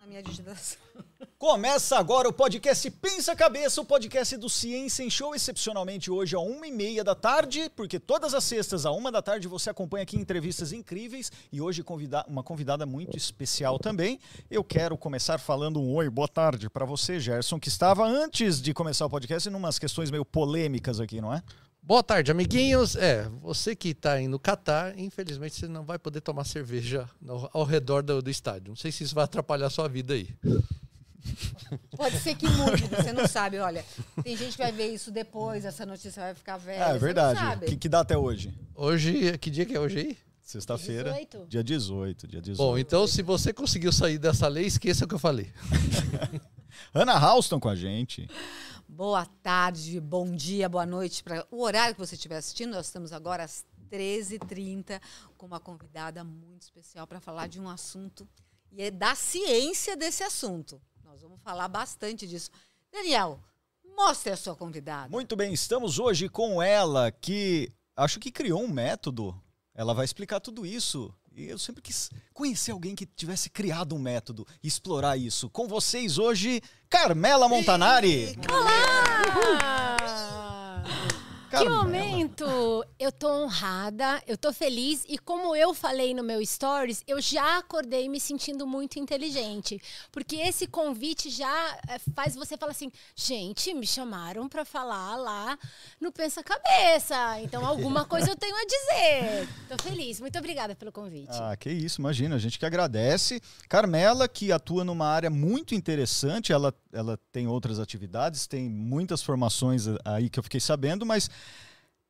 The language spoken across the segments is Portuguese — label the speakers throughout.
Speaker 1: Na minha digitação.
Speaker 2: Começa agora o podcast Pensa Cabeça, o podcast do Ciência em Show, excepcionalmente hoje às uma e meia da tarde, porque todas as sextas, à uma da tarde, você acompanha aqui entrevistas incríveis e hoje convida uma convidada muito especial também. Eu quero começar falando um oi, boa tarde para você, Gerson, que estava antes de começar o podcast em umas questões meio polêmicas aqui, não é?
Speaker 3: Boa tarde, amiguinhos. É, você que está aí no Catar, infelizmente você não vai poder tomar cerveja no- ao redor do, do estádio. Não sei se isso vai atrapalhar a sua vida aí.
Speaker 1: Pode ser que mude, você não sabe. Olha, tem gente que vai ver isso depois, essa notícia vai ficar velha.
Speaker 2: É,
Speaker 1: não
Speaker 2: verdade.
Speaker 1: sabe.
Speaker 2: Que, que dá até hoje?
Speaker 3: Hoje, que dia que é hoje aí?
Speaker 2: Sexta-feira.
Speaker 4: 18.
Speaker 2: Dia 18, dia 18.
Speaker 3: Bom, então se você conseguiu sair dessa lei, esqueça o que eu falei.
Speaker 2: Ana Halston com a gente.
Speaker 1: Boa tarde, bom dia, boa noite. Para o horário que você estiver assistindo, nós estamos agora às 13h30 com uma convidada muito especial para falar de um assunto e é da ciência desse assunto. Nós vamos falar bastante disso. Daniel, mostre a sua convidada.
Speaker 2: Muito bem, estamos hoje com ela, que acho que criou um método. Ela vai explicar tudo isso. E eu sempre quis conhecer alguém que tivesse criado um método e explorar isso. Com vocês hoje, Carmela Montanari.
Speaker 4: Olá! Que
Speaker 2: Carmela.
Speaker 4: momento! Eu tô honrada, eu tô feliz e como eu falei no meu stories, eu já acordei me sentindo muito inteligente, porque esse convite já eh, faz você falar assim, gente, me chamaram pra falar lá no Pensa Cabeça, então alguma coisa eu tenho a dizer. Tô feliz, muito obrigada pelo convite.
Speaker 2: Ah, que isso, imagina, a gente que agradece. Carmela, que atua numa área muito interessante, ela, ela tem outras atividades, tem muitas formações aí que eu fiquei sabendo, mas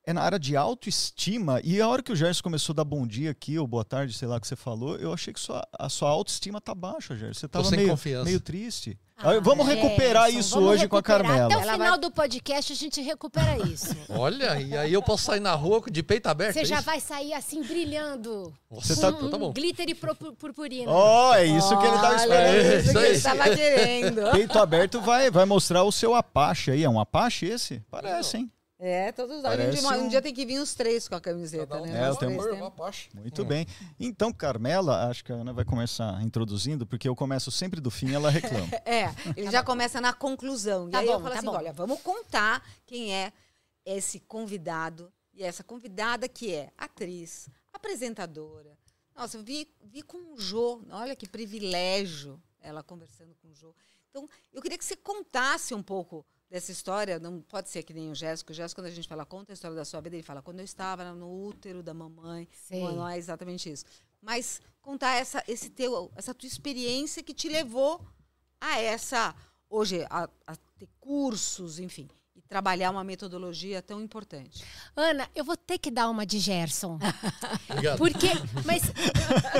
Speaker 2: é na área de autoestima. E a hora que o Gerson começou a dar bom dia aqui, ou boa tarde, sei lá o que você falou, eu achei que sua, a sua autoestima tá baixa, Gerson. Você tava
Speaker 3: sem
Speaker 2: meio,
Speaker 3: confiança.
Speaker 2: meio triste.
Speaker 4: Ah,
Speaker 2: vamos recuperar
Speaker 4: Gerson,
Speaker 2: isso
Speaker 4: vamos
Speaker 2: hoje com a
Speaker 4: recuperar.
Speaker 2: Carmela.
Speaker 4: Até o final
Speaker 1: vai-
Speaker 4: do podcast a gente recupera isso.
Speaker 3: Olha, e aí eu posso sair na rua de peito aberto?
Speaker 4: Você
Speaker 3: é
Speaker 4: já vai sair assim brilhando.
Speaker 2: Você tá-
Speaker 3: então tá bom.
Speaker 4: Glitter e pro- purpurina.
Speaker 2: Ó, é isso que ele tava
Speaker 1: Olha,
Speaker 2: esperando.
Speaker 3: É,
Speaker 1: isso
Speaker 3: isso
Speaker 1: que ele estava querendo.
Speaker 2: Peito aberto vai, vai mostrar o seu Apache aí. É um Apache esse? Parece, hein?
Speaker 1: É, todos nós. Um dia, um
Speaker 2: um-
Speaker 1: dia tem que vir os três com a camiseta, né?
Speaker 2: É,
Speaker 1: Nós
Speaker 2: eu tenho-
Speaker 1: três temos.
Speaker 2: Muito bem. Então, Carmela, acho que a Ana vai começar introduzindo, porque eu começo sempre do fim e ela reclama.
Speaker 1: É, ele já começa na conclusão.
Speaker 4: Tá
Speaker 1: e aí eu
Speaker 4: bom,
Speaker 1: falo
Speaker 4: tá
Speaker 1: assim:
Speaker 4: bom.
Speaker 1: olha, vamos contar quem é esse convidado. E essa convidada que é atriz, apresentadora. Nossa, eu vi, vi com o Jô. Olha que privilégio ela conversando com o Jô. Então, eu queria que você contasse um pouco dessa história. Não pode ser que nem o Jéssico. O Jéssico, quando a gente fala, conta a história da sua vida, ele fala, quando eu estava no útero da mamãe.
Speaker 4: Sei.
Speaker 1: Não, é exatamente isso. Mas contar essa, esse teu, essa tua experiência que te levou a essa, hoje, a, a ter cursos, enfim, trabalhar uma metodologia tão importante.
Speaker 4: Ana, eu vou ter que dar uma de Gerson.
Speaker 3: Obrigado.
Speaker 4: Porque, mas,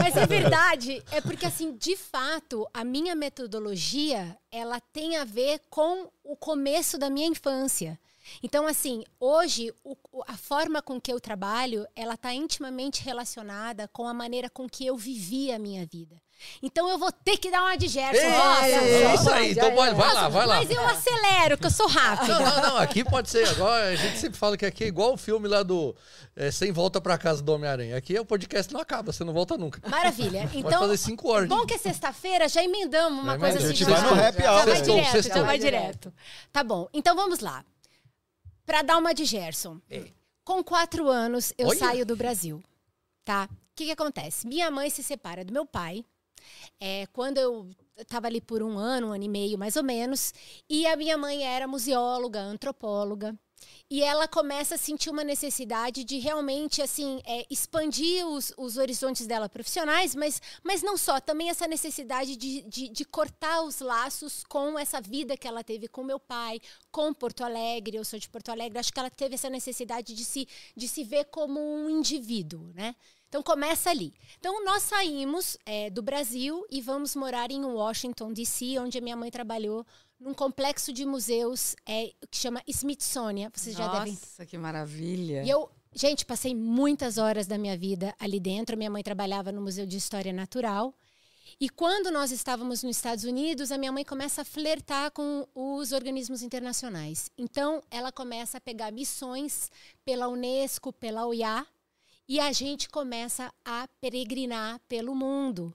Speaker 4: mas é verdade, é porque assim, de fato, a minha metodologia, ela tem a ver com o começo da minha infância. Então, assim, hoje, o- o- a forma com que eu trabalho, ela está intimamente relacionada com a maneira com que eu vivi a minha vida. Então, eu vou ter que dar uma de Gerson.
Speaker 3: Ei,
Speaker 4: Nossa,
Speaker 3: é isso
Speaker 1: pode,
Speaker 3: aí, então
Speaker 1: é,
Speaker 3: vai,
Speaker 1: é.
Speaker 3: vai lá, vai lá.
Speaker 4: Mas eu acelero, que eu sou rápida.
Speaker 3: Não, não, não, aqui pode ser. Agora a gente sempre fala que aqui é igual o filme lá do é, Sem Volta pra Casa do Homem-Aranha. Aqui o podcast não acaba, você não volta nunca.
Speaker 4: Maravilha.
Speaker 3: Pode
Speaker 4: Então,
Speaker 3: fazer cinco horas.
Speaker 4: bom que é sexta-feira, já emendamos uma
Speaker 3: Já
Speaker 4: coisa assim.
Speaker 2: A gente
Speaker 4: já
Speaker 2: vai no happy
Speaker 4: já
Speaker 2: hour.
Speaker 4: vai
Speaker 3: Sextou,
Speaker 4: direto,
Speaker 3: sextou.
Speaker 4: já vai
Speaker 1: Vai
Speaker 4: direto. Tá bom, então vamos lá. Pra dar uma de Gerson. Com quatro anos, eu
Speaker 3: Olha.
Speaker 4: saio do Brasil, tá? O que, que acontece? Minha mãe se separa do meu pai. É, quando eu estava ali por um ano, um ano e meio, mais ou menos. E a minha mãe era museóloga, antropóloga. E ela começa a sentir uma necessidade de realmente, assim, é, expandir os, os horizontes dela profissionais, mas, mas não só, também essa necessidade de, de, de cortar os laços com essa vida que ela teve com meu pai, com Porto Alegre. Eu sou de Porto Alegre, acho que ela teve essa necessidade de se, de se ver como um indivíduo, né? Então começa ali. Então nós saímos é, do Brasil e vamos morar em Washington, D.C., onde a minha mãe trabalhou num complexo de museus é, que chama Smithsonian. Vocês já devem
Speaker 1: Nossa, que maravilha.
Speaker 4: e eu, gente, passei muitas horas da minha vida ali dentro. Minha mãe trabalhava no Museu de História Natural. E quando nós estávamos nos Estados Unidos, a minha mãe começa a flertar com os organismos internacionais. Então, ela começa a pegar missões pela Unesco, pela OIA, e a gente começa a peregrinar pelo mundo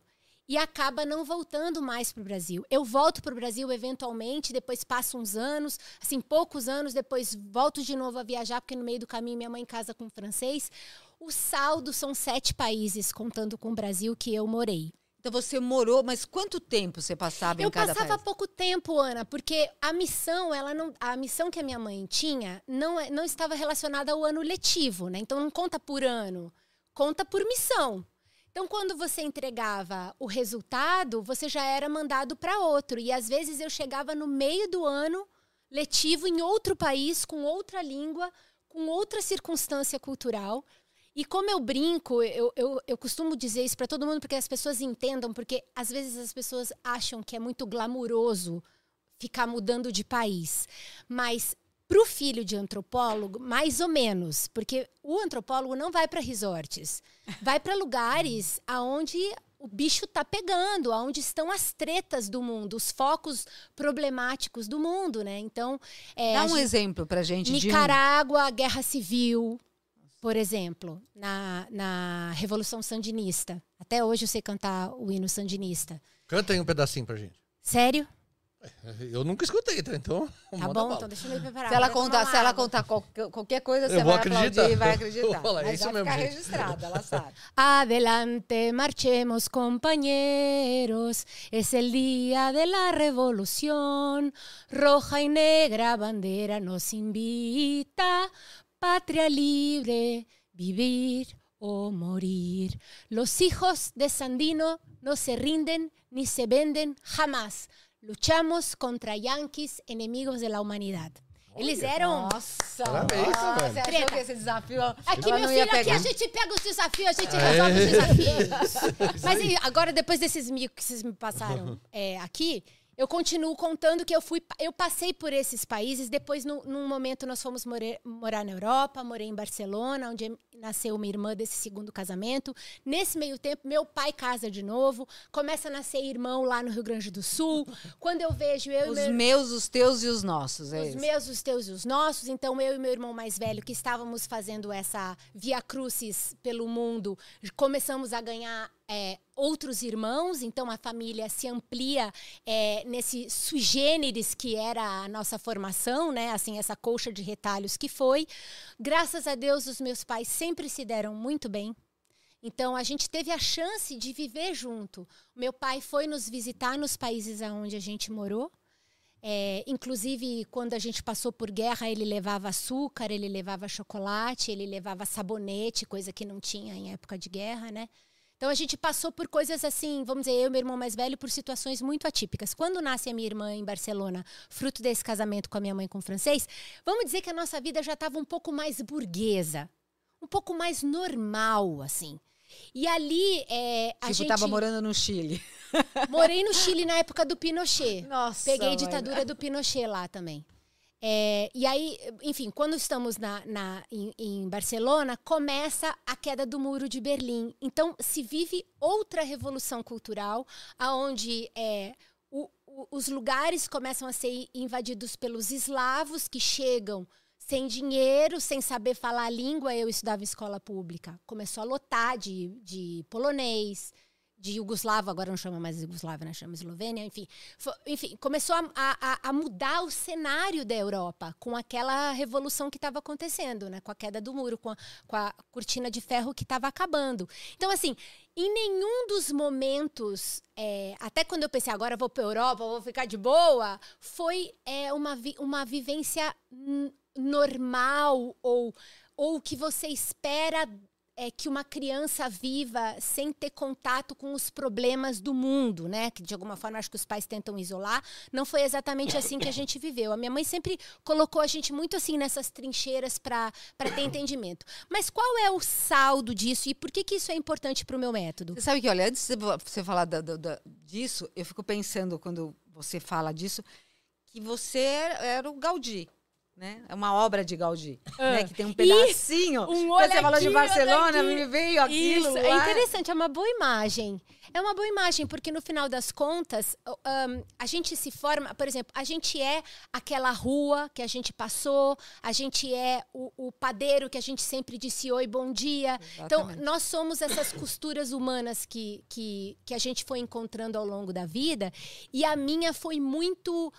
Speaker 4: e acaba não voltando mais para o Brasil. Eu volto para o Brasil eventualmente, depois passo uns anos, assim, poucos anos, depois volto de novo a viajar, porque no meio do caminho minha mãe casa com um francês. O saldo são sete países, contando com o Brasil, que eu morei.
Speaker 1: Então você morou, mas quanto tempo você passava
Speaker 4: eu
Speaker 1: em cada
Speaker 4: passava
Speaker 1: país?
Speaker 4: pouco tempo, Ana, porque a missão, ela não, a missão que a minha mãe tinha não, é- não estava relacionada ao ano letivo, né? Então não conta por ano, conta por missão. Então quando você entregava o resultado, você já era mandado para outro e às vezes eu chegava no meio do ano letivo em outro país com outra língua, com outra circunstância cultural. E como eu brinco, eu, eu, eu costumo dizer isso para todo mundo porque as pessoas entendam, porque às vezes as pessoas acham que é muito glamuroso ficar mudando de país. Mas para o filho de antropólogo, mais ou menos, porque o antropólogo não vai para resorts, vai para lugares aonde o bicho está pegando, aonde estão as tretas do mundo, os focos problemáticos do mundo, né? Então, é,
Speaker 1: Dá um
Speaker 4: gente-
Speaker 1: exemplo pra gente de
Speaker 4: Nicarágua, guerra civil, por exemplo, na, na Revolução Sandinista. Até hoje eu sei cantar o hino sandinista.
Speaker 3: Canta aí um pedacinho pra gente.
Speaker 4: Sério?
Speaker 3: Eu nunca escutei, tá? Então,
Speaker 4: Tá bom,
Speaker 3: bala.
Speaker 4: então deixa eu me preparar.
Speaker 1: Se ela contar, se ela contar qualquer, qualquer coisa,
Speaker 3: Eu
Speaker 1: você
Speaker 3: vou
Speaker 1: vai
Speaker 3: acreditar.
Speaker 1: aplaudir e vai acreditar.
Speaker 3: falar, é
Speaker 1: Mas
Speaker 3: isso
Speaker 1: vai
Speaker 3: mesmo,
Speaker 1: ficar
Speaker 3: gente.
Speaker 1: registrada, ela sabe.
Speaker 4: Adelante, marchemos compañeros, es el día de la revolución, roja y negra bandera nos invita, patria libre, vivir o morir. Los hijos de Sandino no se rinden ni se venden jamás. Luchamos contra yanquis, enemigos de la humanidad. Eles eram
Speaker 1: Nossa!
Speaker 3: Parabéns,
Speaker 1: nossa,
Speaker 3: velho.
Speaker 1: você achou
Speaker 4: Treta.
Speaker 1: que esse desafio
Speaker 4: Aqui, meu filho, aqui
Speaker 1: pegar?
Speaker 4: a gente pega os desafios, a gente
Speaker 3: É.
Speaker 4: resolve os desafios. Mas agora, depois desses mil que vocês me passaram é, aqui, eu continuo contando que eu fui, eu passei por esses países. Depois, no, num momento, nós fomos more- morar na Europa, morei em Barcelona, onde nasceu uma irmã desse segundo casamento. Nesse meio tempo, meu pai casa de novo, começa a nascer irmão lá no Rio Grande do Sul. Quando eu vejo eu e
Speaker 1: Os
Speaker 4: meu
Speaker 1: meus, os teus e os nossos, é
Speaker 4: os
Speaker 1: isso.
Speaker 4: meus, os teus e os nossos. Então, eu e meu irmão mais velho, que estávamos fazendo essa via crucis pelo mundo, começamos a ganhar é, outros irmãos. Então, a família se amplia é, nesse sui generis que era a nossa formação, né? Assim, essa colcha de retalhos que foi. Graças a Deus, os meus pais sempre se deram muito bem. Então a gente teve a chance de viver junto. Meu pai foi nos visitar nos países aonde a gente morou. É, inclusive, quando a gente passou por guerra, ele levava açúcar, ele levava chocolate, ele levava sabonete, coisa que não tinha em época de guerra, né? Então a gente passou por coisas assim, vamos dizer, eu e meu irmão mais velho, por situações muito atípicas. Quando nasce a minha irmã em Barcelona, fruto desse casamento com a minha mãe com o francês, vamos dizer que a nossa vida já estava um pouco mais burguesa, um pouco mais normal, assim. E ali é, a
Speaker 1: tipo,
Speaker 4: gente
Speaker 1: tava morando no Chile.
Speaker 4: morei no Chile na época do Pinochet.
Speaker 1: Nossa,
Speaker 4: Peguei a
Speaker 1: mãe.
Speaker 4: ditadura do Pinochet lá também. É, e aí, enfim, quando estamos na, na- em, em Barcelona, começa a queda do muro de Berlim. Então, se vive outra revolução cultural, aonde é, o- o- os lugares começam a ser invadidos pelos eslavos que chegam sem dinheiro, sem saber falar a língua. Eu estudava em escola pública. Começou a lotar de, de polonês, de Yugoslavo, agora não chama mais Yugoslávia, né? chama Eslovênia, enfim. Fo- enfim, começou a, a- a mudar o cenário da Europa com aquela revolução que estava acontecendo, né? com a queda do muro, com a, com a cortina de ferro que estava acabando. Então, assim, em nenhum dos momentos, é, até quando eu pensei, agora vou para Europa, vou ficar de boa, foi é, uma, vi- uma vivência normal ou, ou que você espera é que uma criança viva sem ter contato com os problemas do mundo, né? Que de alguma forma acho que os pais tentam isolar. Não foi exatamente assim que a gente viveu. A minha mãe sempre colocou a gente muito assim nessas trincheiras para ter entendimento. Mas qual é o saldo disso e por que, que isso é importante para o meu método?
Speaker 1: Você sabe que, olha, antes de você falar da- da- da- disso, eu fico pensando, quando você fala disso, que você era, o Gaudí, né? É uma obra de Gaudí,
Speaker 4: Ah.
Speaker 1: né? Que tem um pedacinho.
Speaker 4: um
Speaker 1: Quando você falou de
Speaker 4: aqui,
Speaker 1: Barcelona, me veio aquilo
Speaker 4: Isso, é interessante, é uma boa imagem. É uma boa imagem, porque no final das contas, ahn, a gente se forma, por exemplo, a gente é aquela rua que a gente passou, a gente é o, o padeiro que a gente sempre disse oi, bom dia. Então,
Speaker 1: Exatamente.
Speaker 4: nós somos essas costuras humanas que, que, que a gente foi encontrando ao longo da vida, e a minha foi muito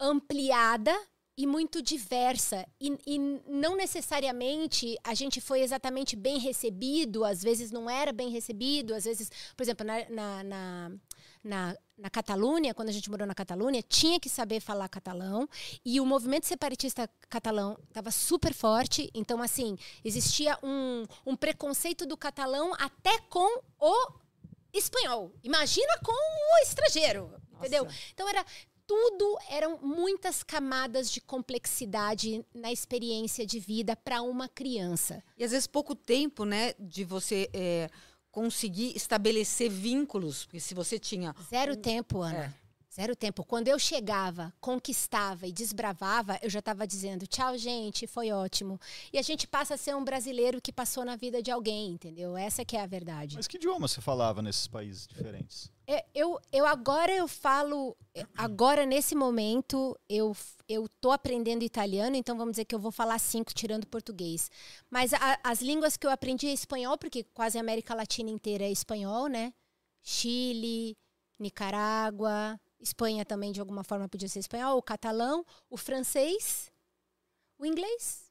Speaker 4: ampliada e muito diversa. E, e não necessariamente a gente foi exatamente bem recebido, às vezes não era bem recebido, às vezes, por exemplo, na, na, na, na, na Catalunha, quando a gente morou na Catalunha, tinha que saber falar catalão e o movimento separatista catalão estava super forte, então, assim, existia um, um preconceito do catalão até com o espanhol. Imagina com o estrangeiro, entendeu? Então era tudo eram muitas camadas de complexidade na experiência de vida para uma criança.
Speaker 1: E às vezes pouco tempo, né, de você é, conseguir estabelecer vínculos. Porque se você tinha.
Speaker 4: Zero tempo, Ana. Zero tempo. Quando eu chegava, conquistava e desbravava, eu já estava dizendo tchau, gente, foi ótimo. E a gente passa a ser um brasileiro que passou na vida de alguém, entendeu? Essa que é a verdade.
Speaker 2: Mas que idioma você falava nesses países diferentes?
Speaker 4: É, eu, eu agora eu falo, é, agora nesse momento eu eu tô aprendendo italiano, então vamos dizer que eu vou falar cinco tirando português. Mas a- as línguas que eu aprendi é espanhol, porque quase a América Latina inteira é espanhol, né? Chile, Nicarágua, Espanha também de alguma forma podia ser espanhol, o catalão, o francês, o inglês.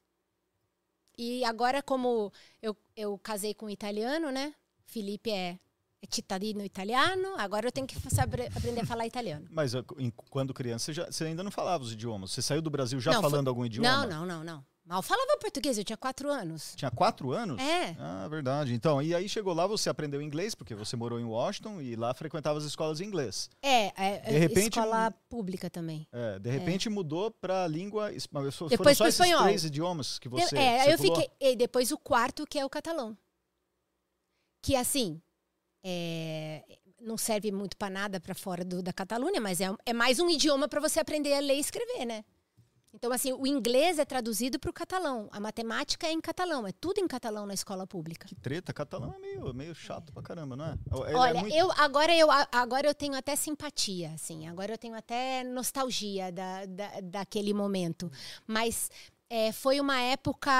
Speaker 4: E agora como eu, eu casei com um italiano, né? Felipe é é cittadino italiano, agora eu tenho que saber, aprender a falar italiano.
Speaker 2: Mas em- quando criança, você, já- você ainda não falava os idiomas. Você saiu do Brasil já
Speaker 4: Não, foi-
Speaker 2: falando algum idioma?
Speaker 4: Não, não, não, não. Mal falava português, eu tinha quatro anos.
Speaker 2: Tinha quatro anos?
Speaker 4: É.
Speaker 2: Ah, verdade. Então, e aí chegou lá, você aprendeu inglês, porque você morou em Washington e lá frequentava as escolas de inglês.
Speaker 4: É, é,
Speaker 2: De repente,
Speaker 4: escola pública também.
Speaker 2: É, de repente mudou para língua. es- mas Foram
Speaker 4: Depois
Speaker 2: só esses três idiomas que você.
Speaker 4: é, aí eu
Speaker 2: circulou?
Speaker 4: fiquei. E depois o quarto, que é o catalão. Que assim. é, não serve muito para nada para fora do- da Catalunha, mas é, é mais um idioma para você aprender a ler e escrever, né? Então, assim, o inglês é traduzido para o catalão, a matemática é em catalão, é tudo em catalão na escola pública.
Speaker 2: Que treta, catalão é meio, meio chato pra caramba, não é? Ele é
Speaker 4: Olha,
Speaker 2: muito-
Speaker 4: eu agora eu agora eu tenho até simpatia, assim. Agora eu tenho até nostalgia da, da, daquele momento. Mas é, foi uma época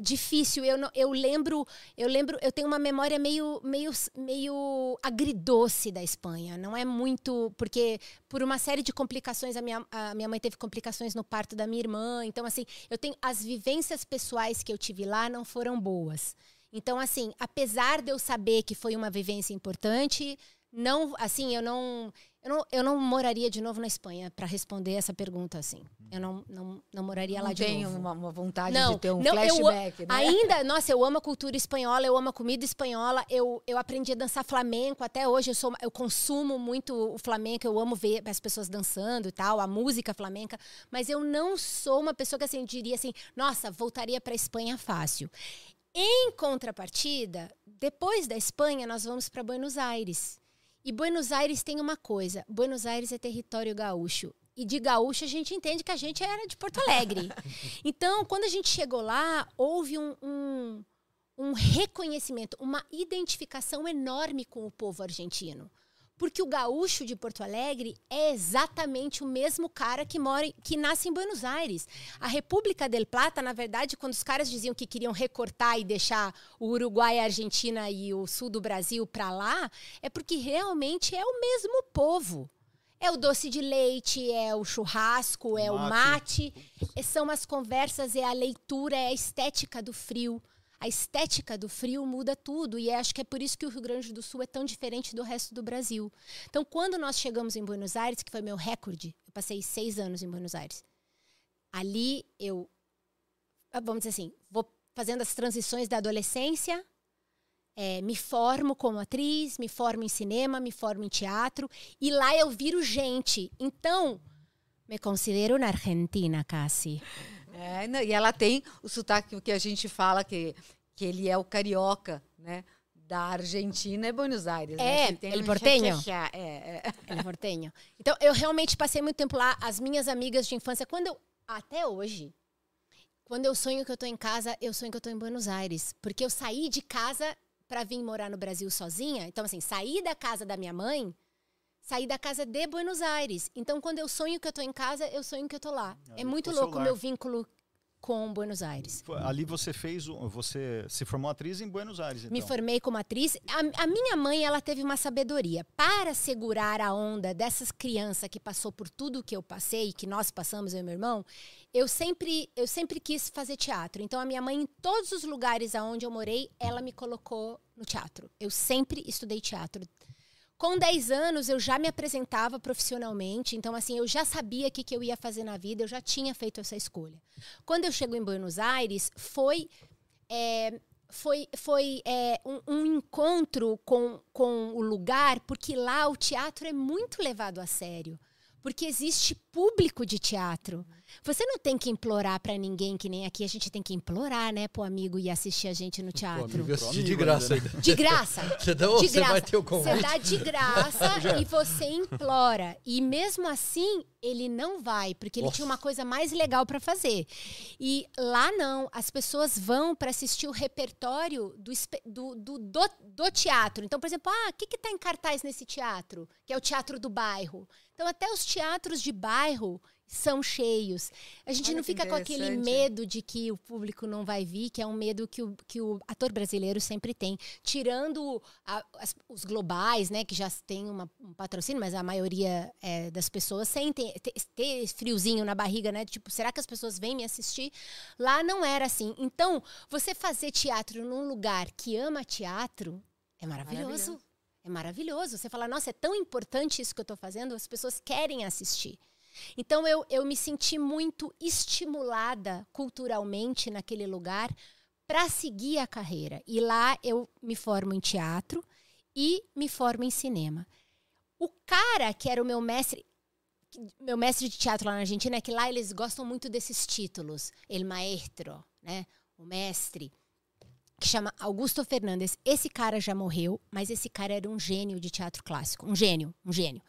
Speaker 4: difícil. Eu, eu lembro, eu lembro, eu tenho uma memória meio, meio, meio agridoce da Espanha. Não é muito porque por uma série de complicações a minha, a minha mãe teve complicações no parto da minha irmã. Então assim, eu tenho as vivências pessoais que eu tive lá não foram boas. Então, assim, apesar de eu saber que foi uma vivência importante, não, assim, eu não, eu não, eu não moraria de novo na Espanha para responder essa pergunta, assim. Eu não, não, não moraria lá
Speaker 1: não
Speaker 4: de
Speaker 1: tem
Speaker 4: novo.
Speaker 1: uma, uma vontade
Speaker 4: Não,
Speaker 1: de ter um
Speaker 4: não, eu
Speaker 1: flashback, né?
Speaker 4: Ainda, nossa, eu amo a cultura espanhola, eu amo a comida espanhola, eu, eu aprendi a dançar flamenco, até hoje eu, sou, eu consumo muito o flamenco, eu amo ver as pessoas dançando e tal, a música flamenca, mas eu não sou uma pessoa que assim, diria assim, nossa, voltaria para a Espanha fácil. Em contrapartida, depois da Espanha, nós vamos para Buenos Aires. E Buenos Aires tem uma coisa: Buenos Aires é território gaúcho. E de gaúcho a gente entende que a gente era de Porto Alegre. Então, quando a gente chegou lá, houve um, um, um reconhecimento, uma identificação enorme com o povo argentino. Porque o gaúcho de Porto Alegre é exatamente o mesmo cara que mora, que nasce em Buenos Aires. A República del Plata, na verdade, quando os caras diziam que queriam recortar e deixar o Uruguai, a Argentina e o sul do Brasil para lá, é porque realmente é o mesmo povo. É o doce de leite, é o churrasco, é o
Speaker 2: Mate.
Speaker 4: mate, é- são as conversas, é a leitura, é a estética do frio. A estética do frio muda tudo e acho que é por isso que o Rio Grande do Sul é tão diferente do resto do Brasil. Então, quando nós chegamos em Buenos Aires, que foi meu recorde, eu passei seis anos em Buenos Aires. Ali eu, ah, vamos dizer assim, vou fazendo as transições da adolescência, é, me formo como atriz, me formo em cinema, me formo em teatro e lá eu viro gente. Então, me considero uma argentina, Cassi.
Speaker 1: É, não, e ela tem o sotaque que a gente fala que, que ele é o carioca, né? Da Argentina e Buenos Aires. né?
Speaker 4: É,
Speaker 1: Que tem
Speaker 4: el
Speaker 1: um
Speaker 4: porteño.
Speaker 1: chá. É, é.
Speaker 4: Ele é portenho. Então, eu realmente passei muito tempo lá. As minhas amigas de infância, quando eu, Até hoje. Quando eu sonho que eu tô em casa, eu sonho que eu tô em Buenos Aires. Porque eu saí de casa para vir morar no Brasil sozinha. Então, assim, saí da casa da minha mãe, saí da casa de Buenos Aires. Então, quando eu sonho que eu tô em casa, eu sonho que eu tô lá.
Speaker 2: Ali
Speaker 4: é muito louco o meu vínculo com Buenos Aires.
Speaker 2: Ali você fez, você se formou atriz em Buenos Aires, então.
Speaker 4: Me formei como atriz. A, a minha mãe, ela teve uma sabedoria. Para segurar a onda dessas crianças que passou por tudo que eu passei, que nós passamos, eu e meu irmão, eu sempre, eu sempre quis fazer teatro. Então, a minha mãe, em todos os lugares aonde eu morei, ela me colocou no teatro. Eu sempre estudei teatro. Com 10 anos, eu já me apresentava profissionalmente, então, assim, eu já sabia o que, que eu ia fazer na vida, eu já tinha feito essa escolha. Quando eu chego em Buenos Aires, foi é, foi, foi é, um, um encontro com, com o lugar, porque lá o teatro é muito levado a sério. Porque existe público de teatro. Você não tem que implorar pra ninguém, que nem aqui a gente tem que implorar, né, pro amigo ir assistir a gente no
Speaker 3: Pô,
Speaker 4: teatro.
Speaker 3: amigo, eu assisti
Speaker 2: Amigo
Speaker 3: de graça
Speaker 2: ainda,
Speaker 3: ainda.
Speaker 4: De graça.
Speaker 3: Você, dá,
Speaker 4: De
Speaker 3: você vai
Speaker 4: graça.
Speaker 3: ter o
Speaker 4: Você
Speaker 3: convite.
Speaker 4: dá de graça e você implora. E mesmo assim, ele não vai, porque ele
Speaker 3: Nossa.
Speaker 4: tinha uma coisa mais legal para fazer. E lá não, as pessoas vão para assistir o repertório do, do, do, do, do teatro. Então, por exemplo, ah, o que está em cartaz nesse teatro? Que é o teatro do bairro. Então, até os teatros de bairro são cheios. A gente
Speaker 1: Olha
Speaker 4: não fica com aquele medo de que o público não vai vir, que é um medo que o, que o ator brasileiro sempre tem. Tirando a- as- os globais, né, que já tem uma- um patrocínio, mas a maioria é, das pessoas sentem ter, ter friozinho na barriga, né? Tipo, será que as pessoas vêm me assistir? Lá não era assim. Então, você fazer teatro num lugar que ama teatro é maravilhoso.
Speaker 1: Maravilhoso.
Speaker 4: É maravilhoso. Você fala, nossa, é tão importante isso que eu estou fazendo, as pessoas querem assistir. Então eu, eu me senti muito estimulada culturalmente naquele lugar para seguir a carreira. E lá eu me formo em teatro e me formo em cinema. O cara que era o meu mestre, meu mestre de teatro lá na Argentina, é que lá eles gostam muito desses títulos. El maestro, né? O mestre que chama Augusto Fernandes. Esse cara já morreu, mas esse cara era um gênio de teatro clássico. Um gênio, um gênio.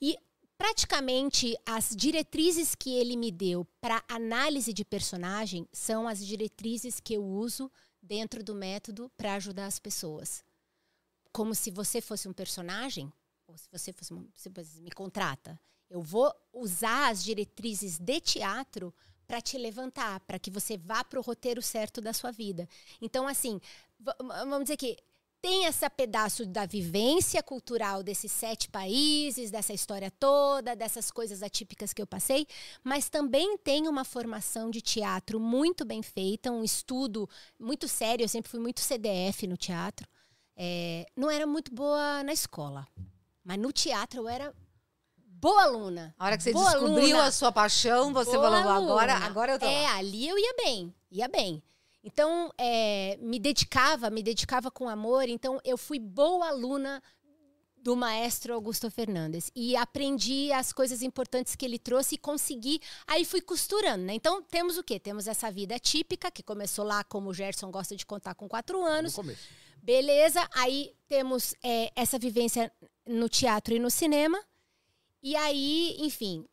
Speaker 4: E praticamente as diretrizes que ele me deu para análise de personagem são as diretrizes que eu uso dentro do método para ajudar as pessoas. Como se você fosse um personagem, ou se você fosse se você me contrata, eu vou usar as diretrizes de teatro para te levantar, para que você vá para o roteiro certo da sua vida. Então, assim, va- vamos dizer que tem esse pedaço da vivência cultural desses sete países, dessa história toda, dessas coisas atípicas que eu passei, mas também tem uma formação de teatro muito bem feita, um estudo muito sério. Eu sempre fui muito CDF no teatro. É, não era muito boa na escola, mas no teatro eu era boa aluna.
Speaker 1: A hora que você
Speaker 4: Boa
Speaker 1: descobriu
Speaker 4: aluna.
Speaker 1: a sua paixão, você
Speaker 4: Boa
Speaker 1: falou, agora,
Speaker 4: aluna.
Speaker 1: agora eu tô
Speaker 4: É,
Speaker 1: lá.
Speaker 4: ali eu ia bem, ia bem. Então, é, me dedicava, me dedicava com amor. Então, eu fui boa aluna do maestro Augusto Fernandes. E aprendi as coisas importantes que ele trouxe e consegui. Aí fui costurando, né? Então, temos o quê? Temos essa vida típica, que começou lá, como o Gerson gosta de contar, com quatro
Speaker 3: No
Speaker 4: anos.
Speaker 3: começo.
Speaker 4: Beleza, aí temos é, essa vivência no teatro e no cinema. E aí, enfim,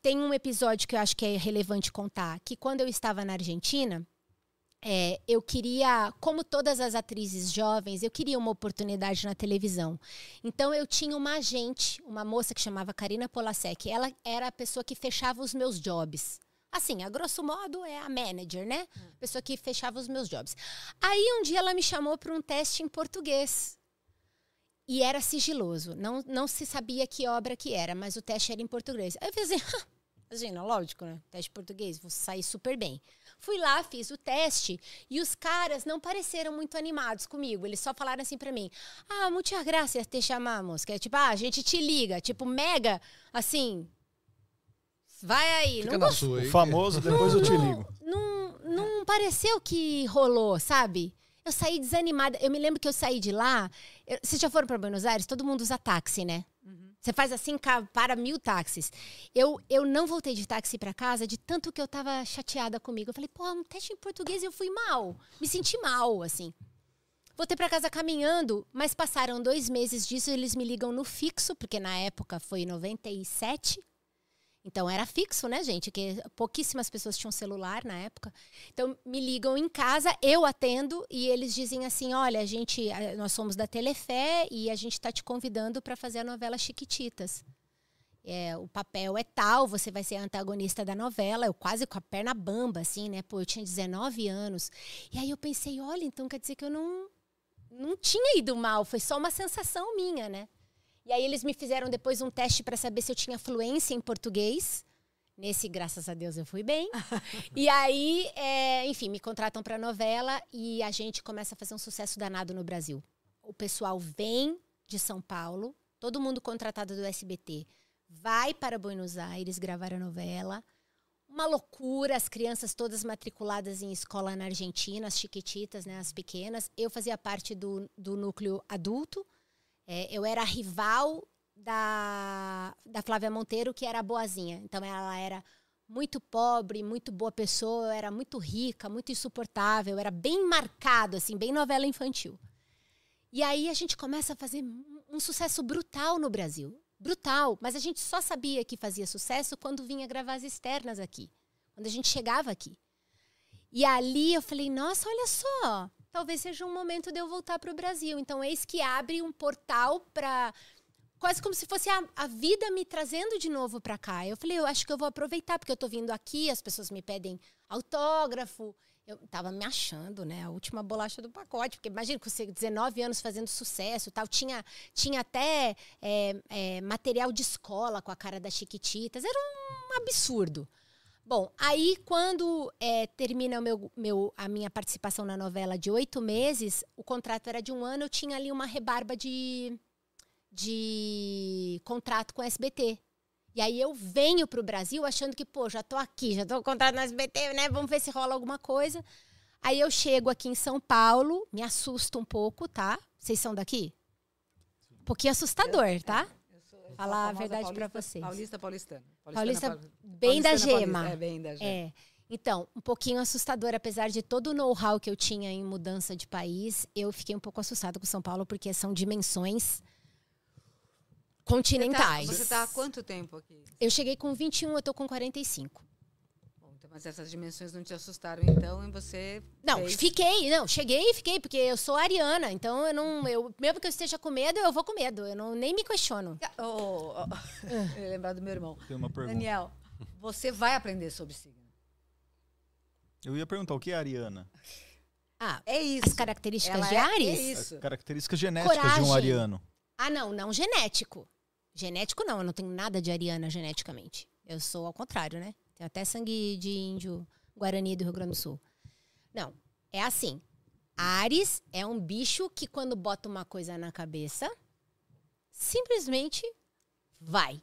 Speaker 4: tem um episódio que eu acho que é relevante contar, que quando eu estava na Argentina, é, eu queria, como todas as atrizes jovens, eu queria uma oportunidade na televisão. Então eu tinha uma agente, uma moça que chamava Karina Polasek. Ela era a pessoa que fechava os meus jobs. Assim, a grosso modo é a manager, né? Pessoa que fechava os meus jobs. Aí um dia ela me chamou para um teste em português. E era sigiloso. Não, não se sabia que obra que era, mas o teste era em português. Aí eu fiz assim, imagina, lógico, né? Teste em português, vou sair super bem. Fui lá, fiz o teste e os caras não pareceram muito animados comigo. Eles só falaram assim pra mim: Ah, muitas graças, te chamamos. Que é tipo, ah, a gente te liga. Tipo, mega, assim. Vai aí.
Speaker 3: Fica
Speaker 4: não
Speaker 3: na
Speaker 4: gos-
Speaker 3: sua aí.
Speaker 2: O famoso, depois eu te ligo.
Speaker 4: não, não pareceu que rolou, sabe? Eu saí desanimada. Eu me lembro que eu saí de lá. eu- vocês já foram para Buenos Aires? Todo mundo usa táxi, né? Você faz assim, para mil táxis. Eu, eu não voltei de táxi para casa de tanto que eu tava chateada comigo. Eu falei, pô, um teste em português e eu fui mal. Me senti mal, assim. Voltei para casa caminhando, mas passaram dois meses disso. Eles me ligam no fixo, porque na época foi em 97. Então era fixo, né, gente? Que pouquíssimas pessoas tinham celular na época. Então me ligam em casa, eu atendo e eles dizem assim: "Olha, a gente, nós somos da Telefé e a gente está te convidando para fazer a novela Chiquititas. É, o papel é tal, você vai ser a antagonista da novela. Eu quase com a perna bamba, assim, né? Pô, eu tinha 19 anos. E aí eu pensei, olha, então quer dizer que eu não, não tinha ido mal, foi só uma sensação minha, né? E aí eles me fizeram depois um teste para saber se eu tinha fluência em português. Nesse, graças a Deus, eu fui bem. e aí, é, enfim, me contratam para novela e a gente começa a fazer um sucesso danado no Brasil. O pessoal vem de São Paulo, todo mundo contratado do SBT, vai para Buenos Aires gravar a novela. Uma loucura, as crianças todas matriculadas em escola na Argentina, as chiquititas, né, as pequenas. Eu fazia parte do, do núcleo adulto. É, eu era rival da, da Flávia Monteiro, que era boazinha. Então ela era muito pobre, muito boa pessoa, eu era muito rica, muito insuportável, era bem marcado, assim, bem novela infantil. E aí a gente começa a fazer um sucesso brutal no Brasil. Brutal. Mas a gente só sabia que fazia sucesso quando vinha gravar as externas aqui. Quando a gente chegava aqui. E ali eu falei, nossa, olha só, talvez seja um momento de eu voltar para o Brasil. Então, eis que abre um portal para. Quase como se fosse a, a vida me trazendo de novo para cá. Eu falei, eu acho que eu vou aproveitar, porque eu estou vindo aqui, as pessoas me pedem autógrafo. Eu tava me achando, né? A última bolacha do pacote. Porque imagina, com 19 anos fazendo sucesso tal. Tinha, tinha até é, é, material de escola com a cara das Chiquititas. Era um absurdo. Bom, aí quando é, termina o meu, meu, a minha participação na novela de oito meses, o contrato era de um ano, eu tinha ali uma rebarba de, de contrato com a SBT. E aí eu venho para o Brasil achando que, pô, já tô aqui, já tô contrato na SBT, né? Vamos ver se rola alguma coisa. Aí eu chego aqui em São Paulo, me assusto um pouco, tá? Vocês são daqui? Um pouquinho assustador, tá? Falar a verdade para vocês.
Speaker 1: Paulista, paulistano.
Speaker 4: Paulista, paulista bem da gema.
Speaker 1: É, bem da gema.
Speaker 4: É. Então, um pouquinho assustador, apesar de todo o know-how que eu tinha em mudança de país, eu fiquei um pouco assustada com São Paulo, porque são dimensões continentais.
Speaker 1: Você está tá há quanto tempo aqui?
Speaker 4: Eu cheguei com 21, eu tô com 45.
Speaker 1: Mas essas dimensões não te assustaram, então, e você.
Speaker 4: Não,
Speaker 1: fez...
Speaker 4: fiquei, não, cheguei e fiquei, porque eu sou ariana, então eu não. Eu, mesmo que eu esteja com medo, eu vou com medo. Eu não, nem me questiono.
Speaker 1: Oh, oh. lembrar do meu irmão.
Speaker 2: Tem uma pergunta.
Speaker 1: Daniel, você vai aprender sobre signo.
Speaker 2: Eu ia perguntar o que é ariana?
Speaker 4: Ah,
Speaker 1: é isso.
Speaker 4: As características
Speaker 1: Ela
Speaker 4: de
Speaker 1: é-
Speaker 4: Ares?
Speaker 1: É isso.
Speaker 2: Características genéticas de um
Speaker 4: Coragem.
Speaker 2: ariano.
Speaker 4: Ah, não, não genético. Genético não, eu não tenho nada de ariana geneticamente. Eu sou ao contrário, né? Tenho até sangue de índio Guarani do Rio Grande do Sul. Não, é assim. Ares é um bicho que quando bota uma coisa na cabeça, simplesmente vai.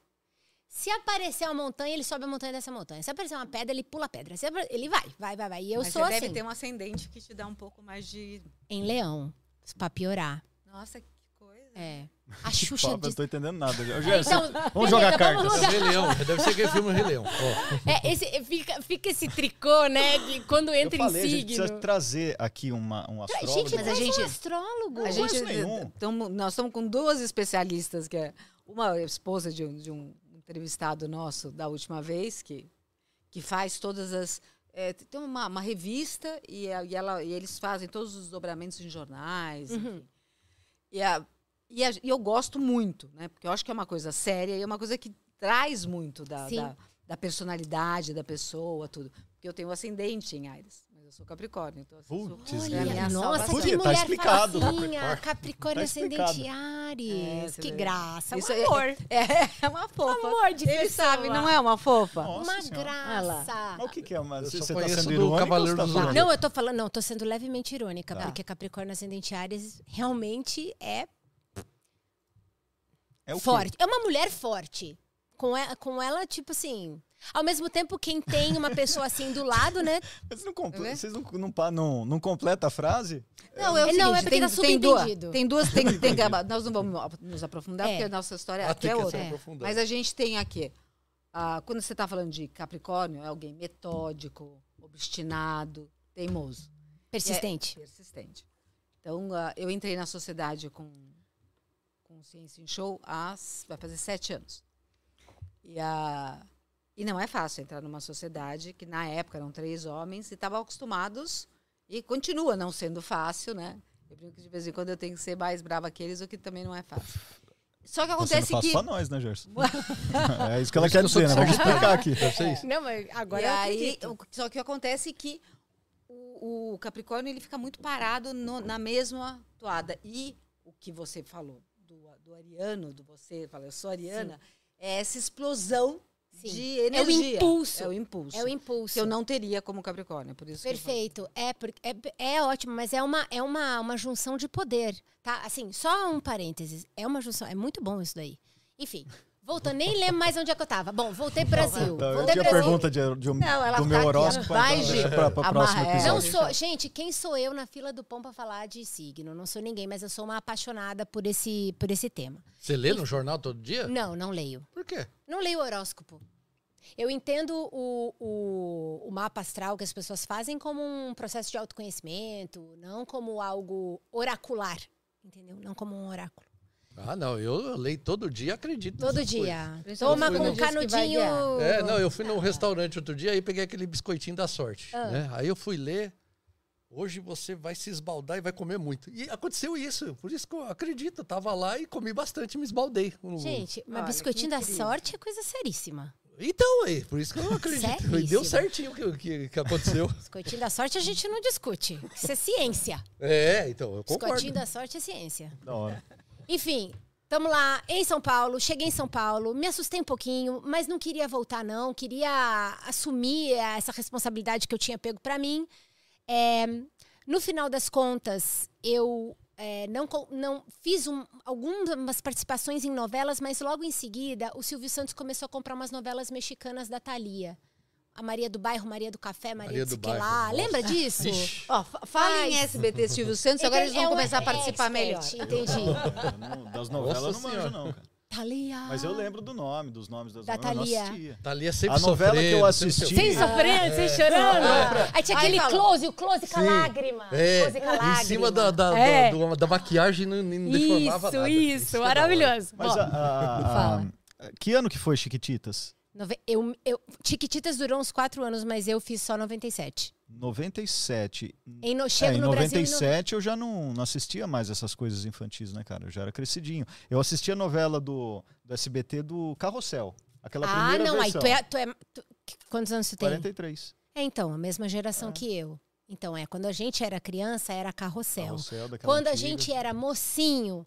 Speaker 4: Se aparecer uma montanha, ele sobe a montanha dessa montanha. Se aparecer uma pedra, ele pula a pedra. Se Ele vai, vai, vai, vai. E eu
Speaker 1: Mas
Speaker 4: sou
Speaker 1: você
Speaker 4: assim,
Speaker 1: deve ter um ascendente que te dá um pouco mais de.
Speaker 4: em leão, pra piorar.
Speaker 1: Nossa, que coisa.
Speaker 4: É. A Xuxa diz...
Speaker 2: não tô entendendo nada.
Speaker 4: É,
Speaker 2: Gerson,
Speaker 4: então,
Speaker 2: vamos
Speaker 4: beleza,
Speaker 2: jogar
Speaker 4: vamos
Speaker 2: cartas.
Speaker 3: Rei Leão. Deve ser aquele filme Rei Leão. Ó.
Speaker 4: É, esse, fica, fica esse tricô, né? Que quando entra
Speaker 2: falei, a
Speaker 4: em
Speaker 2: gente
Speaker 4: signo.
Speaker 2: precisa trazer aqui uma, um astrólogo.
Speaker 4: Gente,
Speaker 1: Mas a
Speaker 4: a
Speaker 1: gente-
Speaker 4: um astrólogo.
Speaker 1: A gente,
Speaker 2: conheço nenhum.
Speaker 1: tamo- nós estamos com duas especialistas, que é uma esposa de um, de um entrevistado nosso da última vez, que, que faz todas as. é, tem uma, uma revista e, a- e ela, e eles fazem todos os dobramentos em jornais.
Speaker 4: Uhum.
Speaker 1: enfim. E, a- e, a- e eu gosto muito, né? Porque eu acho que é uma coisa séria e é uma coisa que traz muito da, da, da personalidade da pessoa, tudo. Porque eu tenho ascendente em Ares, mas eu sou Capricórnio. Então, assim, sou-
Speaker 2: Putz,
Speaker 1: é a
Speaker 4: Olha, nossa,
Speaker 1: salvação.
Speaker 4: que
Speaker 2: Tá
Speaker 4: mulher
Speaker 2: explicado.
Speaker 4: facinha. Capricórnio
Speaker 2: Tá
Speaker 4: ascendente
Speaker 2: explicado.
Speaker 4: Ares.
Speaker 1: É,
Speaker 4: que
Speaker 1: vê.
Speaker 4: graça.
Speaker 1: Isso
Speaker 4: um
Speaker 1: é-
Speaker 4: amor.
Speaker 1: É, é uma fofa.
Speaker 4: amor de
Speaker 1: Ele
Speaker 4: pessoa.
Speaker 1: sabe, não é uma fofa?
Speaker 2: Nossa
Speaker 4: Uma
Speaker 2: Senhora.
Speaker 4: Graça.
Speaker 2: Mas o que, que é? Mas
Speaker 3: Eu
Speaker 2: você tá sendo
Speaker 3: do
Speaker 2: irônico
Speaker 3: Cavaleiro
Speaker 2: ou você
Speaker 3: do
Speaker 2: tá?
Speaker 4: Não, eu tô falando, não, tô sendo levemente irônica,
Speaker 1: Tá.
Speaker 4: porque Capricórnio ascendente Ares realmente é
Speaker 2: É o quê?
Speaker 4: forte. É uma mulher forte. Com ela, com ela, tipo assim. Ao mesmo tempo, quem tem uma pessoa assim do lado, né?
Speaker 2: Mas não comple- vocês não, não, não, não completa a frase?
Speaker 1: Não, é, o
Speaker 4: É, não, é porque
Speaker 1: tem,
Speaker 4: tá
Speaker 1: tem duas,
Speaker 4: subentendido.
Speaker 1: tem duas, tem, tem que- nós não vamos nos aprofundar,
Speaker 4: É.
Speaker 1: porque a nossa história
Speaker 3: Ah,
Speaker 1: aqui
Speaker 3: tem
Speaker 1: é outra.
Speaker 3: aprofundar.
Speaker 1: Mas a gente tem aqui, ah, quando você está falando de Capricórnio, é alguém metódico, obstinado, teimoso,
Speaker 4: Persistente.
Speaker 1: persistente. Então, ah, eu entrei na sociedade com, com Ciência em Show há, vai fazer sete anos. E, a, E não é fácil entrar numa sociedade que na época eram três homens e estavam acostumados e continua não sendo fácil, né? Eu brinco que de vez em quando eu tenho que ser mais brava que eles, o que também não é fácil. Só que
Speaker 2: sendo
Speaker 1: acontece
Speaker 2: fácil
Speaker 1: que
Speaker 2: pra nós, né, Gerson? é isso que ela quer
Speaker 3: que
Speaker 2: dizer, né? Vamos explicar aqui.
Speaker 3: Deve ser isso.
Speaker 4: Não, mas agora
Speaker 1: e aí, só que o que acontece é que o, o Capricórnio ele fica muito parado no- na mesma toada. E o que você falou do, ariano, do você, fala, eu sou ariana, é essa explosão
Speaker 4: Sim.
Speaker 1: de
Speaker 4: É o
Speaker 1: energia.
Speaker 4: impulso.
Speaker 1: É o impulso.
Speaker 4: É o impulso.
Speaker 1: Que eu não teria como Capricórnio, por isso.
Speaker 4: Perfeito. É, porque- é, é ótimo, mas é uma, é uma, uma junção de poder, tá? Assim, só um parênteses. É uma junção, é muito bom isso daí. Enfim, voltando, nem lembro mais onde é que eu tava. Bom, voltei pro Brasil.
Speaker 2: Então, eu
Speaker 4: voltei
Speaker 2: tinha
Speaker 4: pro Brasil.
Speaker 2: pergunta de, de, um-
Speaker 1: Não, ela
Speaker 2: do
Speaker 1: tá
Speaker 2: meu horóscopo,
Speaker 1: vai,
Speaker 2: então deixa pra, próximo episódio.
Speaker 4: Não sou,
Speaker 1: eu-
Speaker 4: gente, quem sou eu na fila do pão pra falar de signo? Não sou ninguém, mas eu sou uma apaixonada por esse, por esse tema.
Speaker 3: Você lê no jornal todo dia?
Speaker 4: Não, não leio.
Speaker 3: Por quê?
Speaker 4: Não leio horóscopo. Eu entendo o, o, o mapa astral que as pessoas fazem como um processo de autoconhecimento, não como algo oracular, entendeu? Não como um oráculo.
Speaker 3: Ah, não, eu, leio todo dia, acredito.
Speaker 4: Todo dia. Toma com
Speaker 1: vai
Speaker 4: canudinho.
Speaker 3: É, não, eu fui num restaurante outro dia e peguei aquele biscoitinho da sorte.
Speaker 4: Ah.
Speaker 3: né? Aí eu fui ler. Hoje você vai se esbaldar e vai comer muito. E aconteceu isso. Por isso que eu acredito. Eu tava lá e comi bastante, me esbaldei.
Speaker 4: Gente, mas
Speaker 1: Olha,
Speaker 4: biscoitinho da sorte é coisa seríssima.
Speaker 3: Então, aí, por isso que eu acredito. E
Speaker 4: Seríssimo.
Speaker 3: deu certinho o que, que, que aconteceu.
Speaker 4: Biscoitinho da sorte a gente não discute. Isso é ciência.
Speaker 3: é, então, eu concordo.
Speaker 4: Biscoitinho da sorte é ciência.
Speaker 2: Da hora.
Speaker 4: Enfim, tamo lá em São Paulo, cheguei em São Paulo, me assustei um pouquinho, mas não queria voltar não, queria assumir essa responsabilidade que eu tinha pego pra mim. É, no final das contas, eu é, não, não fiz um- algumas participações em novelas, mas logo em seguida o Silvio Santos começou a comprar umas novelas mexicanas da Thalia. A Maria do Bairro, Maria do Café, Maria,
Speaker 3: Maria
Speaker 4: do que
Speaker 3: Bairro,
Speaker 4: lá.
Speaker 3: nossa.
Speaker 4: Lembra disso?
Speaker 3: Ixi.
Speaker 1: Ó, fa- fala em. SBT Silvio Santos, agora eles vão
Speaker 4: É
Speaker 1: começar a participar melhor.
Speaker 4: Entendi.
Speaker 2: Eu não- das novelas
Speaker 3: Nossa
Speaker 2: eu não manjo,
Speaker 3: Senhora.
Speaker 2: não, cara.
Speaker 4: Thalia.
Speaker 2: Mas eu lembro do nome, dos nomes das
Speaker 4: Da
Speaker 2: novelas. eu não
Speaker 4: Thalia.
Speaker 2: assistia.
Speaker 3: Thalia sempre
Speaker 2: A novela que eu
Speaker 3: sofrendo,
Speaker 2: assisti-
Speaker 4: Sem sofrendo, sem chorando. Aí tinha
Speaker 1: Aí
Speaker 4: aquele
Speaker 1: fala.
Speaker 4: close, o close com a
Speaker 3: Sim.
Speaker 4: lágrima.
Speaker 3: É,
Speaker 4: Close com a lágrima.
Speaker 3: em cima da, da,
Speaker 4: É.
Speaker 3: da, do- da maquiagem não, não deformava
Speaker 4: Isso,
Speaker 3: nada.
Speaker 4: isso,
Speaker 3: que é
Speaker 4: maravilhoso.
Speaker 2: Mas
Speaker 4: Bom,
Speaker 2: a- a- a-
Speaker 4: fala.
Speaker 2: que ano que foi Chiquititas?
Speaker 4: Eu, eu, Chiquititas durou uns quatro anos, mas eu fiz só 97.
Speaker 2: 97.
Speaker 4: Em no,
Speaker 2: É,
Speaker 4: chego Brasil. em no-
Speaker 2: 97 eu já não, não assistia mais essas coisas infantis, né, cara? Eu já era crescidinho. Eu assistia a novela do, do SBT do Carrossel. Aquela
Speaker 4: Ah,
Speaker 2: primeira
Speaker 4: não, aí
Speaker 2: versão.
Speaker 4: tu é. Tu é tu- quantos anos tu tem?
Speaker 2: 43.
Speaker 4: É, então, a mesma geração que eu. Então, é, quando a gente era criança, era carrossel.
Speaker 2: Carrossel daquela
Speaker 4: Quando a
Speaker 2: antiga.
Speaker 4: gente era mocinho,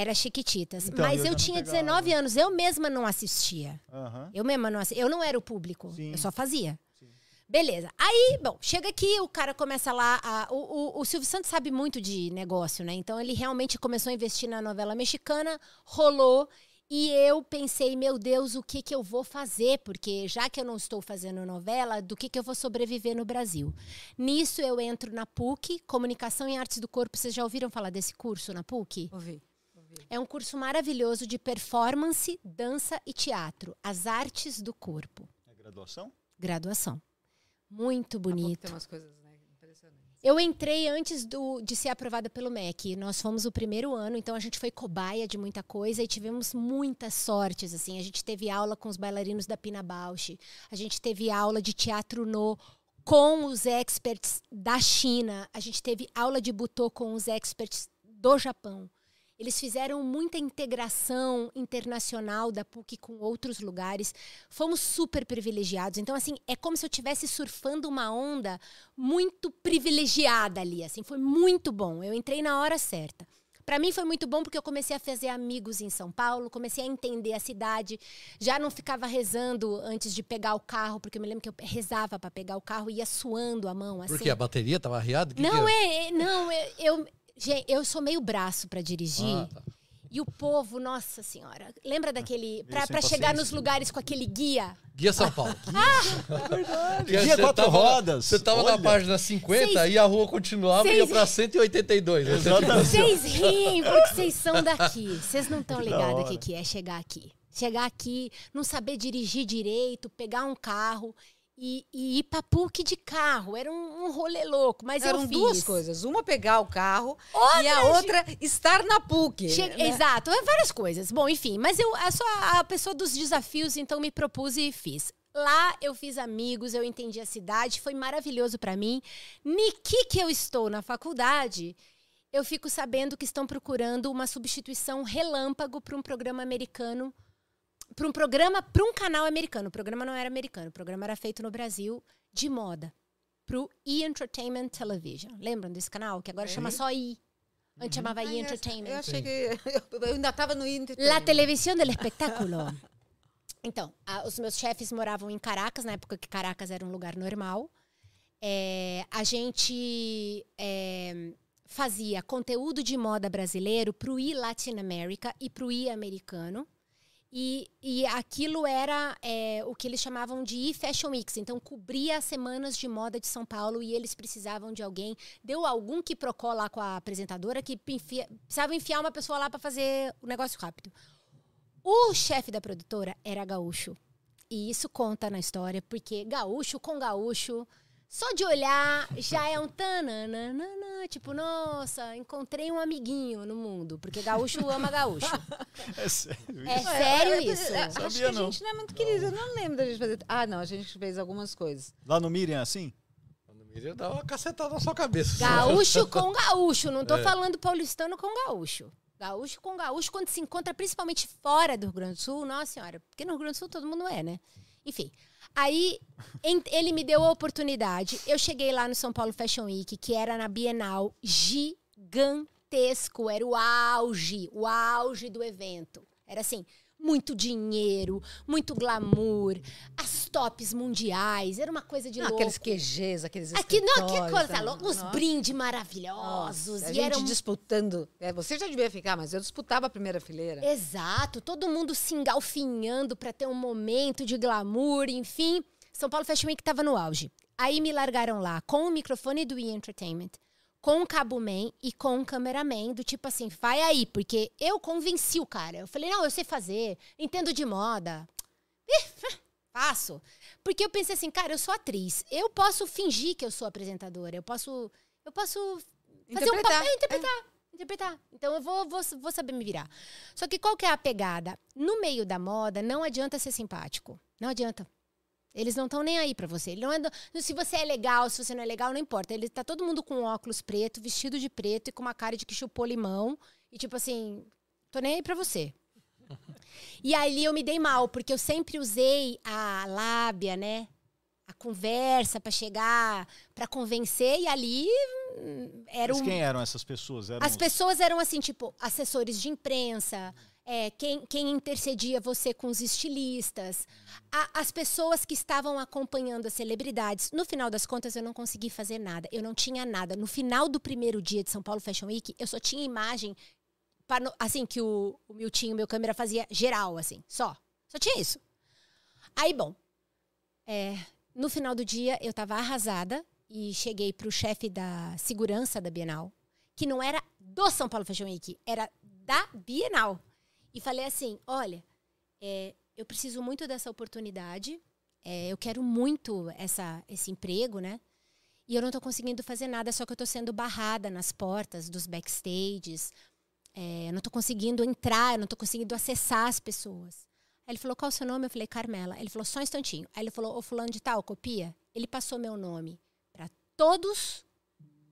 Speaker 4: era Chiquititas.
Speaker 2: Então,
Speaker 4: Mas
Speaker 2: eu
Speaker 4: eu, tinha
Speaker 2: pegava.
Speaker 4: 19 anos, eu mesma não assistia.
Speaker 2: Aham.
Speaker 4: Eu mesma não assistia. Eu não era o público,
Speaker 2: Sim.
Speaker 4: eu só fazia.
Speaker 2: Sim.
Speaker 4: Beleza. Aí, bom, chega aqui, o cara começa lá. a- o, o, o Silvio Santos sabe muito de negócio, né? Então ele realmente começou a investir na novela mexicana, rolou. E eu pensei, meu Deus, o que, que eu vou fazer? Porque já que eu não estou fazendo novela, do que, que eu vou sobreviver no Brasil? Nisso eu entro na PUC, Comunicação em Artes do Corpo. Vocês já ouviram falar desse curso na PUC?
Speaker 1: Ouvi.
Speaker 4: É um curso maravilhoso de performance, dança e teatro. As artes do corpo.
Speaker 2: É graduação?
Speaker 4: Graduação. Muito bonito.
Speaker 1: Tem umas coisas, né? Impressionantes.
Speaker 4: Eu entrei antes do- de ser aprovada pelo MEC. Nós fomos o primeiro ano, então a gente foi cobaia de muita coisa e tivemos muitas sortes. Assim, a gente teve aula com os bailarinos da Pina Bausch, a gente teve aula de teatro no com os experts da China, a gente teve aula de butô com os experts do Japão. Eles fizeram muita integração internacional da PUC com outros lugares. Fomos super privilegiados. Então, assim, é como se eu estivesse surfando uma onda muito privilegiada ali. Assim, foi muito bom. Eu entrei na hora certa. Para mim foi muito bom porque eu comecei a fazer amigos em São Paulo, comecei a entender a cidade. Já não ficava rezando antes de pegar o carro, porque eu me lembro que eu rezava para pegar o carro e ia suando a mão. Assim.
Speaker 3: Porque a bateria tava arriada? Que que
Speaker 4: Não,
Speaker 3: era?
Speaker 4: é, é- não, eu, eu, gente, eu sou meio braço para dirigir.
Speaker 3: Ah, tá.
Speaker 4: E o povo, nossa senhora, lembra daquele. Pra chegar nos lugares com aquele guia?
Speaker 3: Guia São Paulo.
Speaker 2: Guia quatro rodas.
Speaker 3: Você tava na
Speaker 2: Olha.
Speaker 3: página 50
Speaker 4: Seis-
Speaker 3: e a rua continuava e ia pra 182. Você, tipo,
Speaker 2: Exatamente.
Speaker 4: Vocês riem porque vocês são daqui. Vocês não estão ligados o que, que é chegar aqui. Chegar aqui, não saber dirigir direito, pegar um carro e, e ir pra PUC de carro. Era um, um rolê louco, mas
Speaker 1: Eram
Speaker 4: eu fiz.
Speaker 1: duas coisas. Uma pegar o carro
Speaker 4: Outra,
Speaker 1: e a outra estar na PUC.
Speaker 4: Che-
Speaker 1: né?
Speaker 4: Exato, é várias coisas. Bom, enfim, mas eu, eu sou a pessoa dos desafios, então me propus e fiz. lá eu fiz amigos, eu entendi a cidade, foi maravilhoso para mim. Niki que eu estou na faculdade, eu fico sabendo que estão procurando uma substituição relâmpago para um programa americano, para um programa, para um canal americano. O programa não era americano, o programa era feito no Brasil de moda, para o E Entertainment Television. Lembram desse canal que agora chama só E? Antes chamava E Entertainment.
Speaker 1: Eu achei que. Eu, ainda estava no
Speaker 4: La
Speaker 1: Entertainment.
Speaker 4: televisão del espectáculo. Então, a- os meus chefes moravam em Caracas, na época que Caracas era um lugar normal. É, a gente é, fazia conteúdo de moda brasileiro para o I Latin America e para o I americano. E, e aquilo era é, o que eles chamavam de e-Fashion Weeks. Então, cobria as semanas de moda de São Paulo e eles precisavam de alguém. Deu algum que procó lá com a apresentadora que enfia, precisava enfiar uma pessoa lá para fazer o negócio rápido. O chefe da produtora era gaúcho. E isso conta na história, porque gaúcho com gaúcho, só de olhar já é um tananana, tipo, nossa, encontrei um amiguinho no mundo, porque gaúcho ama gaúcho.
Speaker 2: É sério
Speaker 4: É
Speaker 2: isso?
Speaker 4: sério
Speaker 1: eu- eu-
Speaker 4: isso?
Speaker 1: eu- Acho que a
Speaker 2: não.
Speaker 1: gente não é muito querido. Eu não lembro da gente fazer. Ah, não, a gente fez algumas coisas.
Speaker 2: Lá no Miriam, assim?
Speaker 3: Quando Miriam dá uma cacetada na sua cabeça.
Speaker 4: Gaúcho com gaúcho, não tô
Speaker 3: É.
Speaker 4: falando paulistano com gaúcho. Gaúcho com gaúcho, quando se encontra principalmente fora do Rio Grande do Sul, nossa senhora, porque no Rio Grande do Sul todo mundo é, né? Enfim, aí ele me deu a oportunidade. Eu cheguei lá no São Paulo Fashion Week, que era na Bienal, gigantesco, era o auge, o auge do evento. Era assim, muito dinheiro, muito glamour, as tops mundiais, era uma coisa de
Speaker 1: Não,
Speaker 4: louco.
Speaker 1: aqueles QGs, aqueles.
Speaker 4: Aqui, não, que
Speaker 1: escritórios,
Speaker 4: coisa
Speaker 1: né?
Speaker 4: louca. Os
Speaker 1: Nossa.
Speaker 4: brindes maravilhosos.
Speaker 1: Nossa, a
Speaker 4: e
Speaker 1: gente
Speaker 4: eram...
Speaker 1: disputando. É, você já devia ficar, mas eu disputava a primeira fileira.
Speaker 4: Exato, todo mundo se engalfinhando para ter um momento de glamour, enfim. São Paulo Fashion Week estava no auge. Aí me largaram lá com o microfone do E! Entertainment, com o cabo man e com o cameraman, do tipo assim, vai aí, porque eu convenci o cara. Eu falei, não, eu sei fazer, entendo de moda. Ih, faço. Porque eu pensei assim, cara, eu sou atriz. Eu posso fingir que eu sou apresentadora. Eu posso. Eu posso fazer um
Speaker 1: Interpretar.
Speaker 4: papel. Interpretar. Interpretar. Então eu vou, vou, vou saber me virar. Só que qual que é a pegada? No meio da moda, não adianta ser simpático. Não adianta. Eles não estão nem aí pra você. Ele não é do- se você é legal, se você não é legal, não importa. Ele tá todo mundo com óculos preto, vestido de preto e com uma cara de que chupou limão. E tipo assim, tô nem aí pra você. E ali eu me dei mal, porque eu sempre usei a lábia, né? A conversa pra chegar, pra convencer. E ali hum, era
Speaker 2: Mas quem eram essas pessoas? Eram
Speaker 4: As pessoas eram assim, tipo, assessores de imprensa, é, quem, quem intercedia você com os estilistas, a- as pessoas que estavam acompanhando as celebridades. No final das contas, eu não consegui fazer nada. Eu não tinha nada. No final do primeiro dia de São Paulo Fashion Week, eu só tinha imagem, assim, que o, o Miltinho, meu câmera, fazia geral, assim, só. Só tinha isso. Aí, bom, é, no final do dia, eu estava arrasada e cheguei para o chefe da segurança da Bienal, que não era do São Paulo Fashion Week, era da Bienal. E falei assim: olha, é, eu preciso muito dessa oportunidade, é, eu quero muito essa, esse emprego, né? E eu não estou conseguindo fazer nada, só que eu estou sendo barrada nas portas dos backstages. É, eu não estou conseguindo entrar, eu não estou conseguindo acessar as pessoas. Aí ele falou, qual o seu nome? Eu falei, Carmela. Ele falou, só um instantinho. Aí ele falou, ô fulano de tal, copia. Ele passou meu nome para todos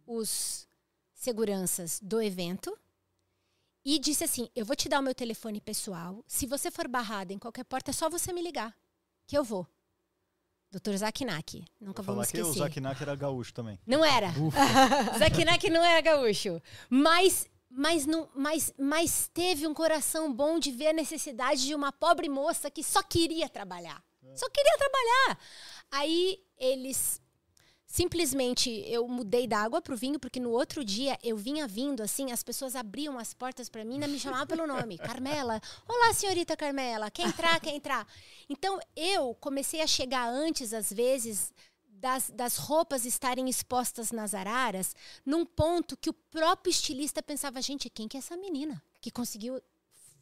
Speaker 4: os seguranças do evento e disse assim, eu vou te dar o meu telefone pessoal. Se você for barrada em qualquer porta, é só você me ligar, que eu vou. Dr. Zakinak, nunca
Speaker 2: Falar
Speaker 4: vamos
Speaker 2: que o
Speaker 4: esquecer.
Speaker 2: Zakinak era gaúcho também.
Speaker 4: Não era. Zakinak não era gaúcho. Mas, mas, não, mas, mas teve um coração bom de ver a necessidade de uma pobre moça que só queria trabalhar. Só queria trabalhar. Aí eles. Simplesmente eu mudei da água pro vinho, porque no outro dia eu vinha vindo assim, as pessoas abriam as portas para mim e ainda me chamavam pelo nome. Carmela. Olá, senhorita Carmela. Quer entrar? Quer entrar? Então eu comecei a chegar antes, às vezes, das, das roupas estarem expostas nas araras, num ponto que o próprio estilista pensava, gente, quem que é essa menina que conseguiu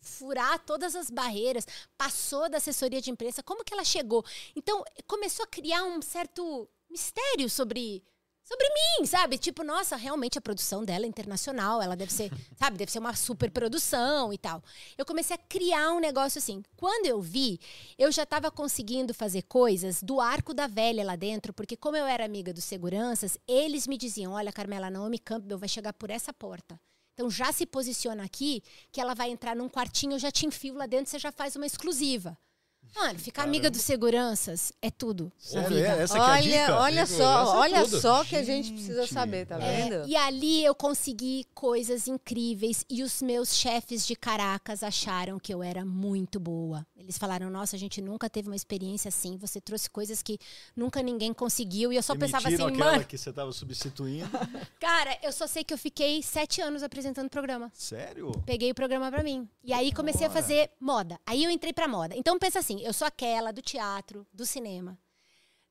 Speaker 4: furar todas as barreiras, passou da assessoria de imprensa, como que ela chegou? Então, começou a criar um certo mistério sobre sobre mim, sabe? Tipo, nossa, realmente a produção dela é internacional, ela deve ser, sabe, deve ser uma super produção e tal. Eu comecei a criar um negócio assim. Quando eu vi, eu já estava conseguindo fazer coisas do arco da velha lá dentro, porque como eu era amiga dos seguranças, eles me diziam: "Olha, Carmela, Naomi Campbell vai chegar por essa porta". Então já se posiciona aqui que ela vai entrar num quartinho, eu já te enfio lá dentro, você já faz uma exclusiva. Mano, ficar
Speaker 2: Caramba.
Speaker 4: amiga dos seguranças é tudo. na vida.
Speaker 2: é? Essa que é a
Speaker 1: olha,
Speaker 2: dica?
Speaker 1: olha só,
Speaker 3: essa é
Speaker 1: olha
Speaker 3: tudo.
Speaker 1: só que a gente precisa saber, tá
Speaker 4: É,
Speaker 1: vendo?
Speaker 4: e ali eu consegui coisas incríveis e os meus chefes de Caracas acharam que eu era muito boa. Eles falaram: "Nossa, a gente nunca teve uma experiência assim. Você trouxe coisas que nunca ninguém conseguiu". E eu só pensava assim,
Speaker 2: aquela
Speaker 4: mano,
Speaker 2: que você tava substituindo.
Speaker 4: cara, eu só sei que eu fiquei sete anos apresentando o programa.
Speaker 2: Sério?
Speaker 4: Peguei o programa pra mim. E aí comecei a
Speaker 2: hora.
Speaker 4: fazer moda. Aí eu entrei pra moda. Então pensa assim, eu sou aquela do teatro, do cinema,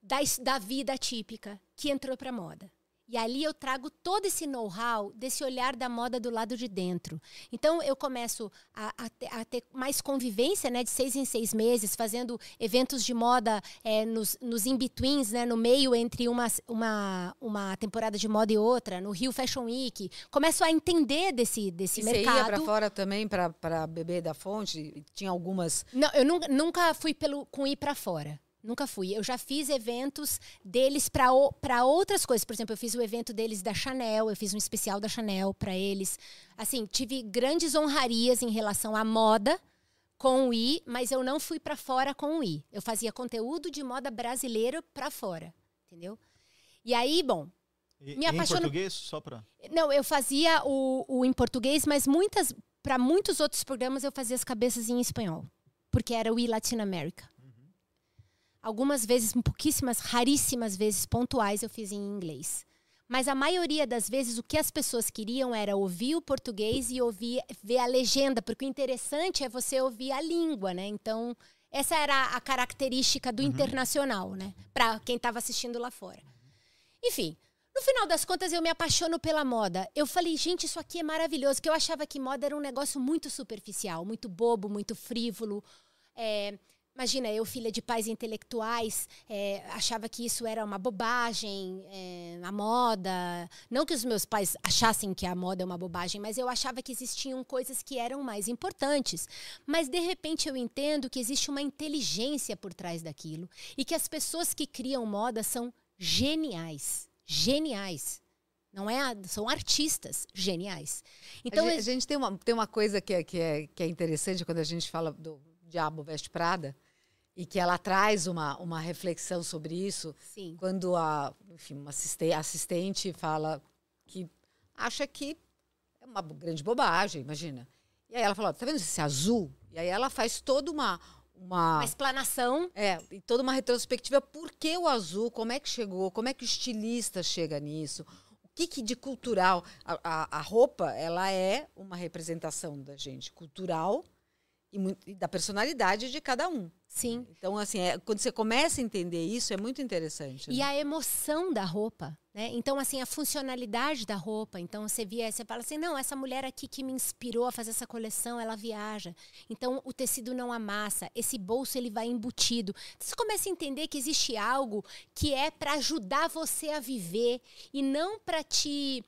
Speaker 4: da, da vida típica que entrou pra moda. E ali eu trago todo esse know-how desse olhar da moda do lado de dentro. Então eu começo a, a ter, a ter mais convivência, né, de seis em seis meses, fazendo eventos de moda é, nos, nos in-betweens, né, no meio entre uma, uma, uma temporada de moda e outra, no Rio Fashion Week. Começo a entender desse, desse
Speaker 1: E você
Speaker 4: mercado.
Speaker 1: ia pra fora também pra beber da fonte? Tinha algumas.
Speaker 4: Não, eu nunca, nunca fui pelo, com ir pra fora. Nunca fui. Eu já fiz eventos deles para outras coisas. Por exemplo, eu fiz o evento deles da Chanel, eu fiz um especial da Chanel para eles. Assim, tive grandes honrarias em relação à moda com o I, mas eu não fui para fora com o I. Eu fazia conteúdo de moda brasileira para fora, entendeu? E aí, bom,
Speaker 2: E,
Speaker 4: Me
Speaker 2: em
Speaker 4: apaixono-
Speaker 2: português, só pra...
Speaker 4: não, eu fazia o, o em português, mas muitas para muitos outros programas eu fazia as cabeças em espanhol, porque era o I Latin America. Algumas vezes, pouquíssimas, raríssimas vezes pontuais eu fiz em inglês. Mas a maioria das vezes o que as pessoas queriam era ouvir o português e ouvir ver a legenda, porque o interessante é você ouvir a língua, né? Então, essa era a característica do internacional, né? Para quem estava assistindo lá fora. Enfim, no final das contas, eu me apaixono pela moda. Eu falei, gente, isso aqui é maravilhoso. Que eu achava que moda era um negócio muito superficial, muito bobo, muito frívolo. É, imagina, eu, filha de pais intelectuais, é, achava que isso era uma bobagem, é, a moda. Não que os meus pais achassem que a moda é uma bobagem, mas eu achava que existiam coisas que eram mais importantes. Mas, de repente, eu entendo que existe uma inteligência por trás daquilo. E que as pessoas que criam moda são geniais. Geniais. Não é, a- são artistas geniais. Então,
Speaker 1: a, gente, a gente tem uma, tem uma coisa que é, que, é, que é interessante quando a gente fala do Diabo Veste Prada e que ela traz uma, uma reflexão sobre isso
Speaker 4: sim.
Speaker 1: quando a, enfim, uma assiste- assistente fala que acha que é uma grande bobagem, imagina. E aí ela fala, tá vendo esse azul? E aí ela faz toda uma... uma
Speaker 4: Uma explanação.
Speaker 1: é, e toda uma retrospectiva por que o azul, como é que chegou, como é que o estilista chega nisso, o que, que de cultural. A, a, a roupa, ela é uma representação da gente, cultural e, e da personalidade de cada um.
Speaker 4: Sim.
Speaker 1: Então, assim, é, quando você começa a entender isso, é muito interessante.
Speaker 4: E
Speaker 1: né?
Speaker 4: a emoção da roupa, né? Então, assim, a funcionalidade da roupa. Então, você via, você fala assim, não, essa mulher aqui que me inspirou a fazer essa coleção, ela viaja. Então, o tecido não amassa, esse bolso ele vai embutido. Você começa a entender que existe algo que é para ajudar você a viver e não para te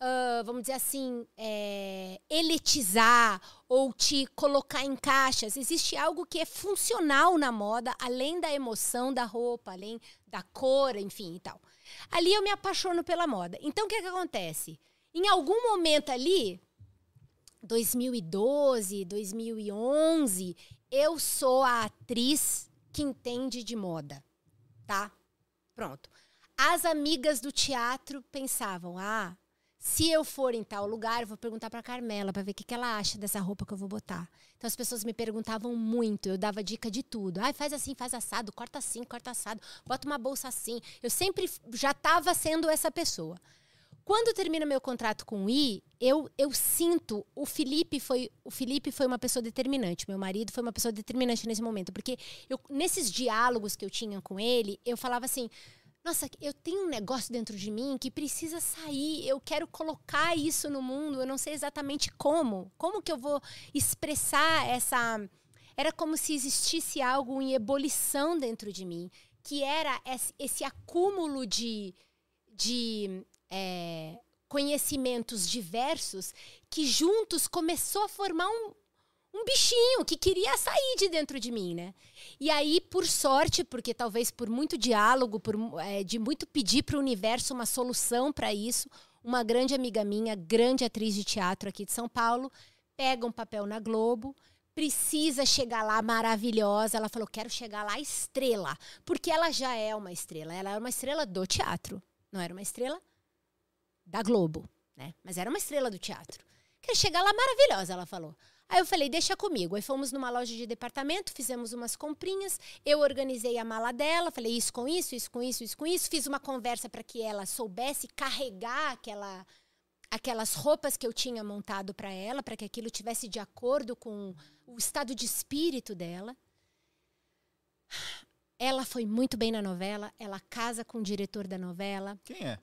Speaker 4: ah, vamos dizer assim, é, elitizar ou te colocar em caixas. Existe algo que é funcional na moda, além da emoção da roupa, além da cor, enfim e tal. Ali eu me apaixono pela moda. Então, o que, que acontece? Em algum momento ali, 2012, 2011, eu sou a atriz que entende de moda, tá? Pronto. As amigas do teatro pensavam: ah, se eu for em tal lugar, eu vou perguntar para Carmela para ver o que, que ela acha dessa roupa que eu vou botar. Então as pessoas me perguntavam muito, eu dava dica de tudo. Ah, faz assim, faz assado, corta assim, corta assado, bota uma bolsa assim. Eu sempre já estava sendo essa pessoa. Quando termina meu contrato com o I, eu, eu sinto o Felipe foi o Felipe foi uma pessoa determinante, meu marido foi uma pessoa determinante nesse momento, porque eu, nesses diálogos que eu tinha com ele, eu falava assim: nossa, eu tenho um negócio dentro de mim que precisa sair. Eu quero colocar isso no mundo. Eu não sei exatamente como. Como que eu vou expressar essa. Era como se existisse algo em ebulição dentro de mim, que era esse, acúmulo de, de é, conhecimentos diversos que juntos começou a formar um, um bichinho que queria sair de dentro de mim, né? E aí, por sorte, porque talvez por muito diálogo, por é, de muito pedir para o universo uma solução para isso, uma grande amiga minha, grande atriz de teatro aqui de São Paulo, pega um papel na Globo, precisa chegar lá maravilhosa. Ela falou: quero chegar lá estrela, porque ela já é uma estrela. Ela é uma estrela do teatro, não era uma estrela da Globo, né? Mas era uma estrela do teatro. Quero chegar lá maravilhosa, ela falou. Aí eu falei, deixa comigo. Aí fomos numa loja de departamento, fizemos umas comprinhas, eu organizei a mala dela, falei isso com isso, isso com isso, isso com isso, fiz uma conversa para que ela soubesse carregar aquela aquelas roupas que eu tinha montado para ela, para que aquilo tivesse de acordo com o estado de espírito dela. Ela foi muito bem na novela, ela casa com o diretor da novela.
Speaker 2: Quem é?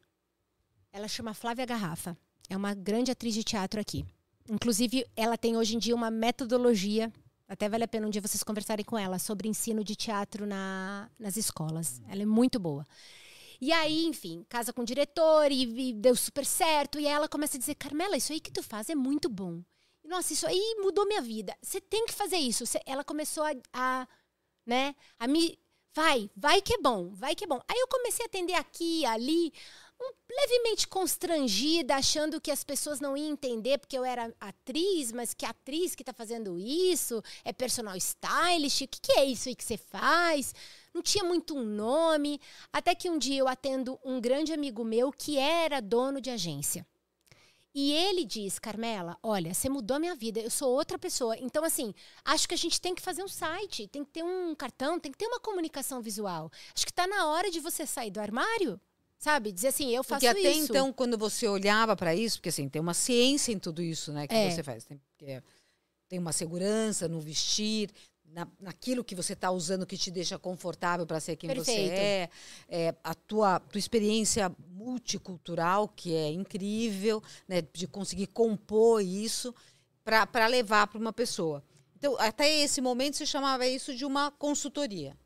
Speaker 4: Ela chama Flávia Garrafa. É uma grande atriz de teatro aqui. Inclusive, ela tem hoje em dia uma metodologia, até vale a pena um dia vocês conversarem com ela, sobre ensino de teatro na, nas escolas. Ela é muito boa. E aí, enfim, casa com o diretor e, e, deu super certo. E ela começa a dizer: Carmela, isso aí que tu faz é muito bom. Nossa, isso aí mudou minha vida. Você tem que fazer isso. Cê, ela começou a, a, né, a me. Vai, vai que é bom, vai que é bom. Aí eu comecei a atender aqui, ali um, levemente constrangida, achando que as pessoas não iam entender porque eu era atriz, mas que atriz que está fazendo isso é personal stylist, o que, que é isso aí que você faz? Não tinha muito um nome, até que um dia eu atendo um grande amigo meu que era dono de agência. E ele diz, Carmela, olha, você mudou a minha vida, eu sou outra pessoa. Então, assim, acho que a gente tem que fazer um site, tem que ter um cartão, tem que ter uma comunicação visual. Acho que está na hora de você sair do armário Sabe? Dizer assim, eu faço
Speaker 1: isso. Porque até
Speaker 4: isso.
Speaker 1: então, quando você olhava para isso, porque assim, tem uma ciência em tudo isso, né, que
Speaker 4: É.
Speaker 1: você faz. Tem, é, tem uma segurança no vestir, na, naquilo que você está usando que te deixa confortável para ser quem você
Speaker 4: Perfeito.
Speaker 1: é, é, a tua, tua experiência multicultural, que é incrível, né, de conseguir compor isso para levar para uma pessoa. Então, até esse momento, você chamava isso de uma consultoria.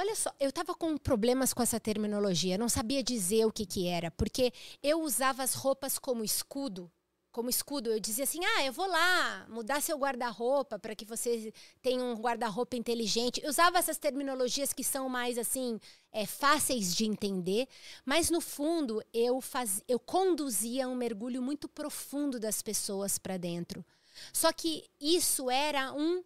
Speaker 4: Olha só, eu tava com problemas com essa terminologia, não sabia dizer o que que era, porque eu usava as roupas como escudo, como escudo. Eu dizia assim: "Ah, eu vou lá mudar seu guarda-roupa para que você tenha um guarda-roupa inteligente". Eu usava essas terminologias que são mais assim, é, fáceis de entender, mas no fundo eu faz, eu conduzia um mergulho muito profundo das pessoas para dentro. Só que isso era um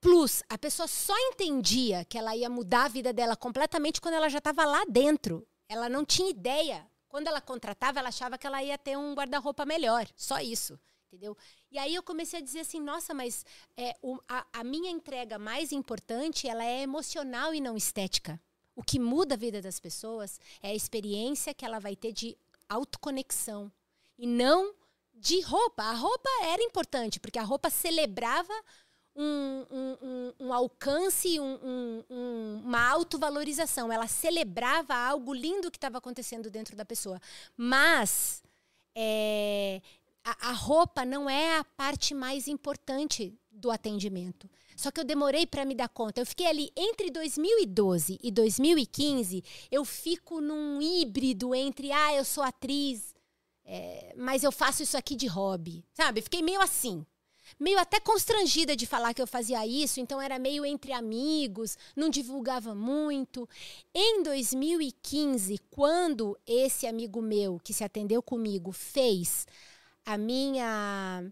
Speaker 4: plus. A pessoa só entendia que ela ia mudar a vida dela completamente quando ela já estava lá dentro. Ela não tinha ideia. Quando ela contratava, ela achava que ela ia ter um guarda-roupa melhor. Só isso. Entendeu? E aí eu comecei a dizer assim, nossa, mas é, o- a, a minha entrega mais importante, ela é emocional e não estética. O que muda a vida das pessoas é a experiência que ela vai ter de autoconexão. E não de roupa. A roupa era importante, porque a roupa celebrava um, um- um- um alcance, um- um- um- uma autovalorização. Ela celebrava algo lindo que estava acontecendo dentro da pessoa. Mas é, a, a roupa não é a parte mais importante do atendimento. Só que eu demorei para me dar conta. Eu fiquei ali entre 2012 e 2015, eu fico num híbrido entre, ah, eu sou atriz, é, mas eu faço isso aqui de hobby. Sabe? Fiquei meio assim meio até constrangida de falar que eu fazia isso, então era meio entre amigos, não divulgava muito. Em 2015, quando esse amigo meu que se atendeu comigo fez a minha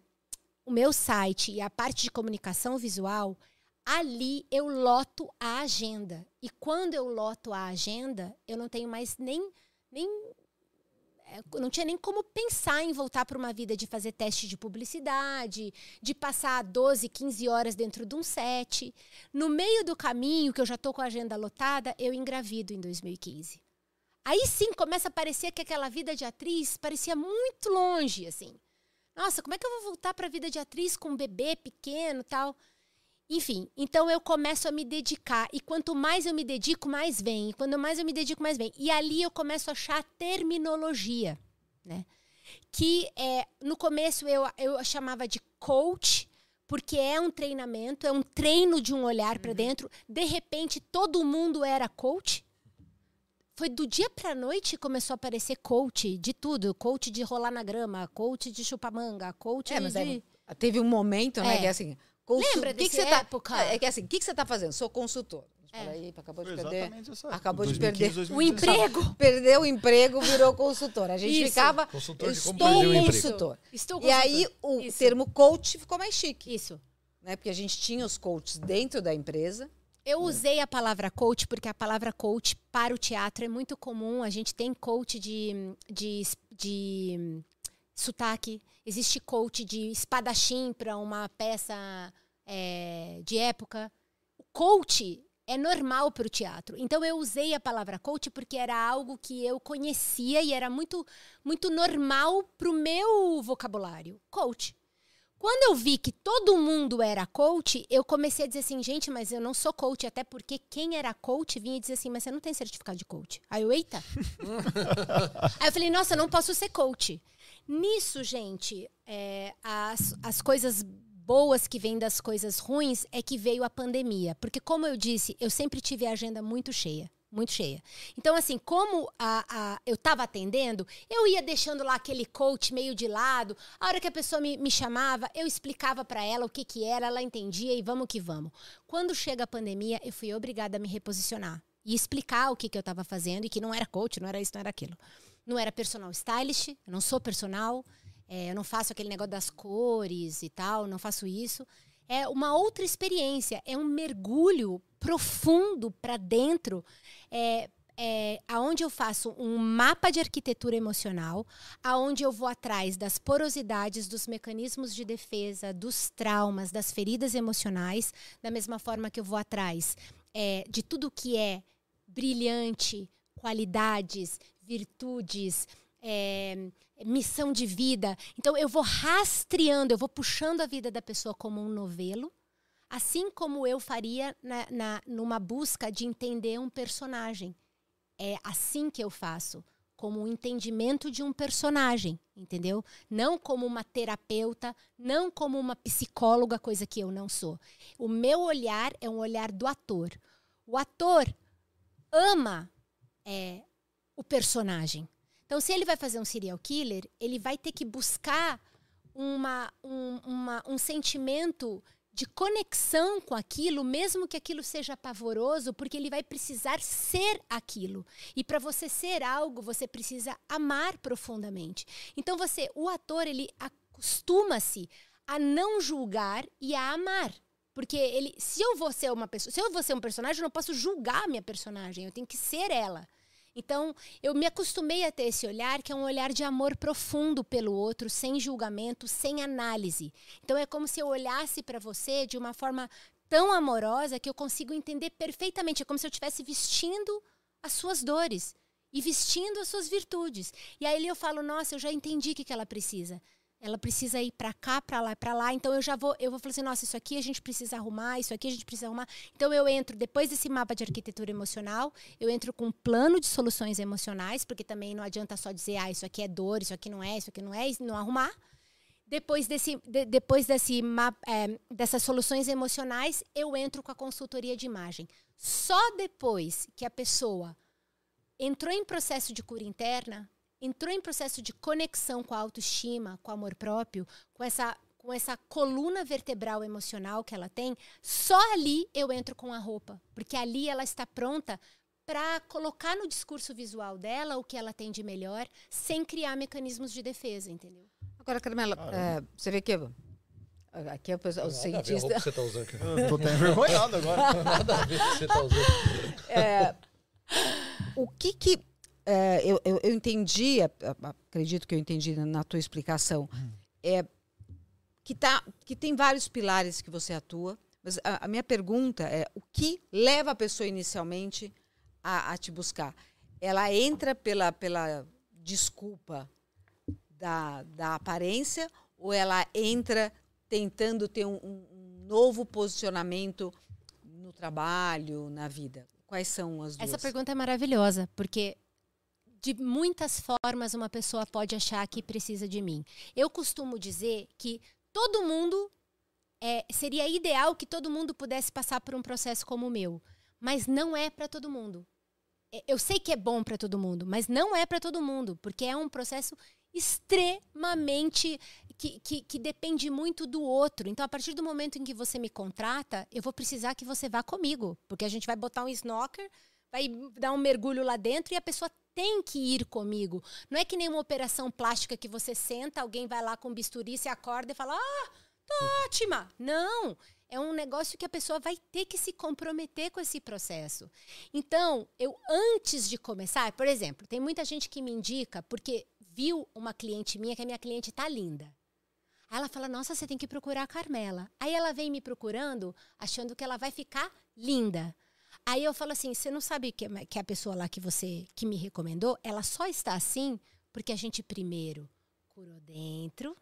Speaker 4: o meu site e a parte de comunicação visual, ali eu loto a agenda. E quando eu loto a agenda, eu não tenho mais nem nem não tinha nem como pensar em voltar para uma vida de fazer teste de publicidade, de passar 12, 15 horas dentro de um set. No meio do caminho, que eu já estou com a agenda lotada, eu engravido em 2015. Aí sim começa a parecer que aquela vida de atriz parecia muito longe, assim. Nossa, como é que eu vou voltar para a vida de atriz com um bebê pequeno tal? Enfim, então eu começo a me dedicar. E quanto mais eu me dedico, mais vem. E quanto mais eu me dedico, mais vem. E ali eu começo a achar a terminologia, né? Que é, no começo eu, eu chamava de coach, porque é um treinamento, é um treino de um olhar para dentro. De repente, todo mundo era coach. foi do dia pra noite que começou a aparecer coach de tudo. Coach de rolar na grama, coach de chupar manga, coach
Speaker 1: É, mas
Speaker 4: de...
Speaker 1: é- teve um momento, né,
Speaker 4: É.
Speaker 1: que é assim... consu-
Speaker 4: Lembra
Speaker 1: o que você tá-
Speaker 4: época?
Speaker 1: É que assim, o que, que você tá fazendo? Sou consultor.
Speaker 4: É.
Speaker 1: Aí, acabou de perder... acabou de
Speaker 2: 2015,
Speaker 1: perder
Speaker 4: O
Speaker 2: 2016.
Speaker 4: emprego.
Speaker 1: Perdeu o emprego, virou consultor. A gente
Speaker 4: Isso.
Speaker 1: ficava...
Speaker 3: Consultor de como
Speaker 1: estou
Speaker 3: perder o emprego.
Speaker 1: consultor.
Speaker 4: Estou
Speaker 1: E aí o
Speaker 4: Isso.
Speaker 1: termo coach ficou mais chique,
Speaker 4: Isso.
Speaker 1: né? Porque a gente tinha os coaches dentro da empresa.
Speaker 4: Eu usei a palavra coach porque a palavra coach para o teatro é muito comum. A gente tem coach de, de, de sotaque, existe coach de espadachim para uma peça é, de época. O coach é normal para o teatro. Então eu usei a palavra coach porque era algo que eu conhecia e era muito, muito normal para o meu vocabulário. Coach. Quando eu vi que todo mundo era coach, eu comecei a dizer assim, gente, mas eu não sou coach, até porque quem era coach vinha dizer assim, mas você não tem certificado de coach. Aí eu, eita. Aí eu falei, nossa, eu não posso ser coach. Nisso, gente, é, as, as coisas boas que vêm das coisas ruins é que veio a pandemia. Porque, como eu disse, eu sempre tive a agenda muito cheia. Muito cheia. Então, assim, como a, a- eu estava atendendo, eu ia deixando lá aquele coach meio de lado. A hora que a pessoa me, me chamava, eu explicava para ela o que, que era, ela entendia e vamos que vamos. Quando chega a pandemia, eu fui obrigada a me reposicionar e explicar o que, que eu estava fazendo e que não era coach, não era isso, não era aquilo. Não era personal stylist, eu não sou personal, é, eu não faço aquele negócio das cores e tal, não faço isso. É uma outra experiência, é um mergulho profundo para dentro, é, é, aonde eu faço um mapa de arquitetura emocional, aonde eu vou atrás das porosidades, dos mecanismos de defesa, dos traumas, das feridas emocionais, da mesma forma que eu vou atrás é, de tudo que é brilhante, qualidades, virtudes, é, missão de vida. Então eu vou rastreando, eu vou puxando a vida da pessoa como um novelo, assim como eu faria na, na- numa busca de entender um personagem. É assim que eu faço, como um entendimento de um personagem, entendeu? Não como uma terapeuta, não como uma psicóloga, coisa que eu não sou. O meu olhar é um olhar do ator. O ator ama é, o personagem. Então, se ele vai fazer um serial killer, ele vai ter que buscar uma, um, uma- um sentimento de conexão com aquilo, mesmo que aquilo seja pavoroso, porque ele vai precisar ser aquilo. E para você ser algo, você precisa amar profundamente. Então você, o ator, ele acostuma-se a não julgar e a amar. Porque ele, se eu vou ser uma pessoa, se eu vou ser um personagem, eu não posso julgar a minha personagem, eu tenho que ser ela. Então, eu me acostumei a ter esse olhar, que é um olhar de amor profundo pelo outro, sem julgamento, sem análise. Então, é como se eu olhasse para você de uma forma tão amorosa que eu consigo entender perfeitamente. É como se eu estivesse vestindo as suas dores e vestindo as suas virtudes. E aí eu falo, nossa, eu já entendi o que, que ela precisa. Ela precisa ir para cá, para lá, para lá. Então eu já vou, eu vou falar assim, nossa, isso aqui a gente precisa arrumar, isso aqui a gente precisa arrumar. Então eu entro depois desse mapa de arquitetura emocional, eu entro com um plano de soluções emocionais, porque também não adianta só dizer, ah, isso aqui é dor, isso aqui não é, isso aqui não é, e não arrumar. Depois, desse, de- depois desse é, dessas soluções emocionais, eu entro com a consultoria de imagem. Só depois que a pessoa entrou em processo de cura interna, entrou em processo de conexão com a autoestima, com o amor próprio, com essa, com essa coluna vertebral emocional que ela tem, só ali eu entro com a roupa. Porque ali ela está pronta para colocar no discurso visual dela o que ela tem de melhor, sem criar mecanismos de defesa, entendeu?
Speaker 1: Agora, Carmela, é, você vê que aqui é o, pessoal, o
Speaker 3: Nada a ver a roupa
Speaker 1: cientista.
Speaker 3: que você tá usando. aqui.
Speaker 2: Eu tô até envergonhado agora.
Speaker 3: Nada a ver o que você tá usando.
Speaker 1: O que que é, eu, eu, eu entendi, a- a- acredito que eu entendi na, tua explicação, é que, tá, que tem vários pilares que você atua, mas a, a minha pergunta é o que leva a pessoa inicialmente a, a te buscar? Ela entra pela, pela desculpa da, da aparência ou ela entra tentando ter um- um novo posicionamento no trabalho, na vida? Quais são as duas?
Speaker 4: Essa pergunta é maravilhosa, porque de muitas formas uma pessoa pode achar que precisa de mim. Eu costumo dizer que todo mundo é, seria ideal que todo mundo pudesse passar por um processo como o meu, mas não é para todo mundo. é, eu sei que é bom para todo mundo, mas não é para todo mundo, porque é um processo extremamente que, que, que, depende muito do outro. Então, a partir do momento em que você me contrata, eu vou precisar que você vá comigo, porque a gente vai botar um snorkel, vai dar um mergulho lá dentro e a pessoa tem que ir comigo. Não é que nem uma operação plástica que você senta, alguém vai lá com bisturi, se acorda e fala: "Ah, tô ótima". Não, é um negócio que a pessoa vai ter que se comprometer com esse processo. Então, eu antes de começar, por exemplo, tem muita gente que me indica porque viu uma cliente minha que a minha cliente tá linda. Aí ela fala: "Nossa, você tem que procurar a Carmela". Aí ela vem me procurando achando que ela vai ficar linda. Aí eu falo assim: "Você não sabe que, que a pessoa lá que você que me recomendou, ela só está assim porque a gente primeiro curou dentro,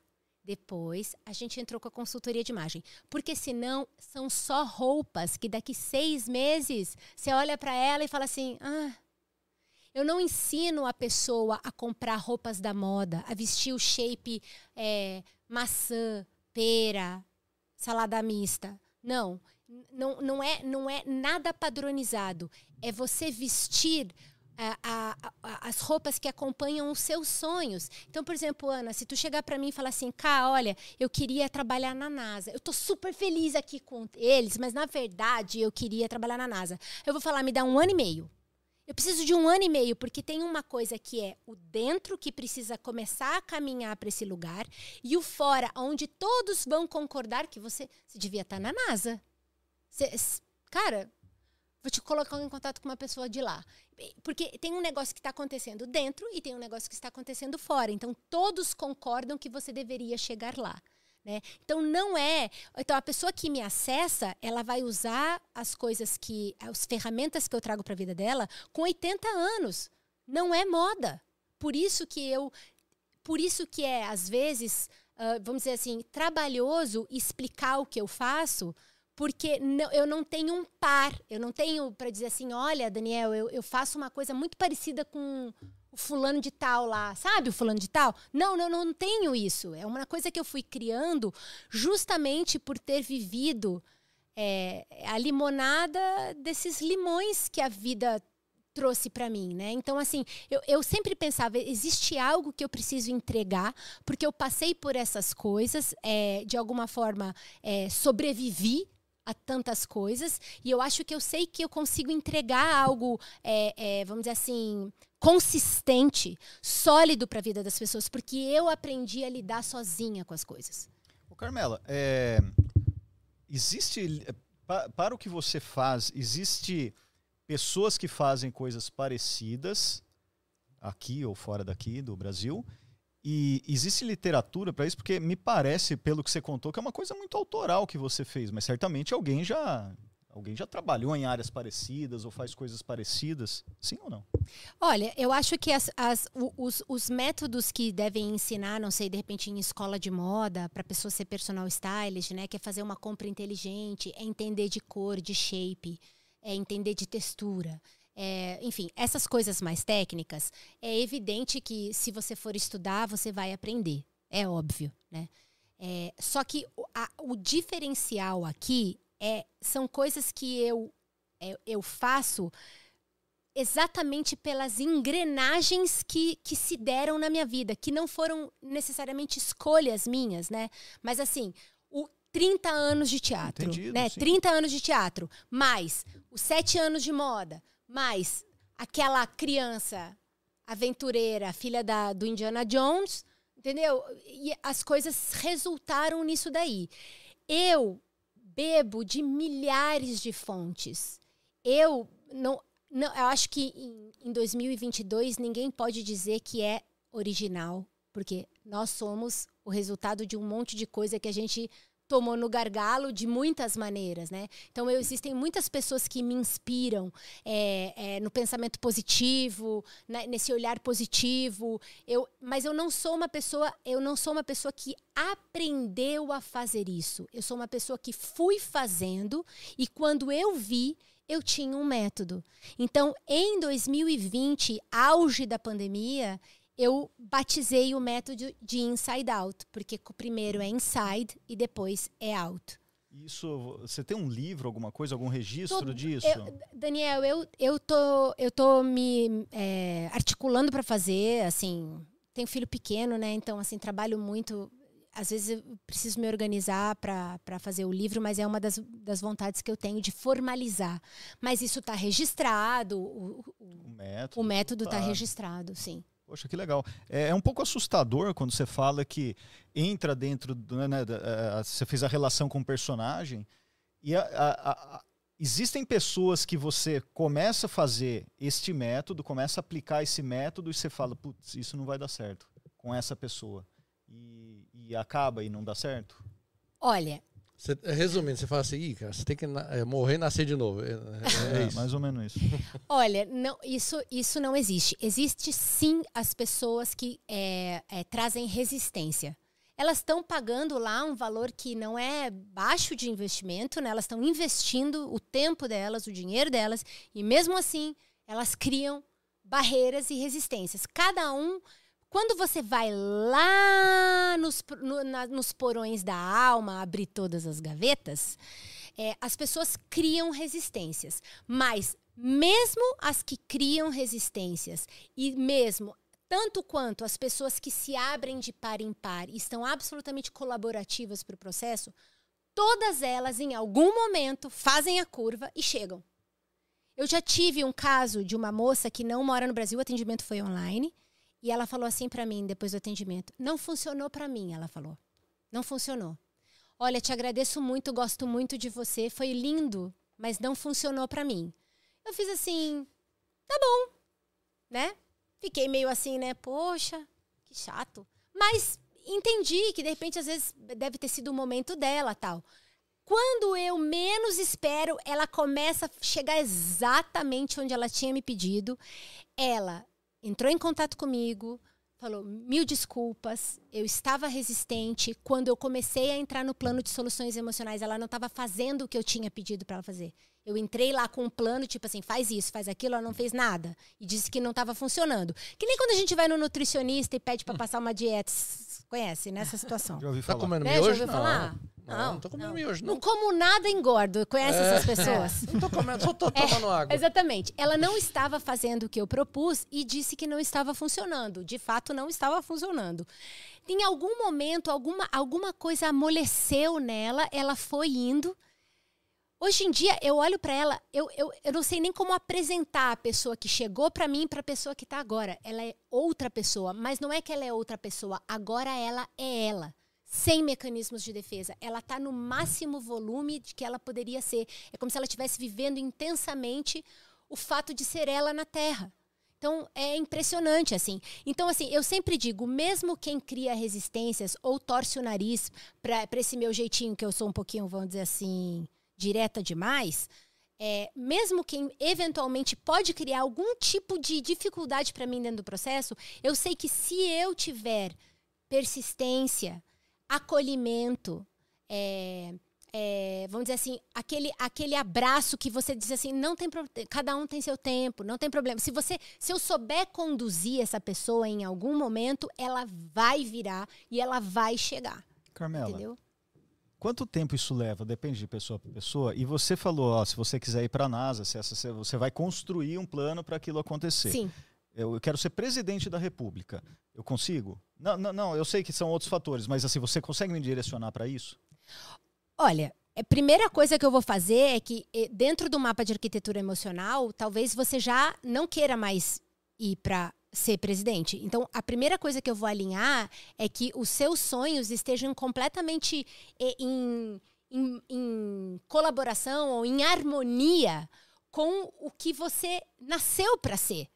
Speaker 4: depois, a gente entrou com a consultoria de imagem. Porque senão, são só roupas que daqui seis meses você olha para ela e fala assim: ah, eu não ensino a pessoa a comprar roupas da moda, a vestir o shape é, maçã, pera, salada mista. Não, não, não, é, não é nada padronizado. É você vestir a, a, a, as roupas que acompanham os seus sonhos. Então, por exemplo, Ana, se tu chegar para mim e falar assim, cá, olha, eu queria trabalhar na NASA. Eu tô super feliz aqui com eles, mas na verdade eu queria trabalhar na NASA. Eu vou falar, me dá um ano e meio. Eu preciso de um ano e meio, porque tem uma coisa que é o dentro que precisa começar a caminhar para esse lugar e o fora, onde todos vão concordar que você, você devia estar tá na NASA. Você, cara, vou te colocar em contato com uma pessoa de lá. Porque tem um negócio que está acontecendo dentro e tem um negócio que está acontecendo fora. Então, todos concordam que você deveria chegar lá. Né? Então, não é. Então, a pessoa que me acessa, ela vai usar as coisas que. as ferramentas que eu trago para a vida dela com 80 anos. Não é moda. Por isso que eu. Por isso que é, às vezes, uh, vamos dizer assim, trabalhoso explicar o que eu faço porque não, eu não tenho um par, eu não tenho para dizer assim, olha, Daniel, eu, eu faço uma coisa muito parecida com o fulano de tal lá, sabe o fulano de tal? Não, não, não tenho isso. É uma coisa que eu fui criando justamente por ter vivido é, a limonada desses limões que a vida trouxe para mim, né? Então, assim, eu, eu sempre pensava, existe algo que eu preciso entregar, porque eu passei por essas coisas, é, de alguma forma é, sobrevivi a tantas coisas e eu acho que eu sei que eu consigo entregar algo, é, é, vamos dizer assim, consistente, sólido para a vida das pessoas, porque eu aprendi a lidar sozinha com as coisas.
Speaker 2: Ô Carmela, é, existe pa, para o que você faz, existe pessoas que fazem coisas parecidas aqui ou fora daqui do Brasil e existe literatura para isso? Porque me parece, pelo que você contou, que é uma coisa muito autoral que você fez, mas certamente alguém já alguém já trabalhou em áreas parecidas ou faz coisas parecidas, sim ou não?
Speaker 4: Olha, eu acho que as, as, os, os, métodos que devem ensinar, não sei, de repente em escola de moda, para a pessoa ser personal stylist, né, que é fazer uma compra inteligente, é entender de cor, de shape, é entender de textura. É, enfim, essas coisas mais técnicas, é evidente que se você for estudar, você vai aprender. É óbvio, né? É, só que a, o diferencial aqui é, são coisas que eu, é, eu faço exatamente pelas engrenagens que, que se deram na minha vida, que não foram necessariamente escolhas minhas, né? Mas assim, o 30 anos de teatro, Entendido, né? Sim. 30 anos de teatro, mais os 7 anos de moda, mas aquela criança aventureira, filha da, do Indiana Jones, entendeu? E as coisas resultaram nisso daí. Eu bebo de milhares de fontes. Eu não, não eu acho que em, em 2022 ninguém pode dizer que é original, porque nós somos o resultado de um monte de coisa que a gente tomou no gargalo de muitas maneiras, né? Então eu, existem muitas pessoas que me inspiram é, é, no pensamento positivo, né, nesse olhar positivo. Eu, mas eu não sou uma pessoa, eu não sou uma pessoa que aprendeu a fazer isso. Eu sou uma pessoa que fui fazendo e quando eu vi eu tinha um método. Então, em 2020, auge da pandemia, eu batizei o método de inside out, porque o primeiro é inside e depois é out.
Speaker 2: Isso, você tem um livro, alguma coisa, algum registro
Speaker 4: Tô-
Speaker 2: disso?
Speaker 4: eu- Daniel, eu, eu, tô, eu tô me é, articulando para fazer, assim, tenho filho pequeno, né? Então, assim, trabalho muito. Às vezes eu preciso me organizar para fazer o livro, mas é uma das, das vontades que eu tenho de formalizar. Mas isso está registrado, o, o-
Speaker 2: O método.
Speaker 4: está
Speaker 2: tá.
Speaker 4: registrado, sim.
Speaker 2: Poxa, que legal. É, é um pouco assustador quando você fala que entra dentro, do, né, da- eh, você fez a relação com o personagem e a- a- a- a- existem pessoas que você começa a fazer este método, começa a aplicar esse método e você fala, putz, isso não vai dar certo com essa pessoa. E, e acaba e não dá certo.
Speaker 4: Olha,
Speaker 3: Você- resumindo, você fala assim, Ih, cara, você tem que na- é, morrer e nascer de novo. É, é
Speaker 2: É,
Speaker 3: isso.
Speaker 2: mais ou menos isso.
Speaker 4: Olha, não, isso, isso não existe. Existe sim as pessoas que é, é, trazem resistência. Elas estão pagando lá um valor que não é baixo de investimento, né? Elas estão investindo o tempo delas, o dinheiro delas, e mesmo assim elas criam barreiras e resistências. Cada um, quando você vai lá nos, no- na- nos porões da alma, abrir todas as gavetas, é, as pessoas criam resistências. Mas mesmo as que criam resistências e mesmo tanto quanto as pessoas que se abrem de par em par e estão absolutamente colaborativas para o processo, todas elas em algum momento fazem a curva e chegam. Eu já tive um caso de uma moça que não mora no Brasil, o atendimento foi online, e ela falou assim para mim depois do atendimento: "Não funcionou para mim", ela falou. Não funcionou. Olha, te agradeço muito, gosto muito de você, foi lindo, mas não funcionou para mim. Eu fiz assim, tá bom, né? Fiquei meio assim, né? Poxa, que chato. Mas entendi que de repente às vezes deve ter sido o momento dela, tal. Quando eu menos espero, ela começa a chegar exatamente onde ela tinha me pedido. Ela entrou em contato comigo, falou: mil desculpas, eu estava resistente. Quando eu comecei a entrar no plano de soluções emocionais, ela não estava fazendo o que eu tinha pedido para ela fazer. Eu entrei lá com um plano, tipo assim, faz isso, faz aquilo, ela não fez nada. E disse que não estava funcionando. Que nem quando a gente vai no nutricionista e pede para passar uma dieta. Conhece nessa situação?
Speaker 2: Já ouvi
Speaker 3: Tá
Speaker 2: falar.
Speaker 3: comendo
Speaker 4: Né? Já
Speaker 3: miojo?
Speaker 4: ouviu falar?
Speaker 3: Não, não tô comendo miojo,
Speaker 4: Não
Speaker 3: não.
Speaker 4: como nada, engordo. Conhece essas pessoas?
Speaker 3: Não tô comendo, só tô tomando água.
Speaker 4: Exatamente. Ela não estava fazendo o que eu propus e disse que não estava funcionando. De fato, não estava funcionando. Em algum momento, alguma, alguma coisa amoleceu nela, ela foi indo. Hoje em dia, eu olho para ela, eu, eu, eu não sei nem como apresentar a pessoa que chegou para mim para a pessoa que está agora. Ela é outra pessoa, mas não é que ela é outra pessoa. Agora ela é ela, sem mecanismos de defesa. Ela está no máximo volume de que ela poderia ser. É como se ela estivesse vivendo intensamente o fato de ser ela na Terra. Então é impressionante assim. Então assim, eu sempre digo, mesmo quem cria resistências ou torce o nariz para esse meu jeitinho que eu sou um pouquinho, vamos dizer assim, direta demais, é, mesmo quem eventualmente pode criar algum tipo de dificuldade para mim dentro do processo, eu sei que se eu tiver persistência, acolhimento, é, é, vamos dizer assim, aquele, aquele abraço que você diz assim, não tem cada um tem seu tempo, não tem problema. Se você, se eu souber conduzir essa pessoa em algum momento, ela vai virar e ela vai chegar,
Speaker 2: Carmela,
Speaker 4: entendeu?
Speaker 2: Quanto tempo isso leva? Depende de pessoa para pessoa. E você falou, ó, se você quiser ir para a NASA, se essa, você vai construir um plano para aquilo acontecer.
Speaker 4: Sim.
Speaker 2: Eu, quero ser presidente da República. Eu consigo? Não, não, não, eu sei que são outros fatores, mas assim, você consegue me direcionar para isso?
Speaker 4: Olha, a primeira coisa que eu vou fazer é que dentro do mapa de arquitetura emocional, talvez você já não queira mais ir para ser presidente. Então, a primeira coisa que eu vou alinhar é que os seus sonhos estejam completamente em, em- em colaboração ou em harmonia com o que você nasceu para ser.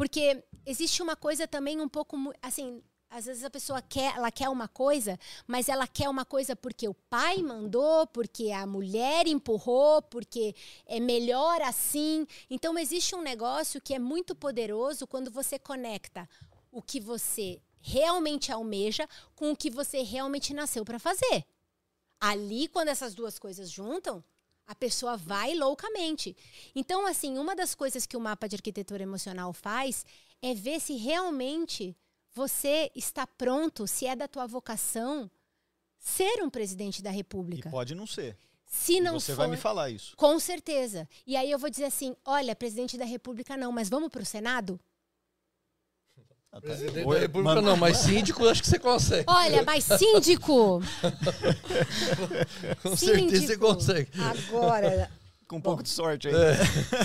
Speaker 4: Porque existe uma coisa também um pouco assim, às vezes a pessoa quer, ela quer uma coisa, mas ela quer uma coisa porque o pai mandou, porque a mulher empurrou, porque é melhor assim. Então existe um negócio que é muito poderoso quando você conecta o que você realmente almeja com o que você realmente nasceu para fazer. Ali, quando essas duas coisas juntam, a pessoa vai loucamente. Então, assim, uma das coisas que o mapa de arquitetura emocional faz é ver se realmente você está pronto, se é da tua vocação, ser um presidente da
Speaker 2: E
Speaker 4: República.
Speaker 2: pode não ser.
Speaker 4: Se não
Speaker 2: Você
Speaker 4: for,
Speaker 2: vai me falar isso.
Speaker 4: com certeza. E aí eu vou dizer assim: olha, presidente da República não, mas vamos para o Senado?
Speaker 2: Ah, tá.
Speaker 3: Presidente
Speaker 2: Oi,
Speaker 3: da República
Speaker 2: manda-
Speaker 3: não, mas síndico acho que você consegue.
Speaker 4: Olha, mas síndico!
Speaker 3: Com certeza você
Speaker 4: Síndico.
Speaker 3: consegue.
Speaker 1: Agora,
Speaker 2: Com um pouco de sorte aí.
Speaker 3: É.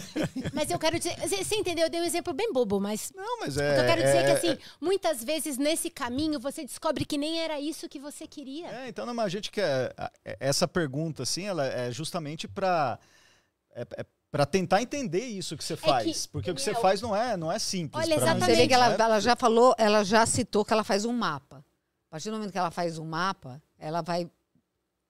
Speaker 4: Mas eu quero dizer, você entendeu? Eu dei um exemplo bem bobo, mas
Speaker 2: Não, mas
Speaker 4: o
Speaker 2: é.
Speaker 4: que eu quero dizer é,
Speaker 2: é-
Speaker 4: que assim, muitas vezes nesse caminho você descobre que nem era isso que você queria.
Speaker 2: É, então, não, mas a gente quer. é- Essa pergunta, assim, ela é justamente para é, para tentar entender isso que você faz. porque o que você faz não é, não é simples.
Speaker 4: olha, exatamente.
Speaker 1: você vê que ela, ela já falou, ela já citou que ela faz um mapa. A partir do momento que ela faz um mapa, ela vai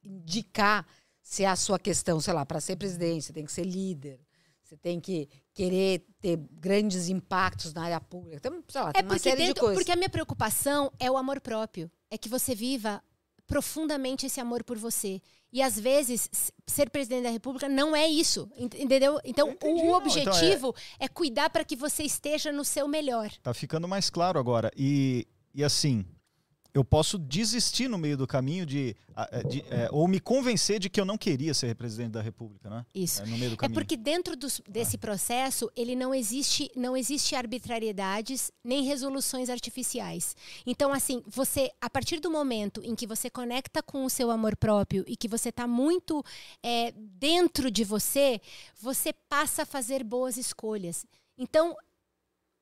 Speaker 1: indicar se é a sua questão, sei lá, para ser presidente, você tem que ser líder, você tem que querer ter grandes impactos na área pública. Então, sei lá,
Speaker 4: É
Speaker 1: tem uma série de
Speaker 4: dentro,
Speaker 1: coisas.
Speaker 4: porque a minha preocupação é o amor próprio. É que você viva profundamente esse amor por você. E às vezes, ser presidente da República não é isso. ent- Entendeu? Então,
Speaker 2: entendi,
Speaker 4: o objetivo é... cuidar para que você esteja no seu melhor.
Speaker 2: Tá ficando mais claro agora. E, e assim, eu posso desistir no meio do caminho de, é, de- é, ou me convencer de que eu não queria ser presidente da República, né?
Speaker 4: Isso.
Speaker 2: É, no meio do
Speaker 4: É
Speaker 2: caminho.
Speaker 4: porque dentro dos- desse processo ele não existe não existe arbitrariedades nem resoluções artificiais. Então assim você a partir do momento em que você conecta com o seu amor próprio e que você está muito é, dentro de você você passa a fazer boas escolhas. Então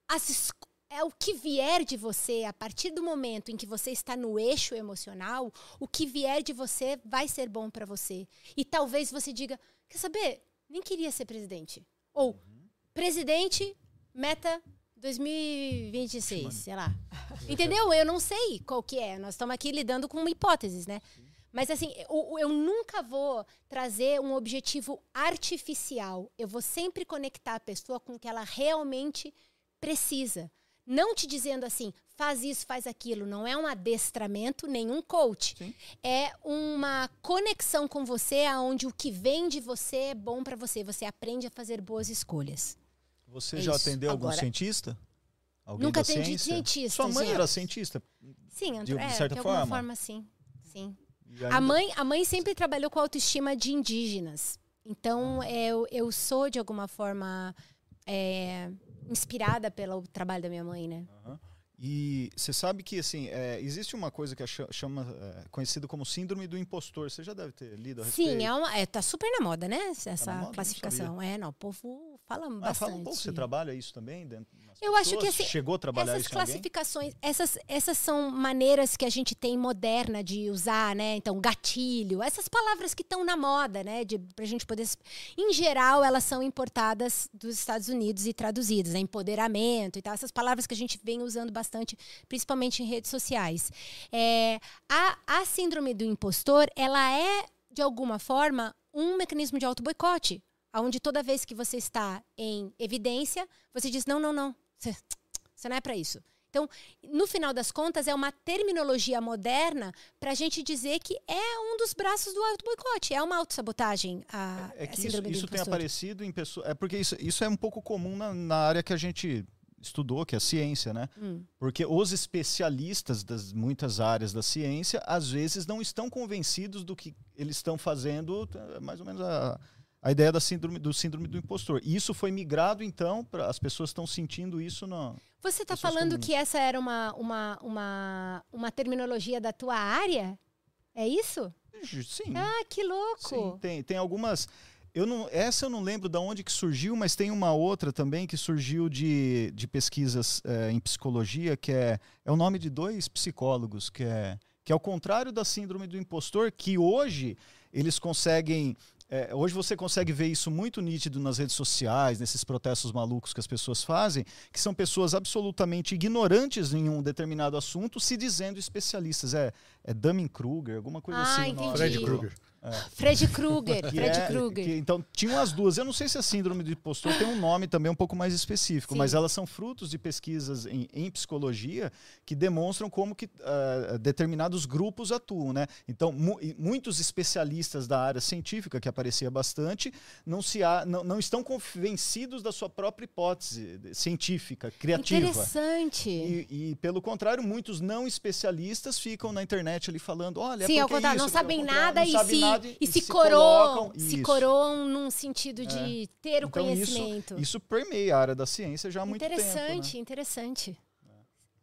Speaker 4: as es- é o que vier de você a partir do momento em que você está no eixo emocional, o que vier de você vai ser bom para você. E talvez você diga, quer saber? Nem queria ser presidente. Ou presidente, meta 2026, sei lá. Entendeu? Eu não sei qual que é. Nós estamos aqui lidando com hipóteses, né? Mas assim, eu, eu nunca vou trazer um objetivo artificial. Eu vou sempre conectar a pessoa com o que ela realmente precisa. Não te dizendo assim, faz isso, faz aquilo. Não é um adestramento, nenhum coach.
Speaker 2: Sim.
Speaker 4: É uma conexão com você, aonde o que vem de você é bom para você. Você aprende a fazer boas escolhas.
Speaker 2: Você
Speaker 1: É
Speaker 2: já
Speaker 1: isso.
Speaker 2: atendeu algum
Speaker 1: Agora-
Speaker 2: cientista? Alguém
Speaker 4: Nunca atendi
Speaker 2: ciência?
Speaker 4: cientista,
Speaker 2: Sua mãe
Speaker 4: gente.
Speaker 2: era cientista?
Speaker 4: Sim,
Speaker 2: De- de
Speaker 4: é,
Speaker 2: certa
Speaker 4: de alguma
Speaker 2: forma?
Speaker 4: forma, sim. Sim.
Speaker 2: Ainda-
Speaker 4: A mãe, a mãe sempre trabalhou com a autoestima de indígenas. Então,
Speaker 2: Ah.
Speaker 4: é, eu, eu sou, de alguma forma, é, inspirada pelo trabalho da minha mãe, né?
Speaker 2: Aham. E você sabe que assim é, existe uma coisa que cha- chama é, conhecido como síndrome do impostor. Você já deve ter lido a respeito.
Speaker 4: Sim, é uma, é, tá super na moda, né? Essa
Speaker 2: na moda? Não
Speaker 4: classificação. É, não, o povo fala
Speaker 2: Ah,
Speaker 4: bastante.
Speaker 2: fala um pouco. Você trabalha isso também dentro?
Speaker 4: Eu acho que, assim,
Speaker 2: chegou a trabalhar
Speaker 4: Essas classificações, essas, essas são maneiras que a gente tem moderna de usar, né? Então, gatilho, essas palavras que estão na moda, né? De, pra gente poder. Em geral, elas são importadas dos Estados Unidos e traduzidas, né? Empoderamento e tal, essas palavras que a gente vem usando bastante, principalmente em redes sociais. É, a, a síndrome do impostor, ela é, de alguma forma, um mecanismo de auto-boicote. Onde toda vez que você está em evidência, você diz: não, não, não. Você, não é para isso. Então, no final das contas, é uma terminologia moderna para a gente dizer que é um dos braços do auto-boicote. É uma autossabotagem a,
Speaker 2: É
Speaker 4: a
Speaker 2: que isso,
Speaker 4: síndrome do
Speaker 2: isso tem aparecido em pessoas. É porque isso, isso é um pouco comum na, na área que a gente estudou, que é a ciência, né?
Speaker 4: Hum.
Speaker 2: Porque os especialistas das muitas áreas da ciência, às vezes, não estão convencidos do que eles estão fazendo, é mais ou menos a, a ideia da síndrome, do síndrome do impostor. E isso foi migrado, então, para as pessoas estão sentindo isso no.
Speaker 4: Você está falando
Speaker 2: comuns.
Speaker 4: que essa era uma, uma, uma, uma terminologia da tua área? É isso?
Speaker 2: Sim.
Speaker 4: Ah, que louco!
Speaker 2: Sim, tem, tem algumas. Eu não, essa eu não lembro de onde que surgiu, mas tem uma outra também que surgiu de, de pesquisas eh, em psicologia, que é, é o nome de dois psicólogos, que é, que é o contrário da síndrome do impostor, que hoje eles conseguem. Eh, hoje você consegue ver isso muito nítido nas redes sociais, nesses protestos malucos que as pessoas fazem, que são pessoas absolutamente ignorantes em um determinado assunto, se dizendo especialistas. É, é Dunning-Kruger, alguma coisa
Speaker 4: Ah,
Speaker 2: assim.
Speaker 4: entendi.
Speaker 3: Fred
Speaker 2: do-
Speaker 3: Krueger.
Speaker 4: Fred Krueger, Fred
Speaker 2: é-
Speaker 4: Krueger.
Speaker 2: que- então, tinham as duas. Eu não sei se a síndrome do impostor tem um nome também um pouco mais específico,
Speaker 4: Sim.
Speaker 2: mas elas são frutos de pesquisas em, em psicologia que demonstram como que ah, determinados grupos atuam, né? Então, mu- muitos especialistas da área científica, que aparecia bastante, não, se há, não, não estão convencidos da sua própria hipótese científica, criativa.
Speaker 4: Interessante.
Speaker 2: E, e, pelo contrário, muitos não especialistas ficam na internet ali falando, olha, é
Speaker 4: Sim, ao
Speaker 2: porque
Speaker 4: contrário,
Speaker 2: isso,
Speaker 4: não
Speaker 2: ao
Speaker 4: sabem nada
Speaker 2: não
Speaker 4: e
Speaker 2: sabe
Speaker 4: se
Speaker 2: verdade
Speaker 4: e, se,
Speaker 2: se
Speaker 4: coroam,
Speaker 2: colocam-
Speaker 4: se
Speaker 2: isso.
Speaker 4: coroam num sentido de ter o
Speaker 2: Então, isso-
Speaker 4: conhecimento.
Speaker 2: Isso permeia a área da ciência já há muito tempo.
Speaker 4: interessante,
Speaker 2: né?
Speaker 4: interessante.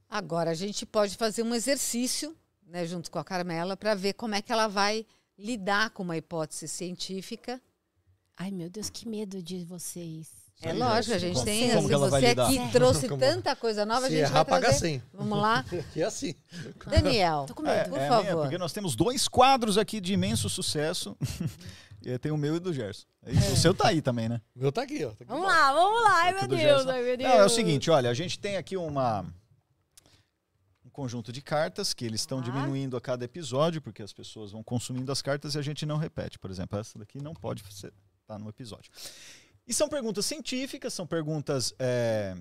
Speaker 1: Agora a gente pode fazer um exercício, né, junto com a Carmela, para ver como é que ela vai lidar com uma hipótese científica.
Speaker 4: Ai, meu Deus, que medo de vocês.
Speaker 1: É
Speaker 2: aí,
Speaker 1: lógico, a
Speaker 2: Jéssica,
Speaker 1: gente tem.
Speaker 2: como
Speaker 1: assim,
Speaker 2: que ela vai
Speaker 1: você
Speaker 2: lidar?
Speaker 1: aqui trouxe
Speaker 3: Como-
Speaker 1: tanta coisa nova, a
Speaker 3: Se
Speaker 1: gente
Speaker 3: errar,
Speaker 1: vai
Speaker 3: paga
Speaker 1: trazer.
Speaker 3: 100.
Speaker 1: Vamos lá,
Speaker 3: Que é assim.
Speaker 1: Daniel.
Speaker 4: Tô com
Speaker 2: É,
Speaker 4: medo.
Speaker 1: Por
Speaker 2: é,
Speaker 1: favor.
Speaker 2: porque nós temos dois quadros aqui de imenso sucesso. e tem o meu e do Gerson. É O seu tá aí também, né?
Speaker 3: O meu tá aqui, ó. Tá aqui
Speaker 4: Vamos lá, vamos lá. Ai,
Speaker 2: Aqui
Speaker 4: meu Deus, ai, meu Deus.
Speaker 2: Não, é o seguinte, olha, a gente tem aqui uma um conjunto de cartas que eles estão
Speaker 4: Ah.
Speaker 2: diminuindo a cada episódio, porque as pessoas vão consumindo as cartas e a gente não repete. Por exemplo, essa daqui não pode estar tá no episódio. E são perguntas científicas, são perguntas é,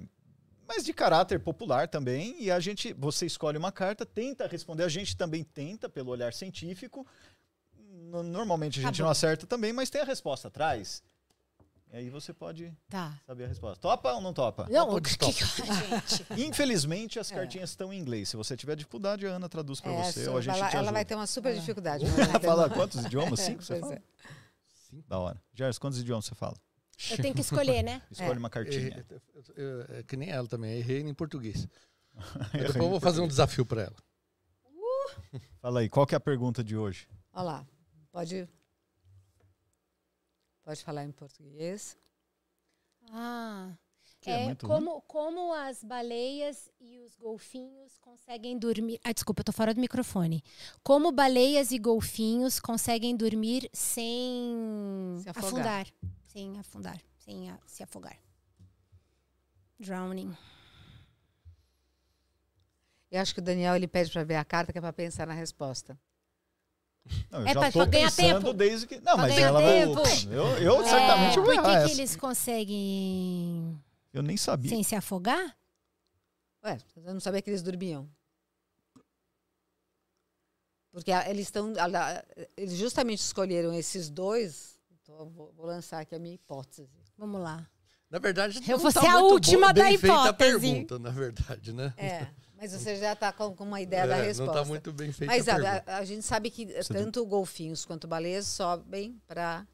Speaker 2: mas de caráter popular também. E a gente, você escolhe uma carta, tenta responder. A gente também tenta pelo olhar científico. No- Normalmente a
Speaker 4: Tá
Speaker 2: gente
Speaker 4: bom.
Speaker 2: não acerta também, mas tem a resposta atrás. E aí você pode
Speaker 4: Tá.
Speaker 2: saber a resposta. Topa ou não topa?
Speaker 4: Não,
Speaker 3: Topa
Speaker 4: o que, que, gente.
Speaker 2: Infelizmente, as cartinhas estão em inglês. Se você tiver dificuldade, a Ana traduz para
Speaker 1: É,
Speaker 2: você ou a gente
Speaker 1: ela,
Speaker 2: te
Speaker 1: ela vai ter uma super dificuldade.
Speaker 2: Ela fala quantos idiomas?
Speaker 1: É,
Speaker 2: Cinco? Você fala?
Speaker 1: é.
Speaker 2: Da hora. Gerson, quantos idiomas você fala?
Speaker 4: Eu tenho que escolher, né?
Speaker 2: Escolhe
Speaker 1: É.
Speaker 2: uma cartinha.
Speaker 3: É, é, é que nem ela também, errei em português. Depois eu vou fazer um desafio pra ela.
Speaker 2: Fala aí, qual que é a pergunta de hoje?
Speaker 1: Olha lá. Pode. Pode falar em português.
Speaker 4: Ah.
Speaker 2: Que é
Speaker 4: É, como, como as baleias e os golfinhos conseguem dormir. Ah, desculpa, eu tô fora do microfone. Como baleias e golfinhos conseguem dormir sem
Speaker 1: Se
Speaker 4: afundar. Sem afundar. Sem a- se afogar. Drowning.
Speaker 1: Eu acho que o Daniel ele pede para ver a carta que é para pensar na resposta.
Speaker 2: Não, eu
Speaker 4: É
Speaker 2: já tô
Speaker 4: ganhar
Speaker 2: pensando
Speaker 4: tempo.
Speaker 2: desde que. Não,
Speaker 4: Pra
Speaker 2: mas ela
Speaker 4: tempo.
Speaker 2: vai. Eu, eu certamente
Speaker 4: é,
Speaker 2: vou
Speaker 4: por que,
Speaker 2: errar
Speaker 4: que
Speaker 2: essa.
Speaker 4: eles conseguem
Speaker 2: Eu nem sabia.
Speaker 4: sem se afogar?
Speaker 1: Ué, eu não sabia que eles dormiam. Porque eles estão. Eles justamente escolheram esses dois. Então, vou, vou lançar aqui a minha hipótese.
Speaker 4: Vamos lá.
Speaker 3: Na verdade,
Speaker 4: Eu
Speaker 3: não
Speaker 4: vou
Speaker 3: tá
Speaker 4: ser a
Speaker 3: muito
Speaker 4: última
Speaker 3: bem
Speaker 4: da
Speaker 3: feita a
Speaker 4: hipótese.
Speaker 3: pergunta, na verdade, né?
Speaker 1: É, mas você já está com, uma ideia da
Speaker 3: É,
Speaker 1: resposta.
Speaker 3: Não tá muito bem feita
Speaker 1: Mas
Speaker 3: a
Speaker 1: a,
Speaker 3: pergunta.
Speaker 1: a- a gente sabe que
Speaker 2: Você
Speaker 1: tanto golfinhos quanto baleias sobem para.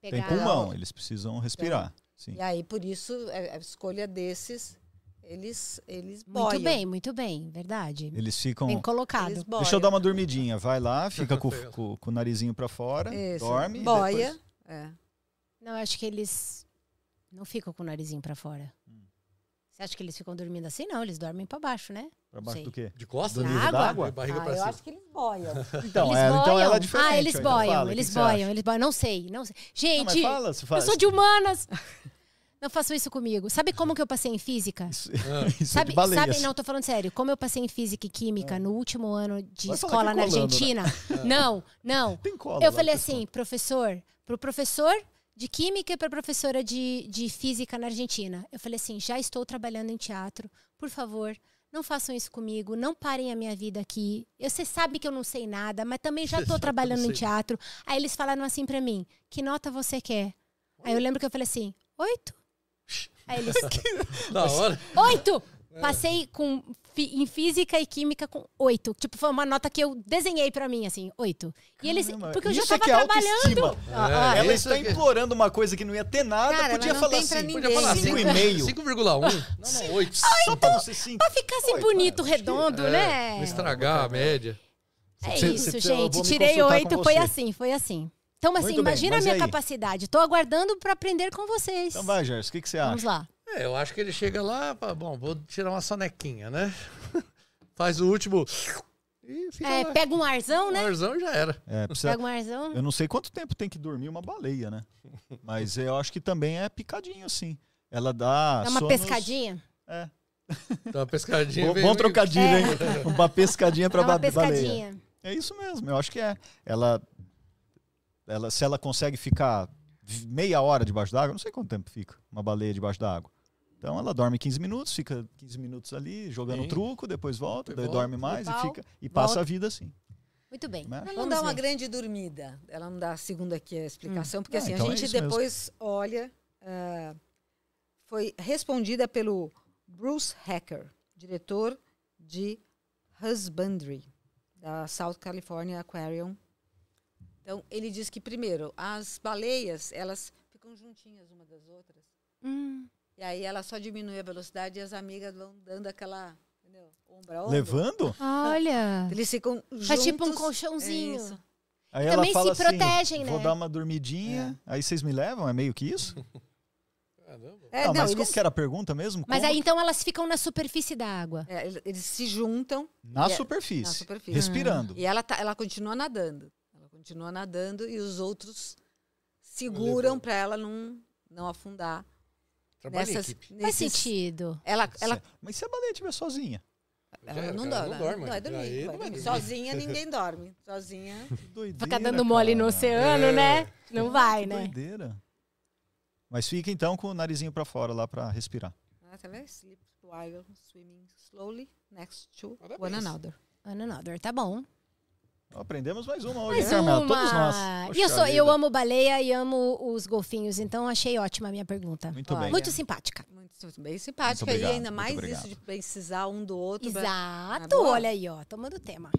Speaker 2: Tem
Speaker 4: Pegar.
Speaker 2: pulmão, eles precisam respirar. Sim.
Speaker 1: E aí, por isso, a, a escolha desses, eles, eles
Speaker 4: Muito
Speaker 1: boiam.
Speaker 4: bem, muito bem. Verdade.
Speaker 2: Eles ficam.
Speaker 4: Bem colocado.
Speaker 2: Deixa eu dar uma dormidinha. Vai lá, fica com, com- com o narizinho para fora,
Speaker 1: Isso.
Speaker 2: dorme. e
Speaker 1: Boia.
Speaker 2: depois-
Speaker 1: É.
Speaker 4: Não, eu acho que eles não ficam com o narizinho pra fora.
Speaker 2: Hum.
Speaker 4: Você acha que eles ficam dormindo assim? Não, eles dormem pra baixo, né?
Speaker 2: Pra baixo
Speaker 4: Sei.
Speaker 2: do quê?
Speaker 3: De costas?
Speaker 2: Do
Speaker 4: Na
Speaker 2: nível
Speaker 4: água?
Speaker 2: d'água?
Speaker 3: Barriga
Speaker 1: Ah,
Speaker 3: pra
Speaker 1: eu
Speaker 3: cima.
Speaker 1: acho que eles boiam.
Speaker 2: Então,
Speaker 4: eles
Speaker 2: é,
Speaker 4: boiam.
Speaker 2: então ela é diferente.
Speaker 4: ah, eles
Speaker 2: então
Speaker 4: boiam,
Speaker 2: fala, o que
Speaker 4: eles boiam, eles boiam. Não sei, não sei.
Speaker 2: Não,
Speaker 4: Gente,
Speaker 2: mas fala, fala.
Speaker 4: eu sou de humanas. Não façam isso comigo. Sabe como que eu passei em física?
Speaker 2: Isso,
Speaker 3: Ah.
Speaker 2: isso é
Speaker 4: Sabe,
Speaker 2: baleias.
Speaker 4: sabe, não, tô falando sério. Como eu passei em física e química no último ano de
Speaker 2: Vai
Speaker 4: escola na
Speaker 2: é colando, né?
Speaker 4: Argentina? Não, não.
Speaker 2: Tem cola
Speaker 4: Eu
Speaker 2: lá,
Speaker 4: falei assim, professor, pro professor de química e pra professora de, de física na Argentina. Eu falei assim, já estou trabalhando em teatro, por favor, não façam isso comigo, não parem a minha vida aqui. Você sabe que eu não sei nada, mas também já estou trabalhando em teatro. Aí eles falaram assim pra mim, que nota você quer? Aí eu lembro que eu falei assim, oito? Aí eles,
Speaker 3: Da hora.
Speaker 4: oito!
Speaker 3: É.
Speaker 4: Passei com, fi- em física e química com oito. Tipo, foi uma nota que eu desenhei pra mim, assim, oito. E eles, porque eu já
Speaker 2: isso é
Speaker 4: tava
Speaker 2: que é
Speaker 4: trabalhando.
Speaker 2: autoestima.
Speaker 1: Ah,
Speaker 3: É,
Speaker 2: Ela
Speaker 3: isso
Speaker 2: está
Speaker 3: aqui.
Speaker 2: implorando uma coisa que não ia ter nada,
Speaker 1: Cara,
Speaker 2: podia
Speaker 1: mas não
Speaker 2: falar
Speaker 1: tem pra
Speaker 2: assim.
Speaker 1: ninguém.
Speaker 3: Podia falar
Speaker 2: Cinco
Speaker 3: cinco
Speaker 2: e meio.
Speaker 3: 5,1. Não, não, 8.
Speaker 2: Só pra não ser cinco.
Speaker 4: Pra ficar assim
Speaker 2: Oito,
Speaker 4: bonito,
Speaker 2: é,
Speaker 4: redondo,
Speaker 3: Não
Speaker 4: né?
Speaker 3: estragar a média.
Speaker 4: É
Speaker 2: Você-
Speaker 4: isso,
Speaker 2: você- eu
Speaker 4: gente.
Speaker 2: me
Speaker 4: Tirei
Speaker 2: consultar
Speaker 4: oito, foi
Speaker 2: você.
Speaker 4: assim, foi assim. Então, assim,
Speaker 2: Muito bem,
Speaker 4: imagina a
Speaker 2: mas
Speaker 4: minha
Speaker 2: aí?
Speaker 4: capacidade. Tô aguardando pra aprender com vocês.
Speaker 2: Então vai, Gerson, o que, que você
Speaker 4: Vamos
Speaker 2: acha?
Speaker 4: lá.
Speaker 3: É, eu acho que ele chega lá, bom, vou tirar uma sonequinha, né? Faz o último. E
Speaker 4: É,
Speaker 3: lá.
Speaker 4: pega um arzão, né?
Speaker 3: arzão já era.
Speaker 2: É, precisa-
Speaker 4: Pega um arzão.
Speaker 2: Eu não sei quanto tempo tem que dormir uma baleia, né? Mas eu acho que também é picadinho, sim. Ela dá.
Speaker 4: Dá uma
Speaker 2: sonos-
Speaker 4: pescadinha.
Speaker 2: É.
Speaker 3: Dá uma pescadinha.
Speaker 2: Bom, bom
Speaker 3: um-
Speaker 2: trocadilho,
Speaker 4: É.
Speaker 2: hein? Uma pescadinha pra
Speaker 4: Dá uma
Speaker 2: ba- baleia.
Speaker 4: pescadinha.
Speaker 2: É isso mesmo, eu acho que é. Ela, ela, se ela consegue ficar meia hora debaixo d'água, eu não sei quanto tempo fica uma baleia debaixo d'água. Então ela dorme 15 minutos, fica 15 minutos ali jogando
Speaker 3: Sim.
Speaker 2: truco, depois volta,
Speaker 3: Depois
Speaker 2: daí
Speaker 3: volta,
Speaker 2: dorme mais e fica e passa
Speaker 4: volta.
Speaker 2: a vida assim.
Speaker 4: Muito bem.
Speaker 2: Né?
Speaker 1: Ela não
Speaker 4: Vamos
Speaker 1: dá uma grande dormida. Ela não dá a segunda aqui a explicação, porque
Speaker 2: Ah,
Speaker 1: assim,
Speaker 2: então
Speaker 1: a
Speaker 2: é
Speaker 1: gente
Speaker 2: mesmo.
Speaker 1: depois olha. ah, foi respondida pelo Bruce Hacker, diretor de Husbandry, da South California Aquarium. Então, ele diz que, primeiro, as baleias, elas ficam juntinhas uma das outras.
Speaker 4: Hum.
Speaker 1: E aí ela só diminui a velocidade e as amigas vão dando aquela, entendeu? Ombro a ombro.
Speaker 2: Levando?
Speaker 4: Olha.
Speaker 1: Eles ficam juntos.
Speaker 4: Faz tipo um colchãozinho.
Speaker 1: Isso.
Speaker 2: Aí
Speaker 4: Também
Speaker 2: ela fala
Speaker 4: se
Speaker 2: assim,
Speaker 4: protegem,
Speaker 2: vou
Speaker 4: né?
Speaker 2: dar uma dormidinha, aí vocês me levam? É meio que isso?
Speaker 3: Caramba.
Speaker 1: É,
Speaker 2: ah,
Speaker 1: não,
Speaker 2: mas
Speaker 1: eles,
Speaker 2: como que era a pergunta mesmo?
Speaker 4: Mas
Speaker 2: Como?
Speaker 4: aí então elas ficam na superfície da água.
Speaker 1: é, eles- se juntam
Speaker 2: Na
Speaker 1: é-
Speaker 2: superfície.
Speaker 1: na superfície.
Speaker 2: Respirando.
Speaker 1: E ela, tá, ela continua nadando. Continua nadando e os outros seguram para ela não, não afundar.
Speaker 3: Trabalho em equipe.
Speaker 4: Faz
Speaker 1: nesses-
Speaker 4: sentido.
Speaker 1: Ela, ela,
Speaker 2: Mas se a baleia estiver sozinha?
Speaker 1: ela
Speaker 3: É,
Speaker 1: não, dorme,
Speaker 3: não dorme,
Speaker 1: Não
Speaker 3: aí
Speaker 1: dormir.
Speaker 3: não
Speaker 1: vai dormir. Sozinha ninguém dorme. Sozinha.
Speaker 2: Doideira,
Speaker 4: Ficar dando mole no
Speaker 2: cara.
Speaker 4: oceano,
Speaker 3: É.
Speaker 4: né? Não vai, né?
Speaker 2: doideira. Mas fica então com o narizinho pra fora lá pra respirar.
Speaker 1: Ah, tá vendo? Sleep while swimming slowly next to
Speaker 3: Parabéns.
Speaker 1: one another.
Speaker 4: Another, tá bom.
Speaker 2: Aprendemos mais uma hoje,
Speaker 4: Mais
Speaker 2: Carmela?
Speaker 4: uma.
Speaker 2: Todos nós.
Speaker 4: E eu, sou, eu amo baleia e amo os golfinhos, então achei ótima a minha pergunta.
Speaker 2: Muito
Speaker 1: Olha.
Speaker 2: bem.
Speaker 4: Muito simpática.
Speaker 1: Muito, bem simpática.
Speaker 2: Muito
Speaker 1: e
Speaker 2: obrigado,
Speaker 1: ainda
Speaker 2: muito
Speaker 1: mais
Speaker 2: obrigado.
Speaker 1: isso de precisar um do outro. pra-
Speaker 4: Exato.
Speaker 1: Tá bom?
Speaker 4: Olha aí, ó. Tomando tema.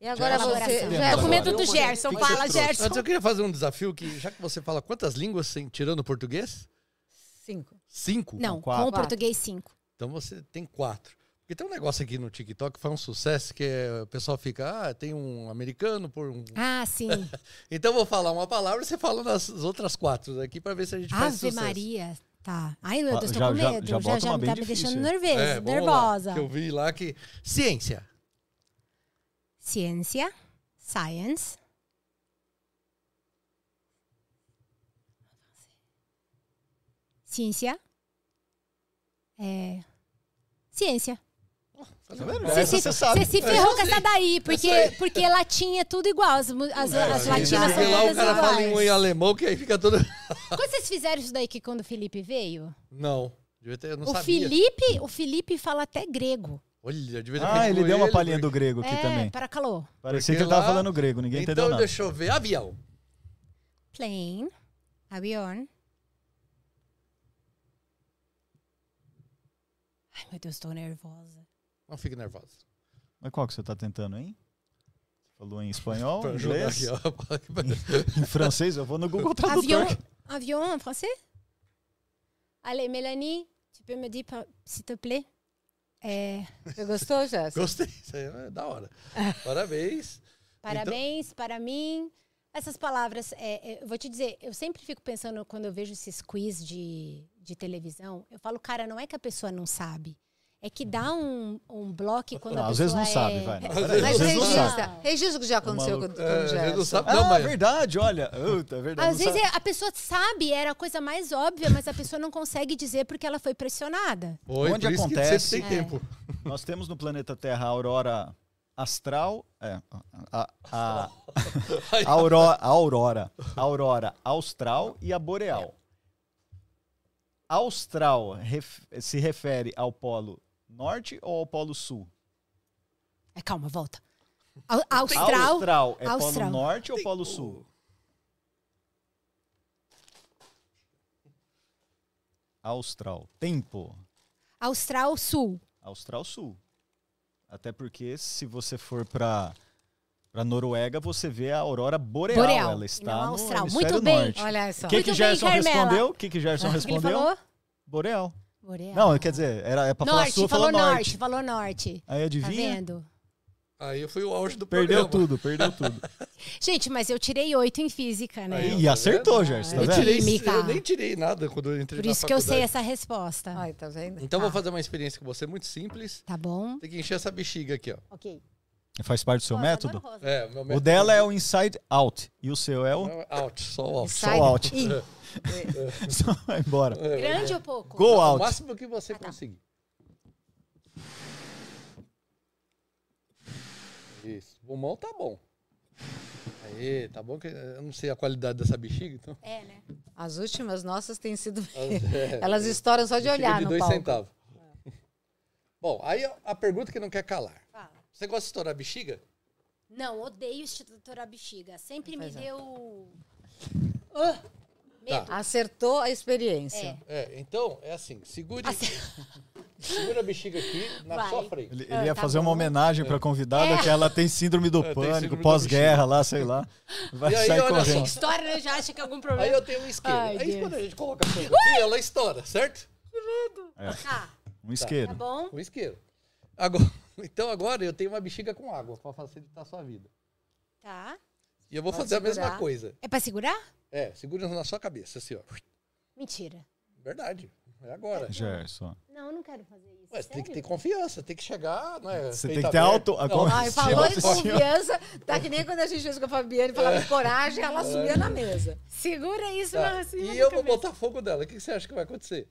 Speaker 1: E agora
Speaker 2: Gerson,
Speaker 1: você.
Speaker 4: Elaboração.
Speaker 2: Gerson,
Speaker 4: Tô com medo do Gerson.
Speaker 2: Que que
Speaker 4: Fala,
Speaker 2: trouxe?
Speaker 4: Gerson.
Speaker 3: Antes eu queria fazer um desafio que, já que você fala quantas línguas, sem- tirando o português?
Speaker 1: Cinco.
Speaker 3: Cinco?
Speaker 4: Não,
Speaker 2: quatro.
Speaker 4: com o português 5.
Speaker 3: Então você tem quatro. Porque tem um negócio aqui no TikTok que faz um sucesso, que é, o pessoal fica, ah, tem um americano por um...
Speaker 4: Ah, sim.
Speaker 3: Então eu vou falar uma palavra e você fala nas outras quatro aqui pra ver se a gente faz
Speaker 4: Ave
Speaker 3: sucesso.
Speaker 4: Maria. Tá. Ai, meu
Speaker 2: Ah,
Speaker 4: Deus, tô
Speaker 2: já-
Speaker 4: com
Speaker 2: já-
Speaker 4: medo.
Speaker 2: já
Speaker 4: Já, já,
Speaker 2: uma
Speaker 4: me tá me
Speaker 2: difícil
Speaker 4: deixando
Speaker 2: aí.
Speaker 4: nervoso,
Speaker 3: É, vamos lá,
Speaker 4: nervosa.
Speaker 3: que eu vi lá que... Ciência.
Speaker 4: Ciência, science. Ciência. É. Ciência.
Speaker 2: Tá vendo?
Speaker 3: Você
Speaker 4: se,
Speaker 2: você sabe.
Speaker 4: você se ferrou com essa daí, porque, porque latim é tudo igual. As, as,
Speaker 3: É,
Speaker 4: as latinas são
Speaker 3: lá o
Speaker 4: todas
Speaker 3: cara fala em, um em
Speaker 4: iguais.
Speaker 3: alemão que aí fica todo...
Speaker 4: Quando vocês fizeram isso daí que quando o Felipe veio?
Speaker 3: Não, devia ter, eu não
Speaker 4: o
Speaker 3: sabia.
Speaker 4: Felipe, o Felipe fala até grego.
Speaker 3: Olha, devia ter
Speaker 2: Ah, ele deu uma palhinha do
Speaker 3: porque-
Speaker 2: grego aqui
Speaker 4: é,
Speaker 2: também.
Speaker 4: para calor.
Speaker 2: Parecia que
Speaker 3: Porque
Speaker 2: ele tava
Speaker 3: lá-
Speaker 2: falando grego, ninguém entendeu
Speaker 3: Então
Speaker 2: nada.
Speaker 3: deixa eu ver. Avião.
Speaker 4: Plane, avião. Ai, meu Deus, tô nervosa.
Speaker 3: Não fique nervosa.
Speaker 2: Mas qual que você tá tentando, hein? Você falou em espanhol, inglês, em francês? Eu vou no Google Tradutor.
Speaker 4: avião en français? Allez, Mélanie, tu peux me dire, s'il te plaît? É,
Speaker 1: Você gostou, Jéssica?
Speaker 3: Gostei. Isso aí é da hora. Parabéns.
Speaker 4: parabéns para mim. Essas palavras, é, é, eu vou te dizer, eu sempre fico pensando quando eu vejo esses quiz de, de televisão, eu falo, cara, não é que a pessoa não sabe, é que dá um, um bloco quando
Speaker 2: Não,
Speaker 4: a
Speaker 2: às vezes não
Speaker 4: é...
Speaker 2: sabe, vai.
Speaker 1: Mas registra. Registra o que já aconteceu com,
Speaker 2: maluco.
Speaker 1: com
Speaker 3: É,
Speaker 1: o
Speaker 3: a gente não
Speaker 1: Gerson.
Speaker 3: sabe.
Speaker 2: Ah,
Speaker 3: Não, mas-
Speaker 2: verdade, olha. Puta, é verdade.
Speaker 4: Às vezes
Speaker 2: sabe.
Speaker 4: a pessoa sabe, era a coisa mais óbvia, mas a pessoa não consegue dizer porque ela foi pressionada.
Speaker 3: Oi,
Speaker 2: Onde
Speaker 3: por isso que
Speaker 2: acontece-
Speaker 3: tem
Speaker 4: É.
Speaker 3: tempo.
Speaker 2: Nós temos no planeta Terra a aurora astral. É, a, a, a, aurora, a aurora. A aurora austral e a boreal. Austral ref- se refere ao polo norte ou ao polo sul?
Speaker 4: É, calma, volta. Au- Austral,
Speaker 2: Austral é
Speaker 4: Austral.
Speaker 2: polo norte ou polo sul? Austral. Tempo.
Speaker 4: Austral Sul.
Speaker 2: Austral Sul. Até porque se você for para para Noruega, você vê a aurora boreal.
Speaker 4: Boreal,
Speaker 2: Ela está
Speaker 4: não
Speaker 2: no
Speaker 4: austral.
Speaker 2: hemisfério
Speaker 4: Muito bem.
Speaker 2: norte.
Speaker 1: Olha só.
Speaker 2: O que, que
Speaker 4: bem,
Speaker 2: Gerson
Speaker 4: Carmela.
Speaker 2: respondeu? O que, que Gerson
Speaker 4: que
Speaker 2: respondeu?
Speaker 4: falou?
Speaker 2: Boreal.
Speaker 4: Boreal.
Speaker 2: Não, quer dizer, era é para falar
Speaker 4: norte,
Speaker 2: sul,
Speaker 4: falou norte.
Speaker 2: norte.
Speaker 4: falou norte.
Speaker 2: Aí
Speaker 4: Tá
Speaker 2: adivinha?
Speaker 4: vendo?
Speaker 3: Aí foi o auge do
Speaker 2: Perdeu
Speaker 3: programa.
Speaker 2: tudo, perdeu tudo.
Speaker 4: Gente, mas eu tirei oito em física, né?
Speaker 3: Aí,
Speaker 2: e
Speaker 3: tá
Speaker 2: acertou,
Speaker 3: vendo?
Speaker 2: Gerson, tá
Speaker 4: Eu
Speaker 3: Eu, tirei, nem tirei nada quando eu entrei
Speaker 4: Por
Speaker 3: na
Speaker 4: isso que eu sei essa resposta.
Speaker 1: Ai, tá vendo?
Speaker 3: Então eu vou
Speaker 4: Tá.
Speaker 3: fazer uma experiência com você muito simples.
Speaker 4: Tá bom?
Speaker 3: Tem que encher essa bexiga aqui, ó.
Speaker 4: Ok.
Speaker 2: Faz parte do seu
Speaker 4: Rosa,
Speaker 2: método?
Speaker 3: É, o meu
Speaker 2: O
Speaker 3: método
Speaker 2: dela é o inside out e o seu é o
Speaker 3: out, só o out.
Speaker 2: só out.
Speaker 1: in.
Speaker 2: Só vai embora.
Speaker 3: É,
Speaker 4: Grande ou pouco?
Speaker 2: Go
Speaker 3: O
Speaker 2: out.
Speaker 3: máximo que você
Speaker 4: Ah, tá.
Speaker 3: conseguir. Isso. O pulmão tá bom. Aí, tá bom que eu não sei a qualidade dessa bexiga, então.
Speaker 4: É, né?
Speaker 1: As últimas nossas têm sido.
Speaker 3: É,
Speaker 1: Elas estouram só de olhar
Speaker 3: de
Speaker 1: no
Speaker 3: dois
Speaker 1: palco.
Speaker 3: centavos. Bom, aí a pergunta que não quer calar.
Speaker 4: Fala.
Speaker 3: Você gosta de estourar bexiga?
Speaker 4: Não, odeio estourar bexiga. Sempre me
Speaker 1: é.
Speaker 4: deu. Ah, medo.
Speaker 1: Acertou a experiência.
Speaker 4: É.
Speaker 3: É, então, é assim, segure. Segura a bexiga aqui na
Speaker 4: Vai.
Speaker 3: sua frente.
Speaker 2: Ele, ele
Speaker 4: Ah,
Speaker 2: ia
Speaker 4: tá
Speaker 2: fazer uma
Speaker 4: bom.
Speaker 2: homenagem pra convidada
Speaker 4: É.
Speaker 2: que ela tem síndrome do
Speaker 3: É,
Speaker 2: pânico, pós-guerra lá, sei lá. Vai
Speaker 3: E aí,
Speaker 2: sair correndo.
Speaker 4: História, né? Já acha que é algum
Speaker 3: Aí
Speaker 4: problema.
Speaker 3: eu tenho um isqueiro.
Speaker 4: Ai,
Speaker 3: aí
Speaker 4: Deus.
Speaker 3: quando a gente coloca a fogo aqui, ela estoura, certo?
Speaker 4: Tá,
Speaker 2: Um isqueiro.
Speaker 4: tá bom?
Speaker 3: Com isqueiro. Agora, então agora eu tenho uma bexiga com água pra facilitar a sua vida.
Speaker 4: Tá.
Speaker 3: E eu vou
Speaker 1: Pode
Speaker 3: fazer a mesma
Speaker 1: segurar.
Speaker 3: coisa.
Speaker 4: É pra segurar?
Speaker 3: É, segura na sua cabeça, assim, ó.
Speaker 4: Mentira.
Speaker 3: Verdade. É agora.
Speaker 2: Gerson.
Speaker 4: Não, não quero fazer isso.
Speaker 3: Ué, você tem que ter confiança, tem que chegar, não é?
Speaker 2: Você tem que ter auto- a
Speaker 3: Não,
Speaker 1: Ai, falou em confiança, tá que nem quando a gente fez com a Fabiane, falava de coragem, ela subia na mesa.
Speaker 4: Segura isso
Speaker 3: tá.
Speaker 4: na cima
Speaker 3: E eu vou
Speaker 4: cabeça.
Speaker 3: botar fogo dela. O que que você acha que vai acontecer?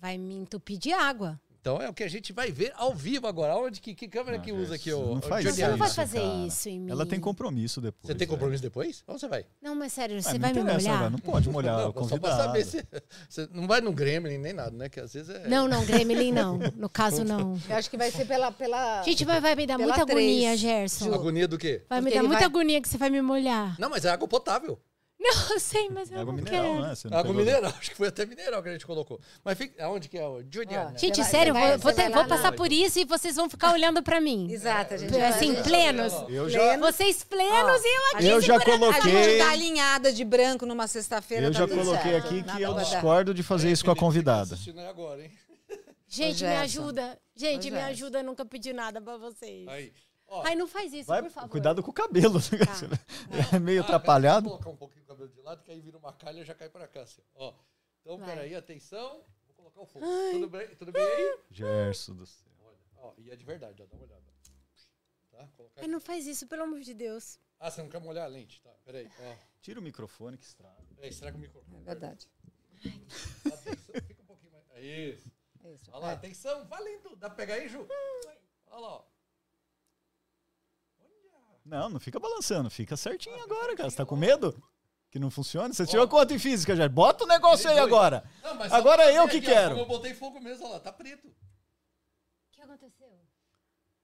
Speaker 4: Vai me entupir de água.
Speaker 3: Então é o que a gente vai ver ao vivo agora. Onde que, que câmera que
Speaker 2: Ah,
Speaker 3: usa aqui,
Speaker 2: Gerson,
Speaker 3: ô?
Speaker 2: não faz
Speaker 4: Você
Speaker 3: Juliana?
Speaker 4: não
Speaker 2: isso,
Speaker 4: fazer
Speaker 2: cara.
Speaker 4: isso em mim.
Speaker 2: Ela tem compromisso depois.
Speaker 3: Você tem
Speaker 2: velho.
Speaker 3: compromisso depois? Onde você vai?
Speaker 4: Não, mas sério,
Speaker 2: Ah,
Speaker 4: você
Speaker 2: não
Speaker 4: vai me molhar?
Speaker 2: velho, Não pode molhar
Speaker 3: Não,
Speaker 2: o
Speaker 3: só pra
Speaker 2: convidado.
Speaker 3: saber se. Você não vai no Gremlin nem nada, né? Que às vezes é.
Speaker 4: Não, não, Gremlin não. No caso, não.
Speaker 1: Eu acho que vai ser pela. pela...
Speaker 4: Gente, vai, vai me dar
Speaker 1: Pela
Speaker 4: muita agonia,
Speaker 1: três.
Speaker 4: Gerson.
Speaker 3: Agonia do quê?
Speaker 4: Vai me
Speaker 1: Porque
Speaker 4: dar
Speaker 1: ele
Speaker 4: muita
Speaker 1: vai-
Speaker 4: agonia que você vai me molhar.
Speaker 3: Não, mas é água potável.
Speaker 4: Não, eu sei, mas
Speaker 2: É
Speaker 4: eu
Speaker 2: água
Speaker 4: não
Speaker 2: mineral,
Speaker 4: quero.
Speaker 2: né? Você não
Speaker 3: Água
Speaker 2: pegou-
Speaker 3: mineral. Acho que foi até mineral que a gente colocou. Mas fica. Aonde que é o Juliana?
Speaker 1: Ó,
Speaker 4: Gente,
Speaker 1: Você vai-
Speaker 4: sério,
Speaker 1: você
Speaker 4: vou,
Speaker 1: vai-
Speaker 4: vou
Speaker 1: você
Speaker 4: ter-
Speaker 1: vai
Speaker 4: vou
Speaker 1: lá
Speaker 4: passar por isso e vocês vão ficar olhando pra mim.
Speaker 1: Exato, a gente
Speaker 4: Assim,
Speaker 1: vai-
Speaker 4: plenos.
Speaker 2: Eu já,
Speaker 4: Vocês plenos e eu
Speaker 1: A
Speaker 2: eu
Speaker 1: gente-
Speaker 2: já
Speaker 1: A gente
Speaker 2: coloquei.
Speaker 1: tá alinhada de branco numa sexta-feira.
Speaker 2: Eu
Speaker 1: tá
Speaker 2: já
Speaker 1: tudo
Speaker 2: coloquei
Speaker 1: certo.
Speaker 2: aqui
Speaker 1: Nada
Speaker 2: que eu
Speaker 1: vai dar.
Speaker 2: discordo de fazer isso com a convidada.
Speaker 3: assistindo aí agora, hein?
Speaker 4: Gente,
Speaker 1: Ô,
Speaker 4: me
Speaker 1: Gerson.
Speaker 4: ajuda. Gente,
Speaker 1: Ô,
Speaker 4: me
Speaker 1: Gerson.
Speaker 4: ajuda, eu nunca pedi nada pra vocês.
Speaker 3: Aí. Ó,
Speaker 4: Ai, não faz isso,
Speaker 2: Vai,
Speaker 4: por favor.
Speaker 2: cuidado com o cabelo. É meio
Speaker 3: ah,
Speaker 2: atrapalhado.
Speaker 3: Vou colocar um pouquinho o cabelo de lado, que aí vira uma calha e já cai pra cá. Assim. Ó. Então,
Speaker 4: Vai.
Speaker 3: peraí, atenção. Vou colocar o fogo. Tudo bem, tudo bem aí?
Speaker 2: Gerson do céu.
Speaker 3: Olha. Ó, e é de verdade, ó. Dá uma olhada. Tá? Colocar
Speaker 4: Ai, não faz isso, pelo amor de Deus.
Speaker 3: Ah, você não quer molhar a lente? Tá, peraí. Ó.
Speaker 2: Tira o microfone que estraga.
Speaker 3: Peraí, estraga o microfone.
Speaker 1: É verdade.
Speaker 3: Atenção, fica um pouquinho mais. Isso.
Speaker 1: Isso.
Speaker 3: Olha lá,
Speaker 1: É.
Speaker 3: atenção, valendo. Dá pra pegar aí, Ju? Olha lá, ó.
Speaker 2: Não, não fica balançando. Fica certinho agora, cara. Você tá com medo? Que não funciona? Você tirou quanto em física, já? Bota o negócio aí agora.
Speaker 3: Não, mas
Speaker 2: Agora
Speaker 3: pra
Speaker 2: eu que
Speaker 3: aqui, ó,
Speaker 2: quero.
Speaker 3: como eu botei fogo mesmo, olha lá, tá preto.
Speaker 4: O que aconteceu?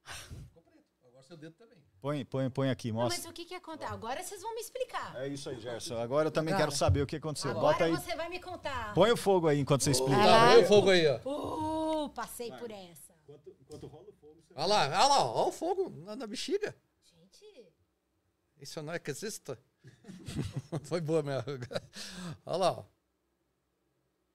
Speaker 3: Ficou preto. Agora seu dedo também.
Speaker 2: Põe, põe, põe aqui,
Speaker 4: Não,
Speaker 2: mostra.
Speaker 4: mas o que que acontece? Agora vocês vão me explicar.
Speaker 2: É isso aí, Gerson. Agora eu também
Speaker 1: Agora.
Speaker 2: quero saber o que aconteceu.
Speaker 4: Agora
Speaker 2: Bota aí.
Speaker 4: você vai me contar.
Speaker 2: Põe o fogo aí enquanto você explica.
Speaker 3: Tá, põe o fogo aí, ó.
Speaker 4: Uh, passei por essa.
Speaker 3: Olha lá, olha lá, ó, o fogo na, na bexiga. Isso não é que exista. Foi boa minha. Olha lá, ó.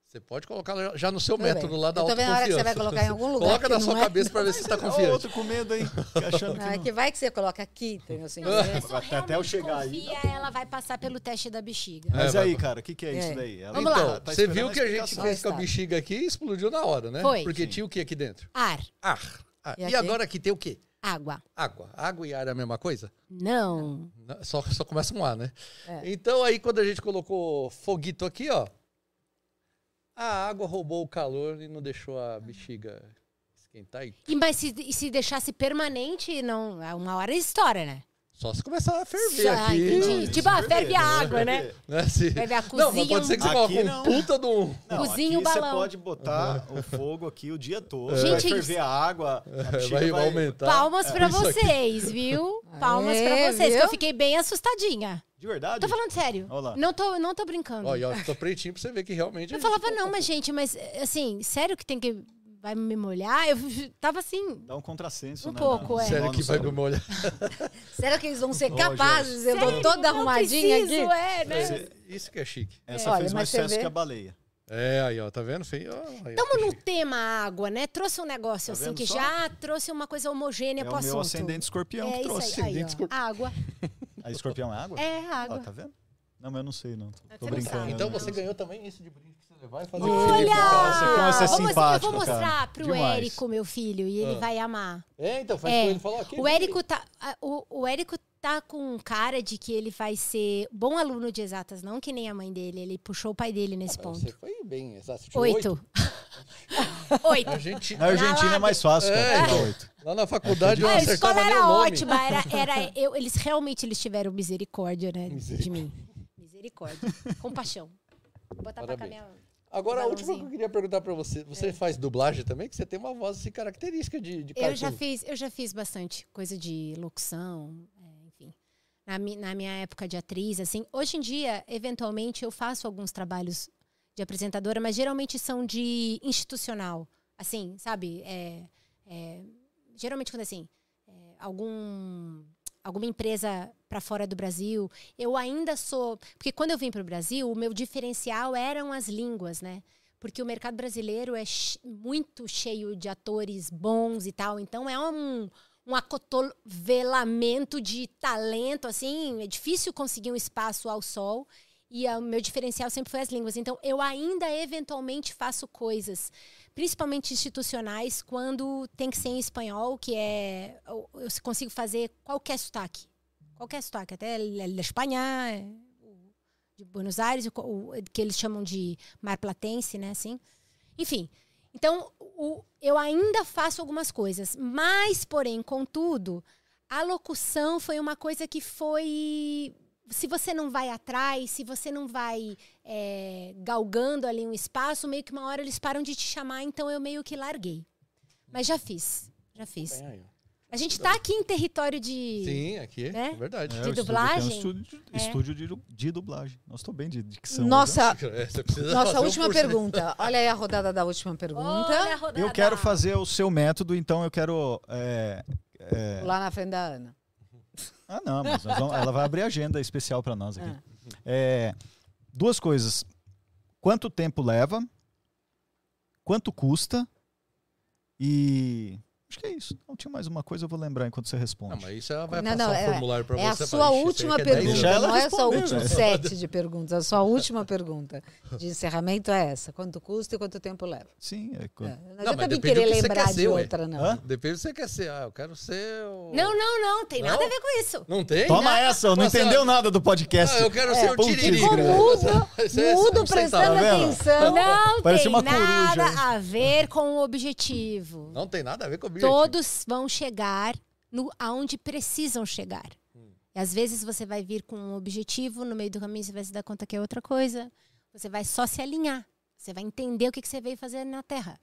Speaker 3: Você pode colocar já no seu método lá da
Speaker 1: Eu tô vendo a hora que você vai colocar em algum lugar
Speaker 3: Coloca na sua
Speaker 1: é.
Speaker 3: cabeça pra ver se você tá
Speaker 2: o
Speaker 3: confiante.
Speaker 2: outro com medo aí. fica Achando que
Speaker 1: Não, é que vai que você coloca aqui, entendeu? Assim,
Speaker 2: Até- até eu chegar aí.
Speaker 4: confia, ela vai passar pelo teste da bexiga.
Speaker 2: Mas
Speaker 3: É, vai-
Speaker 2: aí, cara, o que, que é isso
Speaker 1: É.
Speaker 2: daí? Ela
Speaker 4: Vamos lá.
Speaker 3: Então,
Speaker 2: tá
Speaker 3: você viu que a gente fez com a
Speaker 1: Está.
Speaker 3: bexiga aqui e explodiu na hora, né?
Speaker 4: Foi.
Speaker 3: Porque
Speaker 2: Sim.
Speaker 3: tinha o que aqui dentro?
Speaker 4: Ar,
Speaker 3: Ar. Ah,
Speaker 1: E
Speaker 3: E,
Speaker 1: aqui?
Speaker 3: agora aqui tem o quê?
Speaker 4: Água.
Speaker 3: Água. Água e ar é a mesma coisa?
Speaker 4: Não.
Speaker 3: Só, só começa um A, né?
Speaker 1: É.
Speaker 3: Então aí quando a gente colocou foguito aqui, ó, a água roubou o calor e não deixou a bexiga esquentar. E
Speaker 4: mas se, se deixasse permanente, não, uma hora estoura, né?
Speaker 3: Só se começar a ferver
Speaker 4: Ah,
Speaker 3: aqui.
Speaker 4: entendi. Tipo, ah,
Speaker 2: ferver,
Speaker 4: ferve a
Speaker 2: né?
Speaker 4: água, né?
Speaker 3: Né? Se-
Speaker 4: Vai ver a
Speaker 3: Não, mas
Speaker 4: cozinha,
Speaker 3: pode ser que você coloque um
Speaker 2: não.
Speaker 3: puta de um...
Speaker 2: Não,
Speaker 4: Cozinha o
Speaker 2: aqui você
Speaker 4: balão.
Speaker 2: pode botar o fogo aqui o dia todo.
Speaker 4: Gente,
Speaker 2: vai ferver a água. A
Speaker 3: Vai,
Speaker 2: vai,
Speaker 3: aumentar.
Speaker 4: Palmas pra
Speaker 3: Isso aqui.
Speaker 4: vocês, viu? Palmas
Speaker 1: Aê,
Speaker 4: pra vocês, que
Speaker 1: viu?
Speaker 4: eu fiquei bem assustadinha.
Speaker 2: De verdade?
Speaker 4: Tô falando sério.
Speaker 2: Olha lá.
Speaker 4: Não tô, não tô brincando.
Speaker 3: Ó, e ó, tô pretinho pra você ver que realmente...
Speaker 4: Eu
Speaker 3: gente
Speaker 4: falava, não, mas gente, mas assim, sério que tem que. Vai me molhar? Eu tava assim.
Speaker 2: Dá um contrassenso,
Speaker 4: Um
Speaker 2: né?
Speaker 4: pouco,
Speaker 2: no-
Speaker 4: é.
Speaker 3: Sério
Speaker 2: no
Speaker 3: que vai me molhar.
Speaker 1: Será que eles vão ser capazes? Eu tô toda
Speaker 4: não
Speaker 1: arrumadinha
Speaker 4: preciso,
Speaker 1: aqui.
Speaker 4: É, né?
Speaker 2: Você-
Speaker 3: Isso que é chique.
Speaker 2: Essa
Speaker 1: Olha,
Speaker 2: fez mais sucesso que a baleia.
Speaker 3: É, aí, ó, tá vendo? Fei- ó, aí, ó,
Speaker 4: no tema água, né? Trouxe um negócio
Speaker 2: Tá
Speaker 4: assim que
Speaker 2: só?
Speaker 4: já trouxe uma coisa homogênea
Speaker 2: É
Speaker 4: pro
Speaker 2: o meu
Speaker 4: assunto.
Speaker 2: ascendente escorpião
Speaker 4: é
Speaker 2: que trouxe.
Speaker 4: aí, aí,
Speaker 3: Ascendente
Speaker 4: ó.
Speaker 3: escorpião.
Speaker 4: Água.
Speaker 2: A escorpião é água?
Speaker 4: É,
Speaker 2: Ó,
Speaker 4: água.
Speaker 2: tá vendo? Não, mas eu não sei, não. Tô, tô brincando.
Speaker 4: sabe.
Speaker 3: Então
Speaker 2: né?
Speaker 3: você ganhou também isso de brinde e fazer
Speaker 4: Olha!
Speaker 2: Você como você é simpático,
Speaker 4: eu vou mostrar
Speaker 2: cara.
Speaker 4: pro
Speaker 2: Demais.
Speaker 4: Érico, meu filho, e ele
Speaker 3: Ah.
Speaker 4: vai amar.
Speaker 3: É, então faz
Speaker 4: É.
Speaker 3: com ele falar aqui.
Speaker 4: O Érico tá. O, o Érico tá com cara de que ele vai ser bom aluno de exatas, não que nem a mãe dele. Ele puxou o pai dele nesse ponto.
Speaker 3: Você foi bem, exato.
Speaker 4: Oito. Oito.
Speaker 3: A gente,
Speaker 2: Na Argentina é mais fácil, cara.
Speaker 3: É,
Speaker 2: tirar oito.
Speaker 3: lá na faculdade eu
Speaker 4: Ah,
Speaker 3: não
Speaker 4: a escola
Speaker 3: acertava
Speaker 4: era
Speaker 3: nome.
Speaker 4: ótima, era, era eu, eles realmente eles tiveram misericórdia, né, de mim. Misericórdia, compaixão. Vou botar pra cá
Speaker 3: Parabéns.
Speaker 4: minha...
Speaker 3: Agora, a última que eu queria perguntar pra você. Você faz dublagem também? Que você tem uma voz assim, característica de, de cartoon.
Speaker 4: Eu já fiz, eu já fiz bastante coisa de locução, é, enfim. Na, na minha época de atriz, assim. Hoje em dia, eventualmente, eu faço alguns trabalhos de apresentadora, mas geralmente são de institucional. Assim, sabe? É, é, geralmente quando assim, é, algum alguma empresa para fora do Brasil, eu ainda sou, porque quando eu vim para o Brasil, o meu diferencial eram as línguas, né? Porque o mercado brasileiro é muito cheio de atores bons e tal, então é um um acotovelamento de talento, assim, é difícil conseguir um espaço ao sol. E o meu diferencial sempre foi as línguas. Então, eu ainda eventualmente faço coisas, principalmente institucionais, quando tem que ser em espanhol, que é. Eu, consigo fazer qualquer sotaque. Qualquer sotaque, até da Espanha, de Buenos Aires, o, que eles chamam de marplatense, né? Assim. Enfim. Então, o, eu ainda faço algumas coisas. Mas, porém, contudo, a locução foi uma coisa que foi se você não vai atrás, se você não vai é, galgando ali um espaço, meio que uma hora eles param de te chamar, então eu meio que larguei. Mas já fiz, já fiz. A gente está aqui em território de.
Speaker 3: Sim, aqui, né? é verdade.
Speaker 4: É, de dublagem.
Speaker 2: Estúdio, de, é. estúdio de, de, dublagem. Nós estou bem de dicção.
Speaker 1: Nossa, é, nossa última um pergunta. Olha aí a rodada da última pergunta.
Speaker 2: Eu quero fazer o seu método, então eu quero. É,
Speaker 1: é Lá na frente da Ana.
Speaker 2: Ah, não, mas vamos, ela vai abrir agenda especial para nós aqui. Ah. É, duas coisas. Quanto tempo leva? Quanto custa? E Acho que é isso. Não tinha mais uma coisa, eu vou lembrar enquanto você responde.
Speaker 3: Não, mas isso ela vai
Speaker 1: não,
Speaker 3: passar
Speaker 1: não,
Speaker 3: um é, formulário para
Speaker 1: é
Speaker 3: você.
Speaker 1: A sua última pergunta,
Speaker 2: é
Speaker 1: não é só o último né? set de perguntas. A sua última pergunta de encerramento é essa. Quanto custa e quanto tempo leva?
Speaker 2: Sim. É,
Speaker 1: é. Não, não adianta querer lembrar de outra, não. Hã?
Speaker 3: Depende do que você quer ser. Ah, eu quero ser o...
Speaker 4: Não, não, não. Tem nada a ver com isso.
Speaker 3: Não tem?
Speaker 2: Toma não. essa, não Nossa, entendeu nada do podcast.
Speaker 3: Ah, eu quero ser o Tiririca.
Speaker 1: Ficou mudo, mudo prestando atenção.
Speaker 4: Não tem nada a ver com o objetivo.
Speaker 3: Não tem nada a ver com
Speaker 4: Todos vão chegar no, aonde precisam chegar. Hum. E às vezes você vai vir com um objetivo, no meio do caminho você vai se dar conta que é outra coisa. Você vai só se alinhar. Você vai entender o que, que você veio fazer na Terra.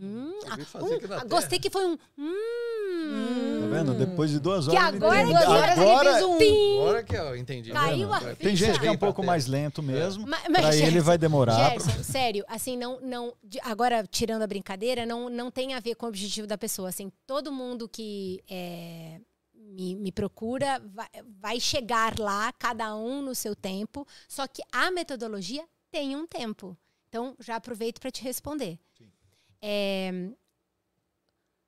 Speaker 4: Hum, ah, um, gostei que foi um. Hum,
Speaker 2: tá vendo? Depois de duas horas.
Speaker 4: Que agora,
Speaker 2: duas
Speaker 4: horas agora, ele fez
Speaker 3: um. Agora que eu entendi.
Speaker 4: Caiu a
Speaker 2: Tem gente que é um pouco mais lento mesmo. Mas, mas pra ele vai demorar.
Speaker 4: Gerson, pra... sério, assim, não, não. Agora, tirando a brincadeira, não, não tem a ver com o objetivo da pessoa. Assim, todo mundo que é, me, me procura vai, vai chegar lá, cada um no seu tempo. Só que a metodologia tem um tempo. Então, já aproveito para te responder. É...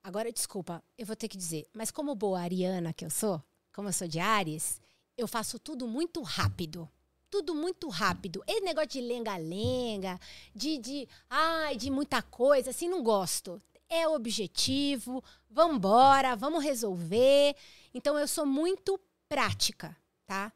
Speaker 4: Agora, desculpa, eu vou ter que dizer, mas como boa ariana que eu sou, como eu sou de Ares, eu faço tudo muito rápido. Tudo muito rápido. Esse negócio de lenga-lenga, de, de, ai, de muita coisa, assim, não gosto. É objetivo, vamos embora, vamos resolver. Então, eu sou muito prática, tá?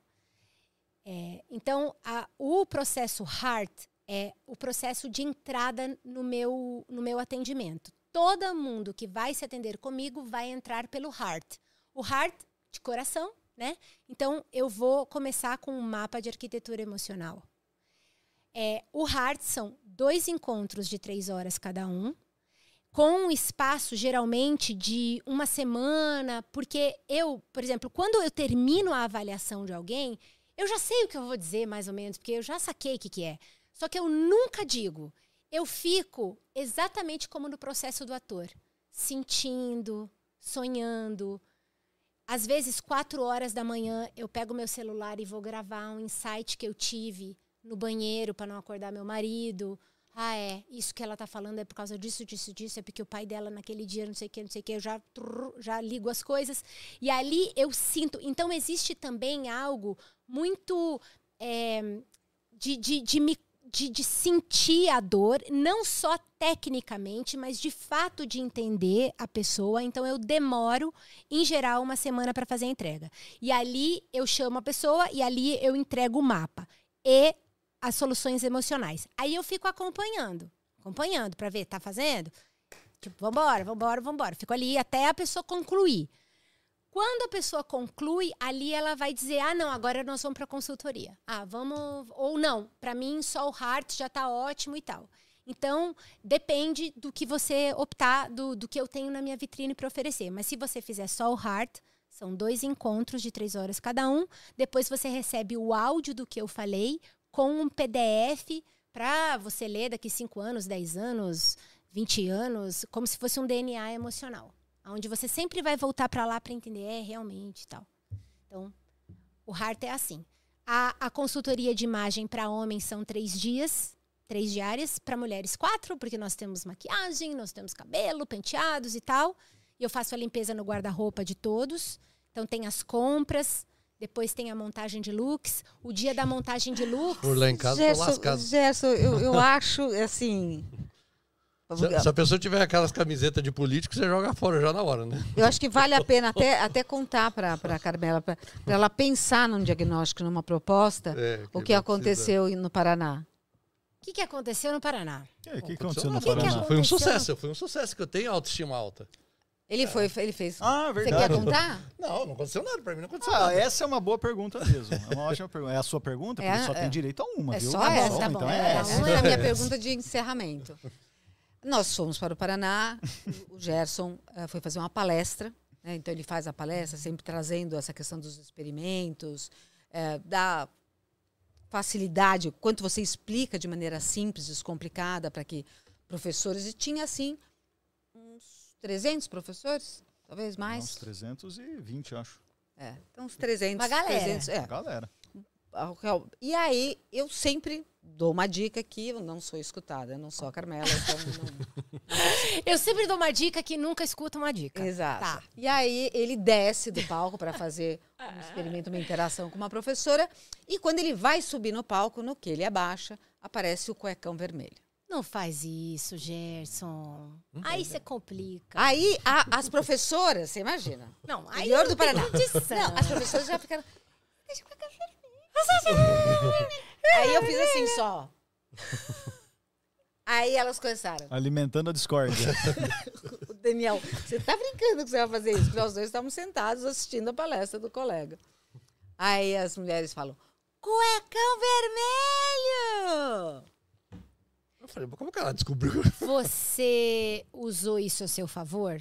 Speaker 4: É, então, a, o processo HEART é o processo de entrada no meu, no meu atendimento. Todo mundo que vai se atender comigo vai entrar pelo Heart. O Heart de coração, né? Então, eu vou começar com um mapa de arquitetura emocional. É, o Heart são dois encontros de três horas cada um, com um espaço geralmente de uma semana, porque eu, por exemplo, quando eu termino a avaliação de alguém, eu já sei o que eu vou dizer mais ou menos, porque eu já saquei o que, que é. Só que eu nunca digo. Eu fico exatamente como no processo do ator, sentindo, sonhando. Às vezes, quatro horas da manhã, eu pego meu celular e vou gravar um insight que eu tive no banheiro para não acordar meu marido. Ah, é, isso que ela tá falando é por causa disso, disso, disso, é porque o pai dela naquele dia, não sei o que, não sei o que, eu já, já ligo as coisas. E ali eu sinto. Então, existe também algo muito é, de, de, de me de, de, sentir a dor, não só tecnicamente, mas de fato de entender a pessoa. Então eu demoro, em geral, uma semana para fazer a entrega. E ali eu chamo a pessoa e ali eu entrego o mapa e as soluções emocionais. Aí eu fico acompanhando, acompanhando para ver, tá fazendo? Tipo, vambora, vambora, vambora. Fico ali até a pessoa concluir. Quando a pessoa conclui, ali ela vai dizer: ah, não, agora nós vamos para consultoria. Ah, vamos. Ou não, para mim só o Heart já está ótimo e tal. Então, depende do que você optar, do, do que eu tenho na minha vitrine para oferecer. Mas se você fizer só o Heart, são dois encontros de três horas cada um. Depois você recebe o áudio do que eu falei com um PDF para você ler daqui 5 anos, 10 anos, 20 anos, como se fosse um DNA emocional. Onde você sempre vai voltar para lá para entender, é realmente tal. Então, o Heart é assim. A, a consultoria de imagem para homens são três dias, três diárias. Para mulheres, quatro, porque nós temos maquiagem, nós temos cabelo, penteados e tal. E eu faço a limpeza no guarda-roupa de todos. Então, tem as compras, depois tem a montagem de looks. O dia da montagem de looks.
Speaker 3: Por lá em casa,
Speaker 1: Gerson. Gerson, eu, eu acho, assim...
Speaker 3: Se, se a pessoa tiver aquelas camisetas de político, você joga fora já na hora, né?
Speaker 1: Eu acho que vale a pena até, até contar para a Carmela, para ela pensar num diagnóstico, numa proposta,
Speaker 3: É,
Speaker 1: o
Speaker 3: vai
Speaker 1: que aconteceu no Paraná.
Speaker 4: O que, que aconteceu no Paraná?
Speaker 2: Aí, O que aconteceu no
Speaker 4: que que
Speaker 2: Paraná?
Speaker 3: Foi um
Speaker 4: aconteceu?
Speaker 3: sucesso, foi um sucesso que eu tenho autoestima alta.
Speaker 1: Ele foi, ele fez.
Speaker 2: Ah,
Speaker 1: Você
Speaker 2: verdade.
Speaker 1: quer contar?
Speaker 3: Não, não aconteceu nada pra mim, não aconteceu
Speaker 2: Ah,
Speaker 3: nada.
Speaker 2: essa é uma boa pergunta mesmo. É uma ótima pergunta. É a sua pergunta? Porque
Speaker 1: É,
Speaker 2: só
Speaker 1: é.
Speaker 2: tem direito a uma,
Speaker 1: É
Speaker 2: viu?
Speaker 1: só
Speaker 2: Tá
Speaker 1: essa,
Speaker 2: bom,
Speaker 4: tá bom.
Speaker 2: então
Speaker 4: É,
Speaker 2: é essa.
Speaker 1: Uma é a minha pergunta de encerramento. Nós fomos para o Paraná, o Gerson eh, foi fazer uma palestra, né? então ele faz a palestra sempre trazendo essa questão dos experimentos, eh, da facilidade, o quanto você explica de maneira simples, descomplicada, para que professores, e tinha assim uns 300 professores, talvez
Speaker 2: Uns
Speaker 1: mais.
Speaker 2: 320, eu acho.
Speaker 1: É, então uns 300.
Speaker 4: Uma galera.
Speaker 1: 300, é.
Speaker 2: Galera.
Speaker 1: E aí, eu sempre dou uma dica que eu não sou escutada, eu não sou a Carmela, então não,
Speaker 4: Eu sempre dou uma dica que nunca escuta uma dica.
Speaker 1: Exato.
Speaker 4: Tá.
Speaker 1: E aí ele desce do palco para fazer um experimento, uma interação com uma professora. E quando ele vai subir no palco, no que ele abaixa, aparece o cuecão vermelho.
Speaker 4: Não faz isso, Gerson. Aí você complica.
Speaker 1: Aí a- as professoras, você imagina.
Speaker 4: Não, aí
Speaker 1: Interior
Speaker 4: não
Speaker 1: do Paraná. Não, as professoras já ficaram. "Deixa o cuecão vermelho." Aí eu fiz assim só. Aí elas começaram.
Speaker 2: Alimentando a discórdia.
Speaker 1: O Daniel, você tá brincando que você vai fazer isso? Porque nós dois estávamos sentados assistindo a palestra do colega. Aí as mulheres falam: cuecão vermelho!
Speaker 3: Eu falei, mas como que ela descobriu?
Speaker 4: Você usou isso a seu favor?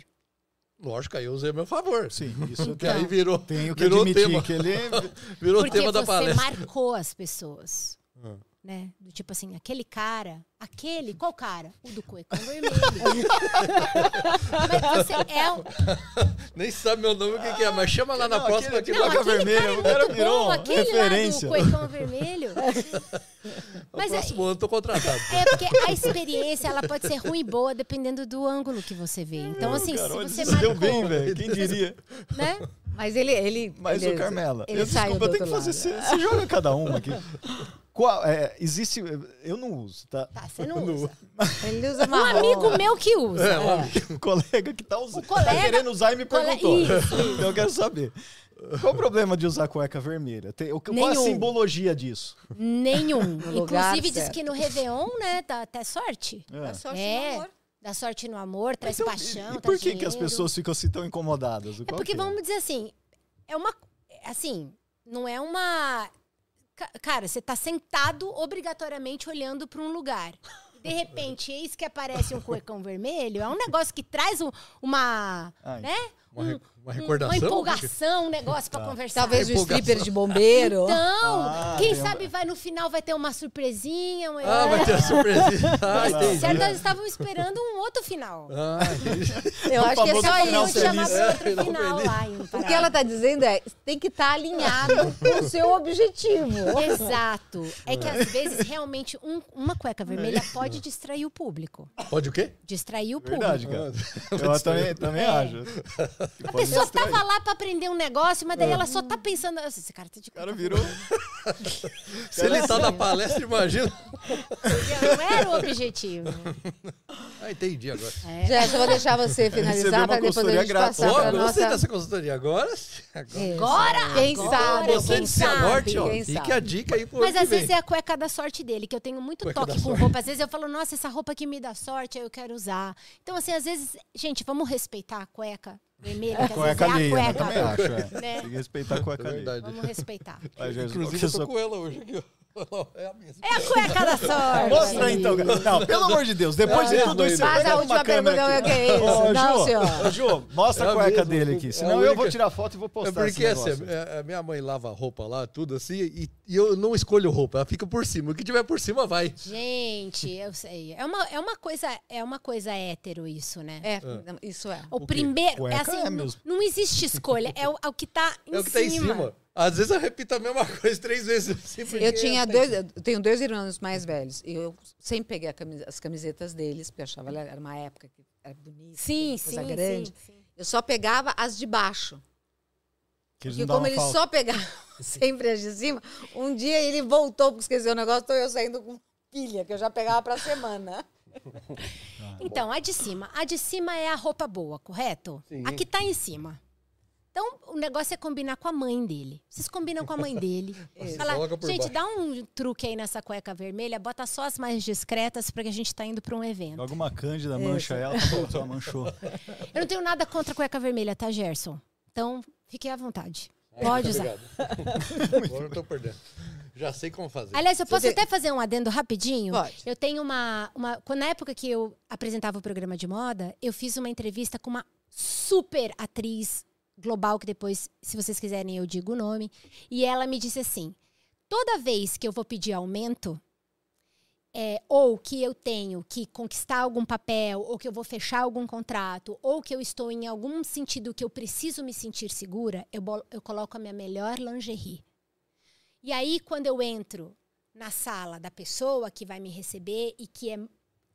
Speaker 3: Lógico, aí eu usei a meu favor.
Speaker 2: Sim, isso
Speaker 3: Que
Speaker 2: eu
Speaker 3: aí virou,
Speaker 2: tenho que
Speaker 3: virou
Speaker 2: admitir
Speaker 3: tema,
Speaker 2: que ele...
Speaker 3: virou
Speaker 4: Porque
Speaker 3: tema da
Speaker 4: você
Speaker 3: palestra.
Speaker 4: marcou as pessoas.
Speaker 3: Ah.
Speaker 4: Né? Do tipo assim, aquele cara, aquele, qual cara? O do cuecão vermelho. Mas você é um.
Speaker 3: Nem sabe meu nome o que, que é, mas chama lá na
Speaker 2: Não,
Speaker 3: próxima
Speaker 2: aquele-
Speaker 3: que
Speaker 2: vermelha,
Speaker 4: cara é
Speaker 2: o cara virou
Speaker 4: bom, aquele
Speaker 2: referência.
Speaker 4: lá do cuecão vermelho.
Speaker 3: O
Speaker 4: Mas é,
Speaker 3: próximo ano tô contratado.
Speaker 4: é porque a experiência ela pode ser ruim e boa dependendo do ângulo que você vê. Então, assim,
Speaker 2: Cara,
Speaker 4: se você
Speaker 2: se deu
Speaker 4: marcou,
Speaker 2: bem, velho. Quem diria?
Speaker 4: né?
Speaker 1: Mas ele. ele
Speaker 2: Mas
Speaker 1: ele,
Speaker 2: o Carmela,
Speaker 1: Ele
Speaker 2: eu, desculpa, eu tenho que fazer. você joga cada uma aqui. Qual, é, existe. Eu não uso, tá?
Speaker 4: Tá, você não usa.
Speaker 1: Ele usa
Speaker 4: Um
Speaker 1: marrom.
Speaker 4: amigo meu que usa.
Speaker 3: É, um amigo.
Speaker 2: O colega que tá usando.
Speaker 4: O colega-
Speaker 2: Tá querendo usar e me perguntou.
Speaker 4: Isso,
Speaker 2: Então eu quero saber. Qual o problema de usar cueca vermelha? Tem, o, qual a simbologia disso?
Speaker 4: Nenhum. Inclusive, diz
Speaker 1: certo.
Speaker 4: que no Réveillon, né, dá até sorte.
Speaker 2: É.
Speaker 1: Dá sorte
Speaker 4: É.
Speaker 1: no amor.
Speaker 4: Dá sorte no amor, traz
Speaker 2: Então,
Speaker 4: paixão,
Speaker 2: e, e por que, que as pessoas ficam assim tão incomodadas?
Speaker 4: É porque,
Speaker 2: que
Speaker 4: vamos dizer assim, é uma. Assim, não é uma. Ca- Cara, você tá sentado obrigatoriamente olhando para um lugar. De repente, eis que aparece um cuecão vermelho, é um negócio que traz um- uma.
Speaker 2: Ai.
Speaker 4: né?
Speaker 3: Uma, re- uma
Speaker 4: Um-
Speaker 3: recordação?
Speaker 4: Uma empolgação, um negócio pra conversar.
Speaker 1: Talvez o
Speaker 3: Empolgação.
Speaker 1: stripper de bombeiro.
Speaker 4: Então,
Speaker 2: Ah,
Speaker 4: quem
Speaker 2: um-
Speaker 4: sabe vai no final vai ter uma surpresinha. Um...
Speaker 3: Ah, vai ter a surpresinha. Ah, entendi.
Speaker 4: Certo, eles estavam esperando um outro final.
Speaker 3: Ah,
Speaker 1: Eu acho que é só isso.
Speaker 4: Chamar
Speaker 2: feliz.
Speaker 4: pra outro
Speaker 3: É,
Speaker 4: final
Speaker 3: feliz.
Speaker 4: lá. em
Speaker 1: O que ela está dizendo é tem que estar alinhado com o seu objetivo.
Speaker 4: Exato. É que às vezes realmente um- uma cueca vermelha pode distrair o público.
Speaker 3: pode o quê?
Speaker 4: Distrair o
Speaker 2: Verdade,
Speaker 4: público.
Speaker 2: cara. Eu também, também
Speaker 4: É.
Speaker 2: acho.
Speaker 4: A pessoa tava lá pra aprender um negócio, mas daí ela só tá pensando. "Nossa, Esse cara tá de
Speaker 2: O cara virou.
Speaker 3: Se ele tá na palestra, imagina.
Speaker 4: Não era o objetivo.
Speaker 3: Ah, entendi agora.
Speaker 4: É.
Speaker 1: Jéssica, eu vou deixar você finalizar para depois a
Speaker 2: consultoria
Speaker 1: gente
Speaker 2: grátis.
Speaker 1: passar para nossa.
Speaker 3: dessa consultoria. Agora, agora.
Speaker 4: Agora,
Speaker 1: Quem
Speaker 4: agora,
Speaker 1: sabe?
Speaker 3: Você
Speaker 4: quem
Speaker 3: Cianorte,
Speaker 4: sabe?
Speaker 3: ó.
Speaker 1: Quem
Speaker 3: Fique
Speaker 1: sabe?
Speaker 3: a dica aí pro
Speaker 4: Mas
Speaker 3: que
Speaker 4: às vezes é a cueca da sorte dele, que eu tenho muito
Speaker 3: Cueca
Speaker 4: toque com
Speaker 3: sorte.
Speaker 4: roupa. Às vezes eu falo, nossa, essa roupa aqui me dá sorte, aí eu quero usar. Então, assim, às vezes, gente, vamos respeitar a cueca vermelha, que às
Speaker 2: Cueca
Speaker 4: vezes
Speaker 2: alheia,
Speaker 4: é
Speaker 2: né?
Speaker 4: a
Speaker 2: também
Speaker 4: cueca.
Speaker 2: acho. É.
Speaker 4: né?
Speaker 2: Tem que respeitar a cueca
Speaker 3: É
Speaker 2: alheia.
Speaker 4: Vamos respeitar.
Speaker 3: Inclusive, eu
Speaker 2: é
Speaker 3: tô com ela hoje aqui, ó. É a mesma.
Speaker 4: É a cueca da sorte.
Speaker 2: Mostra aí, então. Não, pelo amor de Deus, depois
Speaker 3: É
Speaker 2: de
Speaker 3: a
Speaker 2: tudo isso.
Speaker 1: Faz a
Speaker 2: uma
Speaker 1: última pergunta,
Speaker 2: aqui.
Speaker 1: que é isso?
Speaker 2: Ô,
Speaker 1: Não,
Speaker 2: Ju,
Speaker 1: senhor.
Speaker 2: ô, Ju, mostra
Speaker 3: É
Speaker 2: a cueca
Speaker 3: mesma,
Speaker 2: dele
Speaker 3: é
Speaker 2: aqui. Senão eu vou tirar foto e vou
Speaker 3: É
Speaker 2: postar
Speaker 3: porque
Speaker 2: esse
Speaker 3: assim,
Speaker 2: negócio.
Speaker 3: a- a minha mãe lava roupa lá, tudo assim, e, e eu não escolho roupa, ela fica por cima. O que tiver por cima vai.
Speaker 4: Gente, eu sei. É uma, é uma coisa, é uma coisa hétero isso, né?
Speaker 1: É, isso é.
Speaker 4: O,
Speaker 2: quê?
Speaker 4: primeiro, é assim,
Speaker 2: é
Speaker 4: não,
Speaker 2: mesmo.
Speaker 4: não existe escolha, é o, é o que tá em
Speaker 3: É o que
Speaker 4: cima.
Speaker 3: tá em cima. Às vezes eu repito a mesma coisa três vezes. assim,
Speaker 1: Eu tinha dois, eu tenho dois irmãos mais velhos. E eu sempre peguei a camisa- as camisetas deles, porque eu achava que era uma época que era bonita,
Speaker 4: Sim,
Speaker 1: coisa
Speaker 4: sim,
Speaker 1: grande.
Speaker 4: sim, sim.
Speaker 1: Eu só pegava as de baixo.
Speaker 2: Que eles não
Speaker 1: como ele
Speaker 2: falta.
Speaker 1: só pegava sempre as de cima, um dia ele voltou porque esqueceu o negócio, tô eu saindo com pilha, que eu já pegava pra semana.
Speaker 4: Então, a de cima. A de cima é a roupa boa, correto?
Speaker 3: Sim.
Speaker 4: A que tá em cima. Então, o negócio é combinar com a mãe dele. Vocês combinam com a mãe dele. Fala,
Speaker 3: Coloca por
Speaker 4: gente,
Speaker 3: baixo."
Speaker 4: dá um truque aí nessa cueca vermelha, bota só as mais discretas, porque a gente tá indo pra um evento.
Speaker 2: Joga uma cândida, mancha ela, tá só manchou.
Speaker 4: Eu não tenho nada contra a cueca vermelha, tá, Gerson? Então, fique à vontade. Pode usar.
Speaker 3: Obrigado. Agora eu tô perdendo. Já sei como fazer.
Speaker 4: Aliás, eu posso
Speaker 1: tem-
Speaker 4: até fazer um adendo rapidinho?
Speaker 1: Pode.
Speaker 4: Eu tenho uma, uma. Quando na época que eu apresentava o programa de moda, eu fiz uma entrevista com uma super atriz global, que depois, se vocês quiserem, eu digo o nome. E ela me disse assim: toda vez que eu vou pedir aumento, é, ou que eu tenho que conquistar algum papel, ou que eu vou fechar algum contrato, ou que eu estou em algum sentido que eu preciso me sentir segura, eu, eu coloco a minha melhor lingerie. E aí, quando eu entro na sala da pessoa que vai me receber e que, é,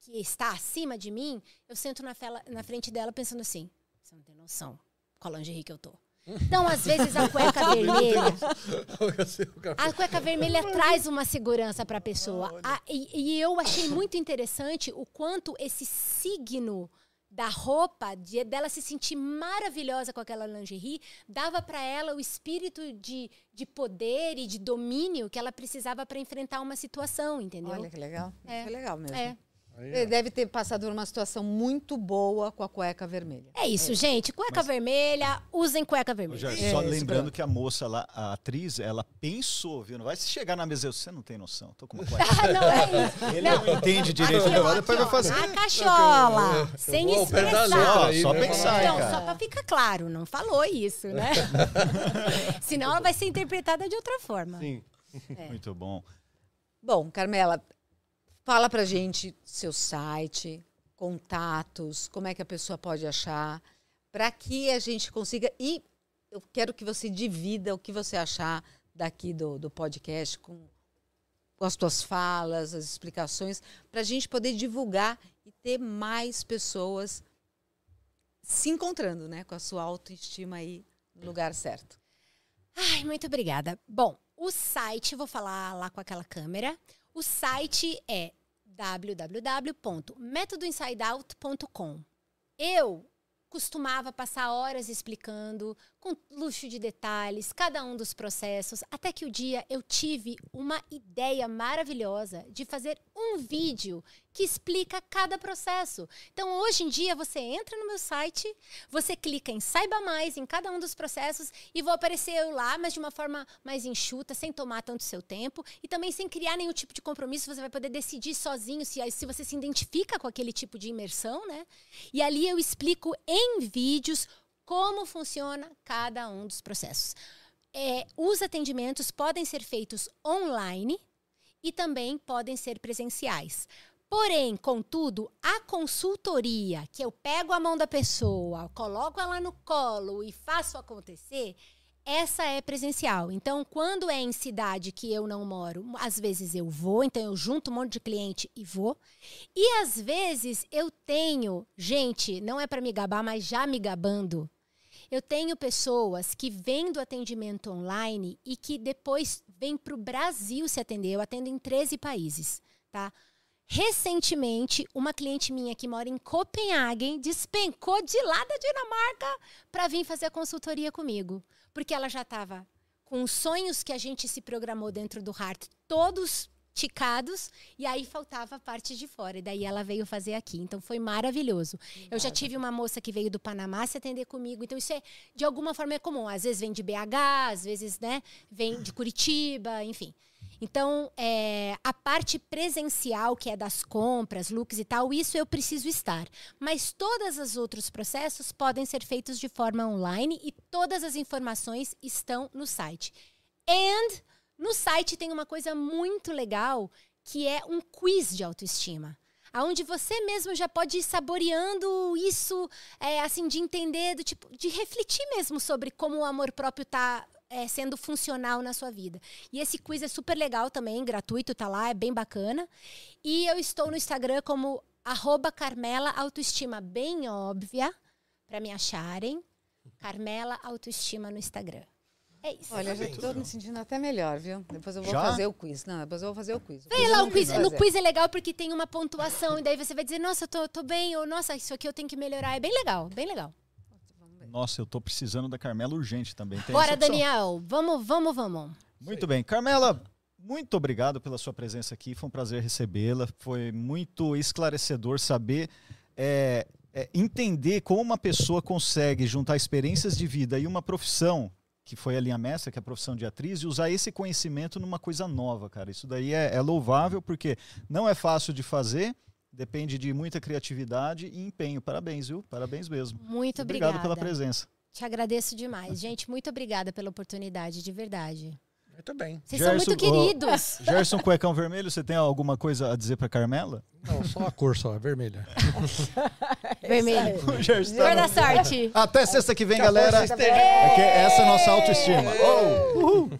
Speaker 4: que está acima de mim, eu sento na, fela- na frente dela pensando assim: você não tem noção qual lingerie que eu tô. Então, às vezes, a cueca vermelha. A cueca vermelha traz uma segurança para a pessoa. E, e eu achei muito interessante o quanto esse signo da roupa, de, dela se sentir maravilhosa com aquela lingerie, dava para ela o espírito de, de poder e de domínio que ela precisava para enfrentar uma situação, entendeu?
Speaker 1: Olha que legal.
Speaker 4: É.
Speaker 1: Que legal mesmo.
Speaker 4: É.
Speaker 1: Ele deve ter passado por uma situação muito boa com a cueca vermelha.
Speaker 4: É isso, gente. Cueca vermelha, usem cueca vermelha.
Speaker 2: Jorge,
Speaker 1: É,
Speaker 2: só
Speaker 1: isso,
Speaker 2: lembrando que a moça lá, a atriz, ela pensou, viu? Não vai se chegar na mesa, você não tem noção. Tô com uma cueca.
Speaker 4: Ah, não é isso.
Speaker 2: Ele não entende direito
Speaker 4: Aqui,
Speaker 2: o
Speaker 4: ó,
Speaker 2: negócio, depois
Speaker 4: aqui,
Speaker 2: vai
Speaker 4: ó,
Speaker 2: fazer.
Speaker 4: A cachola, sem
Speaker 3: da
Speaker 4: expressar.
Speaker 3: letra
Speaker 2: Ó,
Speaker 3: aí,
Speaker 2: só
Speaker 3: né?
Speaker 2: pensar,
Speaker 4: Então,
Speaker 2: cara.
Speaker 4: só pra ficar claro, não falou isso, né? Senão ela vai ser interpretada de outra forma.
Speaker 3: Sim.
Speaker 2: Muito bom.
Speaker 1: Bom, Carmela, fala pra gente seu site, contatos, como é que a pessoa pode achar, para que a gente consiga. E eu quero que você divida o que você achar daqui do, do podcast com, com as tuas falas, as explicações, para a gente poder divulgar e ter mais pessoas se encontrando, né? Com a sua autoestima aí no lugar certo.
Speaker 4: Ai, muito obrigada. Bom, o site, vou falar lá com aquela câmera. O site é www.metodoinsideout.com. Eu costumava passar horas explicando com luxo de detalhes cada um dos processos, até que o dia eu tive uma ideia maravilhosa de fazer um vídeo que explica cada processo. Então, hoje em dia, você entra no meu site, você clica em saiba mais em cada um dos processos e vou aparecer eu lá, mas de uma forma mais enxuta, sem tomar tanto seu tempo e também sem criar nenhum tipo de compromisso. Você vai poder decidir sozinho se, se você se identifica com aquele tipo de imersão, né? E ali eu explico em vídeos como funciona cada um dos processos. É, os atendimentos podem ser feitos online e também podem ser presenciais. Porém, contudo, a consultoria, que eu pego a mão da pessoa, coloco ela no colo e faço acontecer, essa é presencial. Então, quando é em cidade que eu não moro, às vezes eu vou, então eu junto um monte de cliente e vou. E às vezes eu tenho, gente, não é para me gabar, mas já me gabando. Eu tenho pessoas que vêm do atendimento online e que depois vêm para o Brasil se atender. Eu atendo em 13 países, tá? Recentemente, uma cliente minha que mora em Copenhague despencou de lá da Dinamarca para vir fazer a consultoria comigo. Porque ela já estava com os sonhos que a gente se programou dentro do Heart todos ticados e aí faltava a parte de fora. E daí ela veio fazer aqui. Então foi maravilhoso. Eu já tive uma moça que veio do Panamá se atender comigo. Então isso é de alguma forma é comum. Às vezes vem de BH, às vezes, né, vem de Curitiba, enfim. Então, é, a parte presencial, que é das compras, looks e tal, isso eu preciso estar. Mas todos os outros processos podem ser feitos de forma online e todas as informações estão no site. And no site tem uma coisa muito legal que é um quiz de autoestima. Onde você mesmo já pode ir saboreando isso, é, assim, de entender, do tipo, de refletir mesmo sobre como o amor próprio está é, sendo funcional na sua vida. E esse quiz é super legal também, gratuito, tá lá, é bem bacana. E eu estou no Instagram como arroba Carmela Autoestima, bem óbvia, para me acharem. Carmela Autoestima no Instagram. É isso.
Speaker 1: Olha, eu já estou me sentindo até melhor, viu? Depois eu vou
Speaker 2: Já?
Speaker 1: fazer o quiz. Não, depois eu vou fazer o quiz. O
Speaker 4: Vem
Speaker 1: quiz
Speaker 4: lá o quiz. No quiz é legal porque tem uma pontuação, e daí você vai dizer, nossa, eu tô, tô bem, ou nossa, isso aqui eu tenho que melhorar. É bem legal, bem legal.
Speaker 2: Nossa, eu tô precisando da Carmela urgente também. Tem
Speaker 4: Bora. Daniel. Vamos, vamos, vamos.
Speaker 2: Muito bem. Carmela, muito obrigado pela sua presença aqui. Foi um prazer recebê-la. Foi muito esclarecedor saber, é, é, entender como uma pessoa consegue juntar experiências de vida e uma profissão, que foi a linha mestra, que é a profissão de atriz, e usar esse conhecimento numa coisa nova, cara. Isso daí é, é louvável, porque não é fácil de fazer, depende de muita criatividade e empenho. Parabéns, viu? Parabéns mesmo.
Speaker 4: Muito
Speaker 2: Obrigado
Speaker 4: obrigada.
Speaker 2: pela presença.
Speaker 4: Te agradeço demais. Gente, muito obrigada pela oportunidade, de verdade.
Speaker 3: Muito bem.
Speaker 4: Vocês são
Speaker 2: Gerson,
Speaker 4: muito
Speaker 2: ó,
Speaker 4: queridos.
Speaker 2: Gerson Cuecão Vermelho, você tem alguma coisa a dizer para Carmela?
Speaker 3: Não, só a cor só, é vermelha.
Speaker 4: Vermelho.
Speaker 2: Tá
Speaker 4: Cor da sorte.
Speaker 2: Até sexta que vem,
Speaker 3: Que a
Speaker 2: galera. É que essa é a nossa autoestima. Oh, uhul.